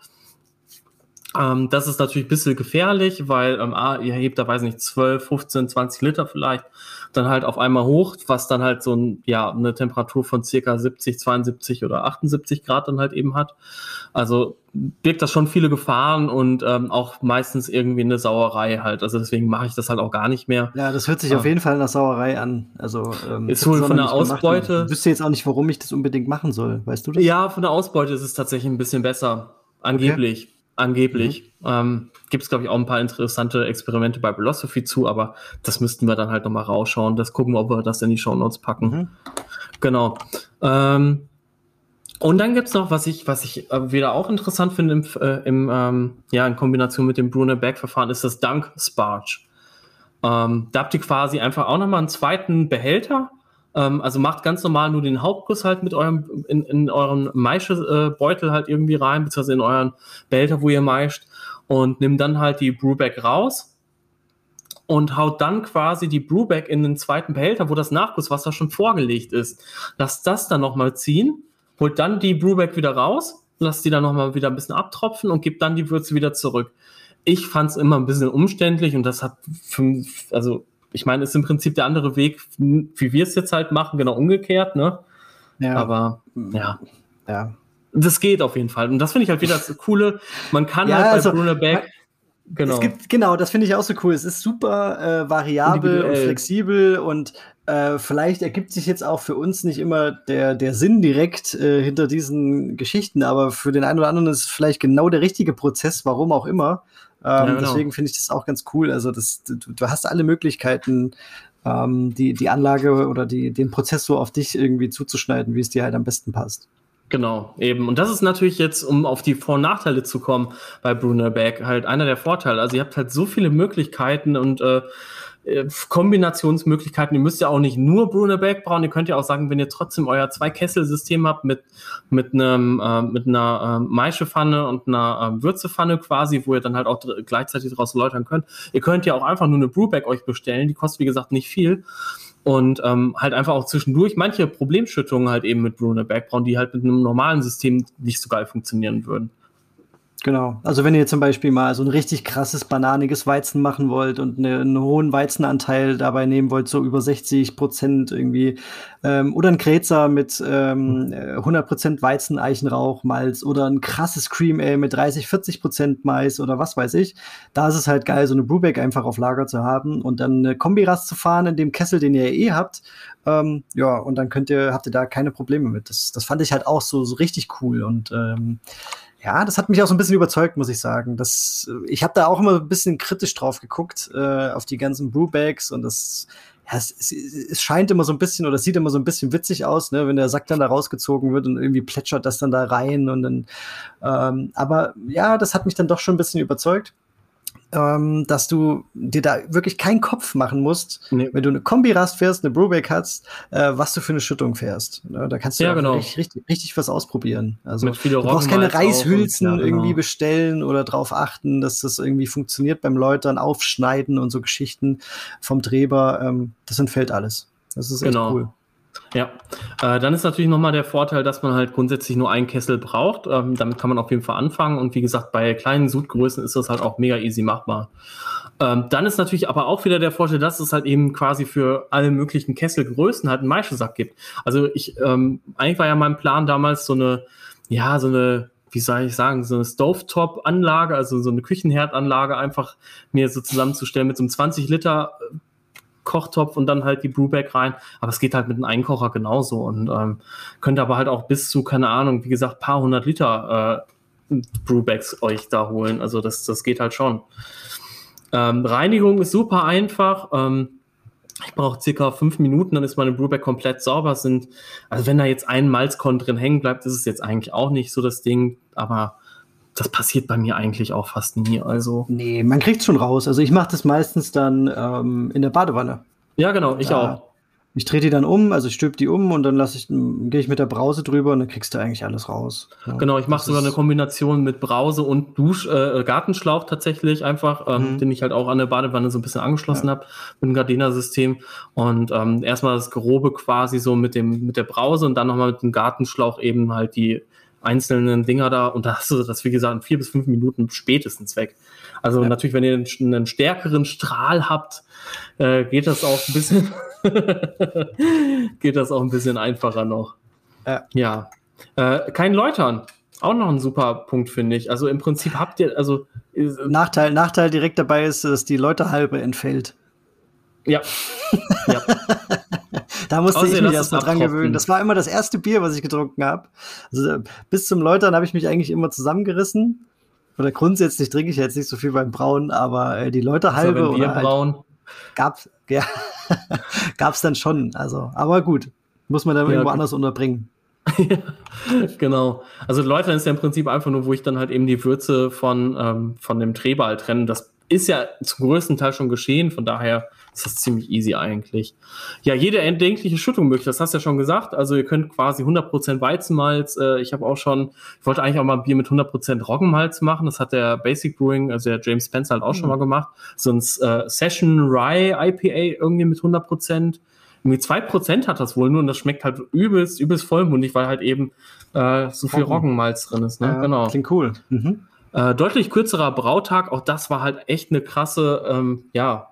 Ähm, das ist natürlich ein bisschen gefährlich, weil ähm, A, ihr hebt da, weiß nicht, 12, 15, 20 Liter vielleicht dann halt auf einmal hoch, was dann halt so ein, ja, eine Temperatur von circa 70, 72 oder 78 Grad dann halt eben hat. Also birgt das schon viele Gefahren und ähm, auch meistens irgendwie eine Sauerei halt. Also deswegen mache ich das halt auch gar nicht mehr. Ja, das hört sich ähm, auf jeden Fall nach Sauerei an. Also ähm, ist wohl von der Ausbeute. Ich wüsste jetzt auch nicht, warum ich das unbedingt machen soll. Weißt du das? Ja, von der Ausbeute ist es tatsächlich ein bisschen besser. Angeblich. Okay. Angeblich. Mhm. Ähm, Gibt es, glaube ich, auch ein paar interessante Experimente bei Philosophy zu, aber das müssten wir dann halt nochmal rausschauen. Das gucken wir, ob wir das in die Show Notes packen. Mhm. Genau. Ähm, und dann gibt's noch, was ich, was ich äh, wieder auch interessant finde im, äh, im ähm, ja, in Kombination mit dem Brunner Back Verfahren, ist das Dunk Sparge. Ähm, da habt ihr quasi einfach auch nochmal einen zweiten Behälter, Ähm, also macht ganz normal nur den Hauptguss halt mit eurem, in, in euren Maischebeutel halt irgendwie rein, beziehungsweise in euren Behälter, wo ihr meischt und nimmt dann halt die Brewback raus und haut dann quasi die Brewback in den zweiten Behälter, wo das Nachgusswasser schon vorgelegt ist. Lasst das dann nochmal ziehen, holt dann die Brewback wieder raus, lasst die dann nochmal wieder ein bisschen abtropfen und gebt dann die Würze wieder zurück. Ich fand es immer ein bisschen umständlich und das hat, fünf, also ich meine, ist im Prinzip der andere Weg, wie wir es jetzt halt machen, genau umgekehrt, ne? Ja. Aber ja. Ja. Das geht auf jeden Fall. Und das finde ich halt wieder das Coole. Man kann ja, halt bei also, Bruno Beck Genau. Es gibt, genau, das finde ich auch so cool. Es ist super äh, variabel und flexibel und äh, vielleicht ergibt sich jetzt auch für uns nicht immer der, der Sinn direkt äh, hinter diesen Geschichten, aber für den einen oder anderen ist es vielleicht genau der richtige Prozess, warum auch immer. Ähm, ja, genau. Deswegen finde ich das auch ganz cool. Also das, du, du hast alle Möglichkeiten, ähm, die, die Anlage oder die, den Prozessor auf dich irgendwie zuzuschneiden, wie es dir halt am besten passt. Genau, eben. Und das ist natürlich jetzt, um auf die Vor- und Nachteile zu kommen bei Brunerberg, halt einer der Vorteile. Also ihr habt halt so viele Möglichkeiten und äh, äh Kombinationsmöglichkeiten. Ihr müsst ja auch nicht nur Brunerberg brauchen. Ihr könnt ja auch sagen, wenn ihr trotzdem euer Zwei-Kessel-System habt mit, mit, einem, äh, mit einer äh, Maischepfanne und einer äh, Würzepfanne quasi, wo ihr dann halt auch gleichzeitig daraus läutern könnt. Ihr könnt ja auch einfach nur eine Brewback euch bestellen. Die kostet, wie gesagt, nicht viel und ähm, halt einfach auch zwischendurch manche Problemschüttungen halt eben mit Bruno Background, die halt mit einem normalen System nicht so geil funktionieren würden. Genau. Also wenn ihr zum Beispiel mal so ein richtig krasses bananiges Weizen machen wollt und eine, einen hohen Weizenanteil dabei nehmen wollt, so über 60 Prozent irgendwie, ähm, oder ein Kretzer mit ähm, 100 äh, Prozent Weizeneichenrauch, Malz oder ein krasses Cream Ale mit 30, 40 Prozent Mais oder was weiß ich, da ist es halt geil, so eine Brewback einfach auf Lager zu haben und dann eine Kombirast zu fahren in dem Kessel, den ihr eh habt. Ähm, ja, und dann könnt ihr, habt ihr da keine Probleme mit. Das, das fand ich halt auch so, so richtig cool und ähm, ja, das hat mich auch so ein bisschen überzeugt, muss ich sagen. Das, ich habe da auch immer ein bisschen kritisch drauf geguckt, äh, auf die ganzen Brewbags und das, ja, es, es, es, scheint immer so ein bisschen oder sieht immer so ein bisschen witzig aus, ne, wenn der Sack dann da rausgezogen wird und irgendwie plätschert das dann da rein und dann, ähm, aber ja, das hat mich dann doch schon ein bisschen überzeugt ähm, dass du dir da wirklich keinen Kopf machen musst, nee. wenn du eine Kombi-Rast fährst, eine Brewback hast, äh, was du für eine Schüttung fährst. Ne? Da kannst du ja, genau. richtig, richtig, richtig, was ausprobieren. Also du brauchst keine Reishülsen und, ja, genau. irgendwie bestellen oder darauf achten, dass das irgendwie funktioniert beim Läutern, aufschneiden und so Geschichten vom Treber. Ähm, das entfällt alles. Das ist echt genau. cool. Ja, äh, dann ist natürlich nochmal der Vorteil, dass man halt grundsätzlich nur einen Kessel braucht. Ähm, damit kann man auf jeden Fall anfangen. Und wie gesagt, bei kleinen Sudgrößen ist das halt auch mega easy machbar. Ähm, dann ist natürlich aber auch wieder der Vorteil, dass es halt eben quasi für alle möglichen Kesselgrößen halt einen Maischesack gibt. Also ich, ähm, eigentlich war ja mein Plan damals so eine, ja, so eine wie soll ich sagen, so eine Stovetop-Anlage, also so eine Küchenherdanlage einfach mir so zusammenzustellen mit so einem 20 Liter Kochtopf und dann halt die Brewback rein. Aber es geht halt mit einem Einkocher genauso und ähm, könnt aber halt auch bis zu, keine Ahnung, wie gesagt, paar hundert Liter äh, Brewbacks euch da holen. Also das, das geht halt schon. Ähm, Reinigung ist super einfach. Ähm, ich brauche circa fünf Minuten, dann ist meine Brewback komplett sauber. Sind, also wenn da jetzt ein Malzkorn drin hängen bleibt, ist es jetzt eigentlich auch nicht so das Ding. Aber das passiert bei mir eigentlich auch fast nie. Also. Nee, man kriegt schon raus. Also ich mache das meistens dann ähm, in der Badewanne. Ja, genau, ich da, auch. Ich drehe die dann um, also ich stülpe die um und dann lasse ich, gehe ich mit der Brause drüber und dann kriegst du eigentlich alles raus. Ja, genau, ich mache sogar eine Kombination mit Brause und Dusch, äh, Gartenschlauch tatsächlich einfach, ähm, mhm. den ich halt auch an der Badewanne so ein bisschen angeschlossen ja. habe mit dem Gardena-System. Und ähm, erstmal das Grobe quasi so mit dem mit der Brause und dann nochmal mit dem Gartenschlauch eben halt die einzelnen Dinger da und da hast du das, wie gesagt, in vier bis fünf Minuten spätestens weg. Also ja. natürlich, wenn ihr einen, einen, stärkeren Strahl habt, äh, geht das auch ein bisschen, geht das auch ein bisschen einfacher noch. Ja. ja. Äh, kein Läutern. Auch noch ein super Punkt, finde ich. Also im Prinzip habt ihr, also. Nachteil, Nachteil direkt dabei ist, dass die Läuterhalbe entfällt. Ja. ja. Da musste Außer ich mich erst mal dran gewöhnen. Das war immer das erste Bier, was ich getrunken habe. Also, bis zum Läutern habe ich mich eigentlich immer zusammengerissen. Oder grundsätzlich trinke ich jetzt nicht so viel beim Brauen, aber äh, die Läuterhalbe also, oder halt gab's ja gab's dann schon. Also, aber gut, muss man dann ja, irgendwo gut. anders unterbringen. genau. Also Läutern ist ja im Prinzip einfach nur, wo ich dann halt eben die Würze von, ähm, von dem Treber halt trenne. Das ist ja zum größten Teil schon geschehen, von daher ist das ziemlich easy eigentlich. Ja, jede erdenkliche Schüttung möglich, das hast du ja schon gesagt. Also ihr könnt quasi 100% Weizenmalz, äh, ich habe auch schon, ich wollte eigentlich auch mal ein Bier mit 100% Roggenmalz machen, das hat der Basic Brewing, also der James Spencer halt auch mhm. schon mal gemacht. So ein äh, Session Rye IPA irgendwie mit 100%. Irgendwie 2% hat das wohl nur und das schmeckt halt übelst, übelst vollmundig, weil halt eben äh, so viel Roggenmalz drin ist. Ne? Ja, genau. Klingt cool. Mhm. Äh, deutlich kürzerer Brautag, auch das war halt echt eine krasse, ähm, ja,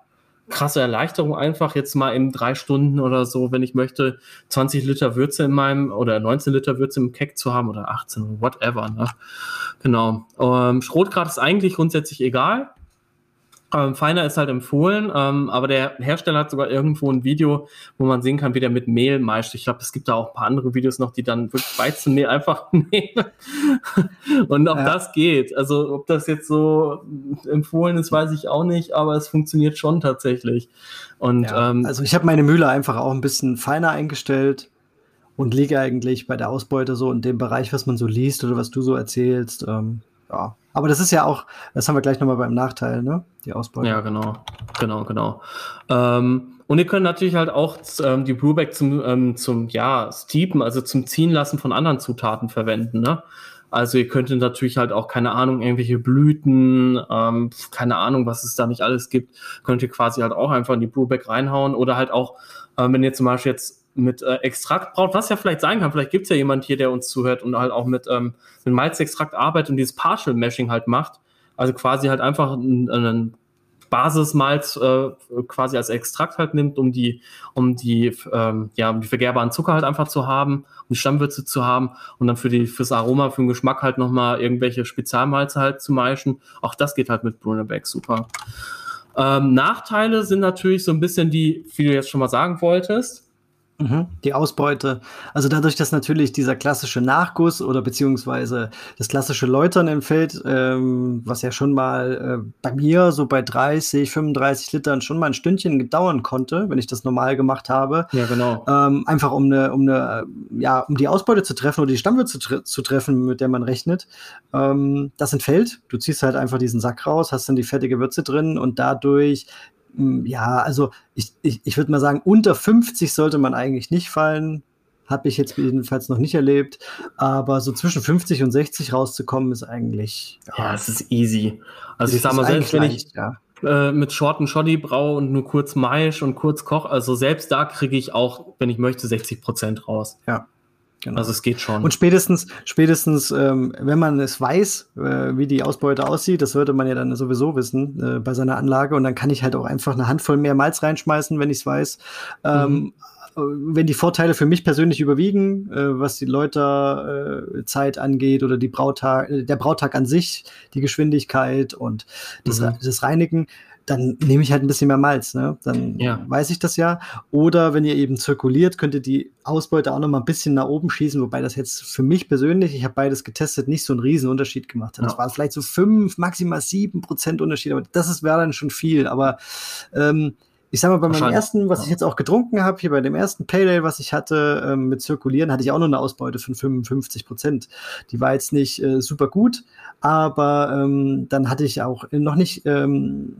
krasse Erleichterung einfach jetzt mal in drei Stunden oder so, wenn ich möchte, 20 Liter Würze in meinem oder 19 Liter Würze im Keck zu haben oder 18, whatever. Ne? Genau. Ähm, Schrotgrad ist eigentlich grundsätzlich egal. Ähm, feiner ist halt empfohlen, ähm, aber der Hersteller hat sogar irgendwo ein Video, wo man sehen kann, wie der mit Mehl meischt. Ich glaube, es gibt da auch ein paar andere Videos noch, die dann wirklich Weizenmehl einfach nehmen. Und ob ja. das geht, also ob das jetzt so empfohlen ist, weiß ich auch nicht, aber es funktioniert schon tatsächlich. Und ja. ähm, also ich habe meine Mühle einfach auch ein bisschen feiner eingestellt und liege eigentlich bei der Ausbeute so in dem Bereich, was man so liest oder was du so erzählst. Ähm, ja, aber das ist ja auch, das haben wir gleich nochmal beim Nachteil, ne? Die Ausbeute. Ja, genau. Genau, genau. Ähm, und ihr könnt natürlich halt auch ähm, die Brewback zum, ähm, zum, ja, Steepen, also zum Ziehen lassen von anderen Zutaten verwenden, ne? Also ihr könntet natürlich halt auch, keine Ahnung, irgendwelche Blüten, ähm, keine Ahnung, was es da nicht alles gibt, könnt ihr quasi halt auch einfach in die Brewback reinhauen oder halt auch, äh, wenn ihr zum Beispiel jetzt mit äh, Extrakt braucht, was ja vielleicht sein kann. Vielleicht gibt es ja jemand hier, der uns zuhört und halt auch mit, ähm, mit Malzextrakt arbeitet und dieses Partial Meshing halt macht. Also quasi halt einfach einen, Basismalz äh, quasi als Extrakt halt nimmt, um die, um die, ähm, ja, um die vergärbaren Zucker halt einfach zu haben, um die Stammwürze zu haben und dann für die, fürs Aroma, für den Geschmack halt nochmal irgendwelche Spezialmalze halt zu meischen. Auch das geht halt mit Brunebeck super. Ähm, Nachteile sind natürlich so ein bisschen die, wie du jetzt schon mal sagen wolltest, Mhm. Die Ausbeute. Also dadurch, dass natürlich dieser klassische Nachguss oder beziehungsweise das klassische Läutern entfällt, ähm, was ja schon mal äh, bei mir so bei 30, 35 Litern schon mal ein Stündchen dauern konnte, wenn ich das normal gemacht habe. Ja, genau. Ähm, einfach um eine, um eine, ja, um die Ausbeute zu treffen oder die Stammwürze zu, tre zu treffen, mit der man rechnet. Ähm, das entfällt. Du ziehst halt einfach diesen Sack raus, hast dann die fettige Würze drin und dadurch ja, also ich, ich, ich würde mal sagen, unter 50 sollte man eigentlich nicht fallen. Habe ich jetzt jedenfalls noch nicht erlebt. Aber so zwischen 50 und 60 rauszukommen, ist eigentlich. Ja, es ist easy. Also ich sag mal, selbst wenn ich ja. äh, mit Short und Shoddy brauche und nur kurz Maisch und kurz Koch, also selbst da kriege ich auch, wenn ich möchte, 60 Prozent raus. Ja. Genau. Also es geht schon. Und spätestens, spätestens, ähm, wenn man es weiß, äh, wie die Ausbeute aussieht, das sollte man ja dann sowieso wissen äh, bei seiner Anlage. Und dann kann ich halt auch einfach eine Handvoll mehr Malz reinschmeißen, wenn ich es weiß. Ähm, mhm. Wenn die Vorteile für mich persönlich überwiegen, äh, was die Läuterzeit angeht oder die Brautag, äh, der Brautag an sich, die Geschwindigkeit und das, mhm. das Reinigen, dann nehme ich halt ein bisschen mehr Malz, ne? Dann ja. weiß ich das ja. Oder wenn ihr eben zirkuliert, könnt ihr die Ausbeute auch noch mal ein bisschen nach oben schießen, wobei das jetzt für mich persönlich, ich habe beides getestet, nicht so einen riesen Unterschied gemacht hat. Ja. Das war vielleicht so fünf, maximal sieben Prozent Unterschied, aber das ist wäre dann schon viel. Aber ähm, ich sag mal, bei meinem ersten, was ich jetzt auch getrunken habe, hier bei dem ersten Pale Ale, was ich hatte ähm, mit Zirkulieren, hatte ich auch nur eine Ausbeute von 55 Prozent. Die war jetzt nicht äh, super gut, aber ähm, dann hatte ich auch noch nicht ähm,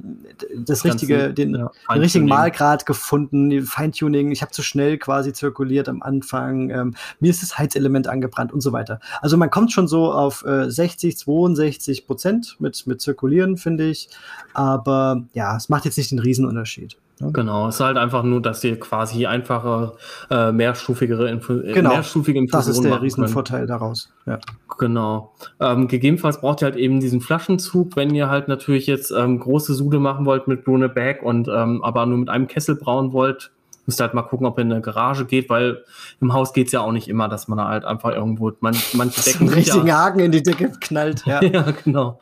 das Ganze, richtige, den, ja, den richtigen Malgrad gefunden, Feintuning. Ich habe zu schnell quasi zirkuliert am Anfang. Ähm, mir ist das Heizelement angebrannt und so weiter. Also man kommt schon so auf äh, 60, 62 Prozent mit, mit Zirkulieren, finde ich. Aber ja, es macht jetzt nicht den Riesenunterschied. Genau, es ist halt einfach nur, dass ihr quasi einfache, äh, mehrstufigere Info äh, genau. mehrstufige Infusionen Das ist der Riesenvorteil daraus. Ja. Genau. Ähm, gegebenenfalls braucht ihr halt eben diesen Flaschenzug, wenn ihr halt natürlich jetzt ähm, große Sude machen wollt mit Brune Bag und ähm, aber nur mit einem Kessel brauen wollt, Müsst halt mal gucken, ob er in eine Garage geht, weil im Haus geht's ja auch nicht immer, dass man da halt einfach irgendwo, man, manche Decken. einen richtigen ja, Haken in die Decke knallt, ja. ja, genau.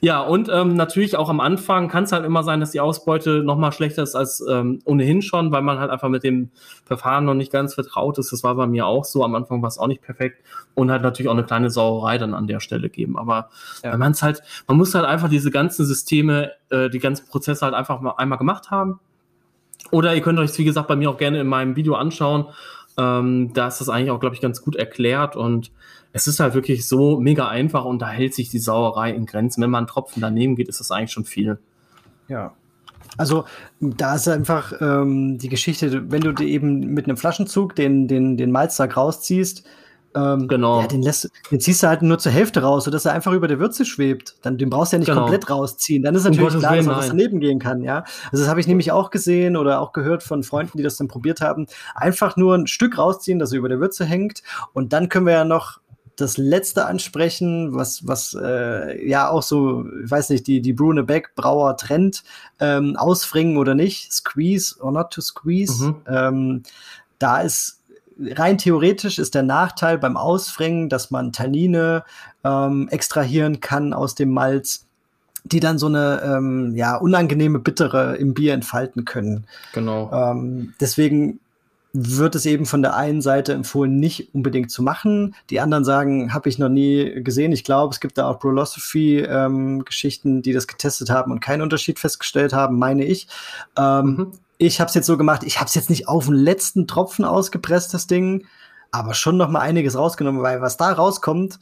Ja, und ähm, natürlich auch am Anfang kann es halt immer sein, dass die Ausbeute noch mal schlechter ist als ähm, ohnehin schon, weil man halt einfach mit dem Verfahren noch nicht ganz vertraut ist. Das war bei mir auch so. Am Anfang war es auch nicht perfekt und halt natürlich auch eine kleine Sauerei dann an der Stelle geben. Aber ja. man es halt, man muss halt einfach diese ganzen Systeme, äh, die ganzen Prozesse halt einfach mal einmal gemacht haben oder ihr könnt euch, wie gesagt, bei mir auch gerne in meinem Video anschauen. Ähm, da ist das eigentlich auch, glaube ich, ganz gut erklärt und es ist halt wirklich so mega einfach und da hält sich die Sauerei in Grenzen. Wenn man einen Tropfen daneben geht, ist das eigentlich schon viel. Ja. Also da ist einfach ähm, die Geschichte, wenn du dir eben mit einem Flaschenzug den, den, den Malzsack rausziehst, ähm, genau. Ja, den, lässt, den ziehst du halt nur zur Hälfte raus, sodass er einfach über der Würze schwebt. Dann, den brauchst du ja nicht genau. komplett rausziehen. Dann ist natürlich um klar, dass was daneben gehen kann, ja. Also das habe ich nämlich auch gesehen oder auch gehört von Freunden, die das dann probiert haben. Einfach nur ein Stück rausziehen, das über der Würze hängt. Und dann können wir ja noch das letzte ansprechen, was, was äh, ja auch so, ich weiß nicht, die, die Brune Beck Brauer Trend ähm, ausfringen oder nicht, squeeze or not to squeeze. Mhm. Ähm, da ist rein theoretisch ist der Nachteil beim Ausfringen, dass man Tannine ähm, extrahieren kann aus dem Malz, die dann so eine ähm, ja unangenehme Bittere im Bier entfalten können. Genau. Ähm, deswegen wird es eben von der einen Seite empfohlen, nicht unbedingt zu machen. Die anderen sagen, habe ich noch nie gesehen. Ich glaube, es gibt da auch Brolosophy-Geschichten, ähm, die das getestet haben und keinen Unterschied festgestellt haben, meine ich. Ähm, mhm. Ich habe es jetzt so gemacht, ich habe es jetzt nicht auf den letzten Tropfen ausgepresst, das Ding, aber schon noch mal einiges rausgenommen, weil was da rauskommt,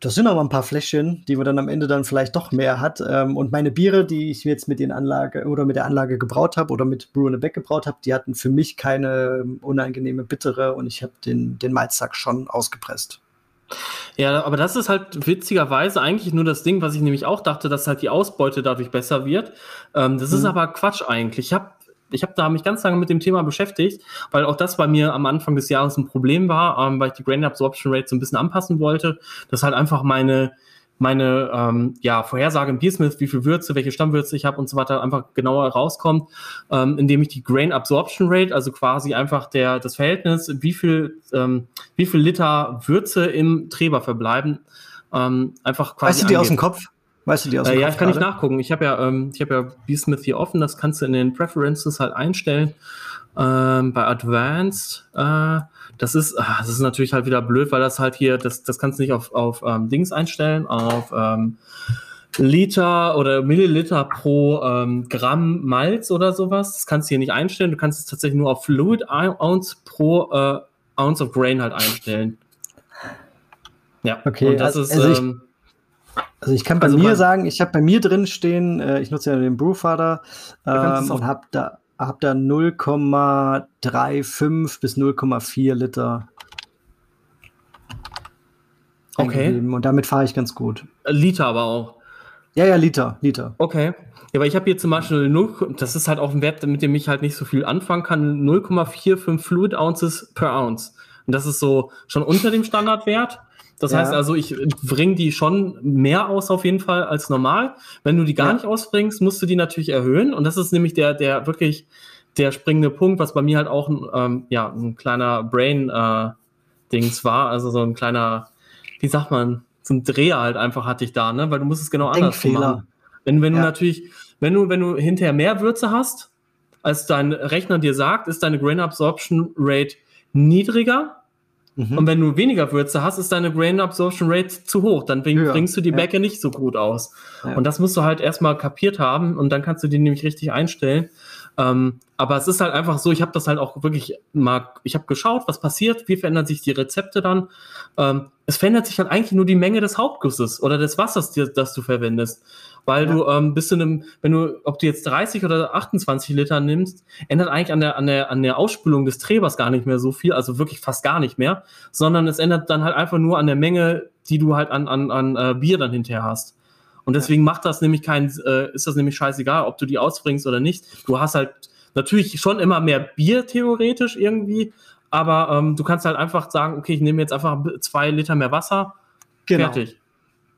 das sind aber ein paar Fläschchen, die man dann am Ende dann vielleicht doch mehr hat. Ähm, und meine Biere, die ich jetzt mit den Anlage oder mit der Anlage gebraut habe oder mit Brew Beck gebraut habe, die hatten für mich keine unangenehme bittere und ich habe den, den Malzsack schon ausgepresst. Ja, aber das ist halt witzigerweise eigentlich nur das Ding, was ich nämlich auch dachte, dass halt die Ausbeute dadurch besser wird. Ähm, das mhm. ist aber Quatsch eigentlich. Ich habe ich habe da mich ganz lange mit dem Thema beschäftigt, weil auch das bei mir am Anfang des Jahres ein Problem war, ähm, weil ich die Grain Absorption Rate so ein bisschen anpassen wollte, dass halt einfach meine meine ähm, ja, Vorhersage im Beersmith, wie viel Würze, welche Stammwürze ich habe und so weiter, einfach genauer rauskommt, ähm, indem ich die Grain Absorption Rate, also quasi einfach der, das Verhältnis, wie viel, ähm, wie viel Liter Würze im Träber verbleiben, ähm, einfach quasi. Weißt du die aus dem Kopf? Weißt du die aus dem äh, Ja, kann ich nachgucken. Ich habe ja, ähm, ich habe ja Beesmith hier offen, das kannst du in den Preferences halt einstellen. Ähm, bei Advanced, äh, das ist, ach, das ist natürlich halt wieder blöd, weil das halt hier, das, das kannst du nicht auf, auf ähm, Dings einstellen, auf ähm, Liter oder Milliliter pro ähm, Gramm Malz oder sowas. Das kannst du hier nicht einstellen. Du kannst es tatsächlich nur auf Fluid Ounce pro äh, Ounce of Grain halt einstellen. Ja, okay. Und das also, ist, also ich, ähm, also ich kann bei also mir sagen, ich habe bei mir drin stehen, äh, ich nutze ja den Brewfather ähm, und habe da, hab da 0,35 bis 0,4 Liter. Okay. Und damit fahre ich ganz gut. Liter aber auch. Ja, ja, Liter, Liter. Okay. Ja, aber ich habe hier zum Beispiel 0, das ist halt auch ein Wert, mit dem ich halt nicht so viel anfangen kann, 0,45 Fluid Ounces per Ounce. Und das ist so schon unter dem Standardwert. Das ja. heißt also, ich bringe die schon mehr aus auf jeden Fall als normal. Wenn du die gar ja. nicht ausbringst, musst du die natürlich erhöhen. Und das ist nämlich der, der wirklich der springende Punkt, was bei mir halt auch ein, ähm, ja, ein kleiner Brain-Dings äh, war. Also so ein kleiner, wie sagt man, so ein Dreher halt einfach hatte ich da, ne? Weil du musst es genau anders machen. Wenn, wenn ja. du natürlich, wenn du, wenn du hinterher mehr Würze hast, als dein Rechner dir sagt, ist deine Grain Absorption Rate niedriger Mhm. Und wenn du weniger Würze hast, ist deine Grain Absorption Rate zu hoch. Dann bring, ja. bringst du die Bäcke nicht so gut aus. Ja. Und das musst du halt erstmal kapiert haben und dann kannst du die nämlich richtig einstellen. Ähm, aber es ist halt einfach so, ich habe das halt auch wirklich mal, ich habe geschaut, was passiert, wie verändern sich die Rezepte dann. Ähm, es verändert sich halt eigentlich nur die Menge des Hauptgusses oder des Wassers, das du verwendest weil ja. du ähm, bist in einem, wenn du, ob du jetzt 30 oder 28 Liter nimmst, ändert eigentlich an der, an der, an der Ausspülung des Träbers gar nicht mehr so viel, also wirklich fast gar nicht mehr, sondern es ändert dann halt einfach nur an der Menge, die du halt an, an, an äh, Bier dann hinterher hast. Und deswegen macht das nämlich kein, äh, ist das nämlich scheißegal, ob du die ausbringst oder nicht. Du hast halt natürlich schon immer mehr Bier theoretisch irgendwie, aber ähm, du kannst halt einfach sagen, okay, ich nehme jetzt einfach zwei Liter mehr Wasser, genau. fertig.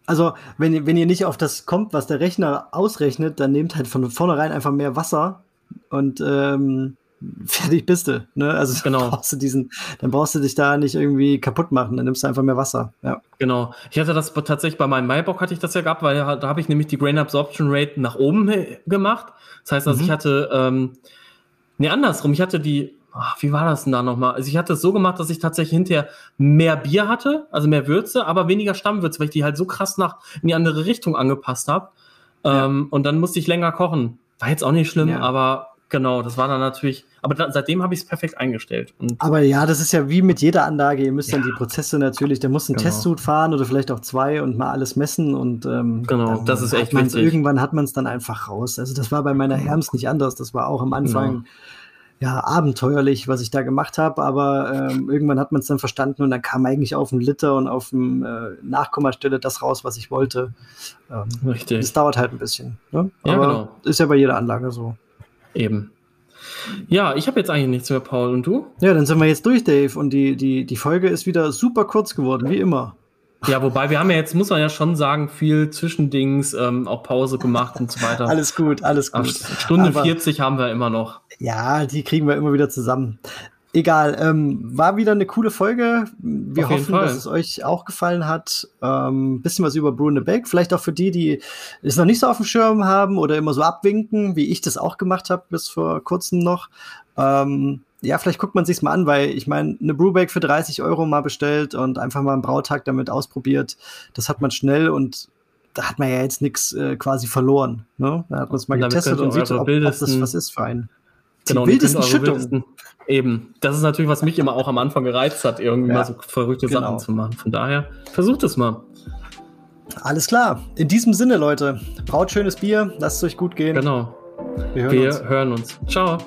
Also, wenn, wenn ihr nicht auf das kommt, was der Rechner ausrechnet, dann nehmt halt von vornherein einfach mehr Wasser und ähm, fertig bist du. Ne? Also genau. dann brauchst du diesen, dann brauchst du dich da nicht irgendwie kaputt machen, dann nimmst du einfach mehr Wasser. Ja. Genau. Ich hatte das tatsächlich bei meinem Maibock hatte ich das ja gehabt, weil da habe ich nämlich die Grain Absorption Rate nach oben gemacht. Das heißt, also mhm. ich hatte, ähm, nee, andersrum, ich hatte die ach, wie war das denn da nochmal? Also ich hatte es so gemacht, dass ich tatsächlich hinterher mehr Bier hatte, also mehr Würze, aber weniger Stammwürze, weil ich die halt so krass nach in die andere Richtung angepasst habe. Ja. Ähm, und dann musste ich länger kochen. War jetzt auch nicht schlimm, ja. aber Genau, das war dann natürlich, aber da, seitdem habe ich es perfekt eingestellt. Aber ja, das ist ja wie mit jeder Anlage, ihr müsst ja. dann die Prozesse natürlich, der muss einen genau. Testsud fahren oder vielleicht auch zwei und mal alles messen und ähm, genau, das ist echt wichtig. Irgendwann hat man es dann einfach raus. Also das war bei meiner Herms nicht anders, das war auch am Anfang. Genau ja, abenteuerlich, was ich da gemacht habe, aber ähm, irgendwann hat man es dann verstanden und dann kam eigentlich auf dem Liter und auf dem äh, Nachkommastelle das raus, was ich wollte. Ähm, Richtig. Das dauert halt ein bisschen. Ne? Ja, aber genau. Ist ja bei jeder Anlage so. Eben. Ja, ich habe jetzt eigentlich nichts mehr, Paul. Und du? Ja, dann sind wir jetzt durch, Dave. Und die, die, die Folge ist wieder super kurz geworden, wie immer. Ja, wobei wir haben ja jetzt, muss man ja schon sagen, viel Zwischendings, ähm, auch Pause gemacht und so weiter. alles gut, alles gut. Stunde Aber 40 haben wir immer noch. Ja, die kriegen wir immer wieder zusammen. Egal, ähm, war wieder eine coole Folge. Wir Auf hoffen, dass es euch auch gefallen hat. Ähm, bisschen was über Brune Beck. Vielleicht auch für die, die es noch nicht so auf dem Schirm haben oder immer so abwinken, wie ich das auch gemacht habe bis vor kurzem noch. Ähm, ja, vielleicht guckt man sich's mal an, weil ich meine, eine Brewbake für 30 Euro mal bestellt und einfach mal einen Brautag damit ausprobiert. Das hat man schnell und da hat man ja jetzt nichts äh, quasi verloren. Ne? Da hat man es mal getestet und sieht, ob, ob das was ist für einen. Genau, die wildesten Schüttungen. Eben. Das ist natürlich, was mich immer auch am Anfang gereizt hat, irgendwie ja, mal so verrückte genau. Sachen zu machen. Von daher, versucht es mal. Alles klar. In diesem Sinne, Leute, braut schönes Bier, lasst es euch gut gehen. Genau. Wir hören, Wir uns. hören uns. Ciao.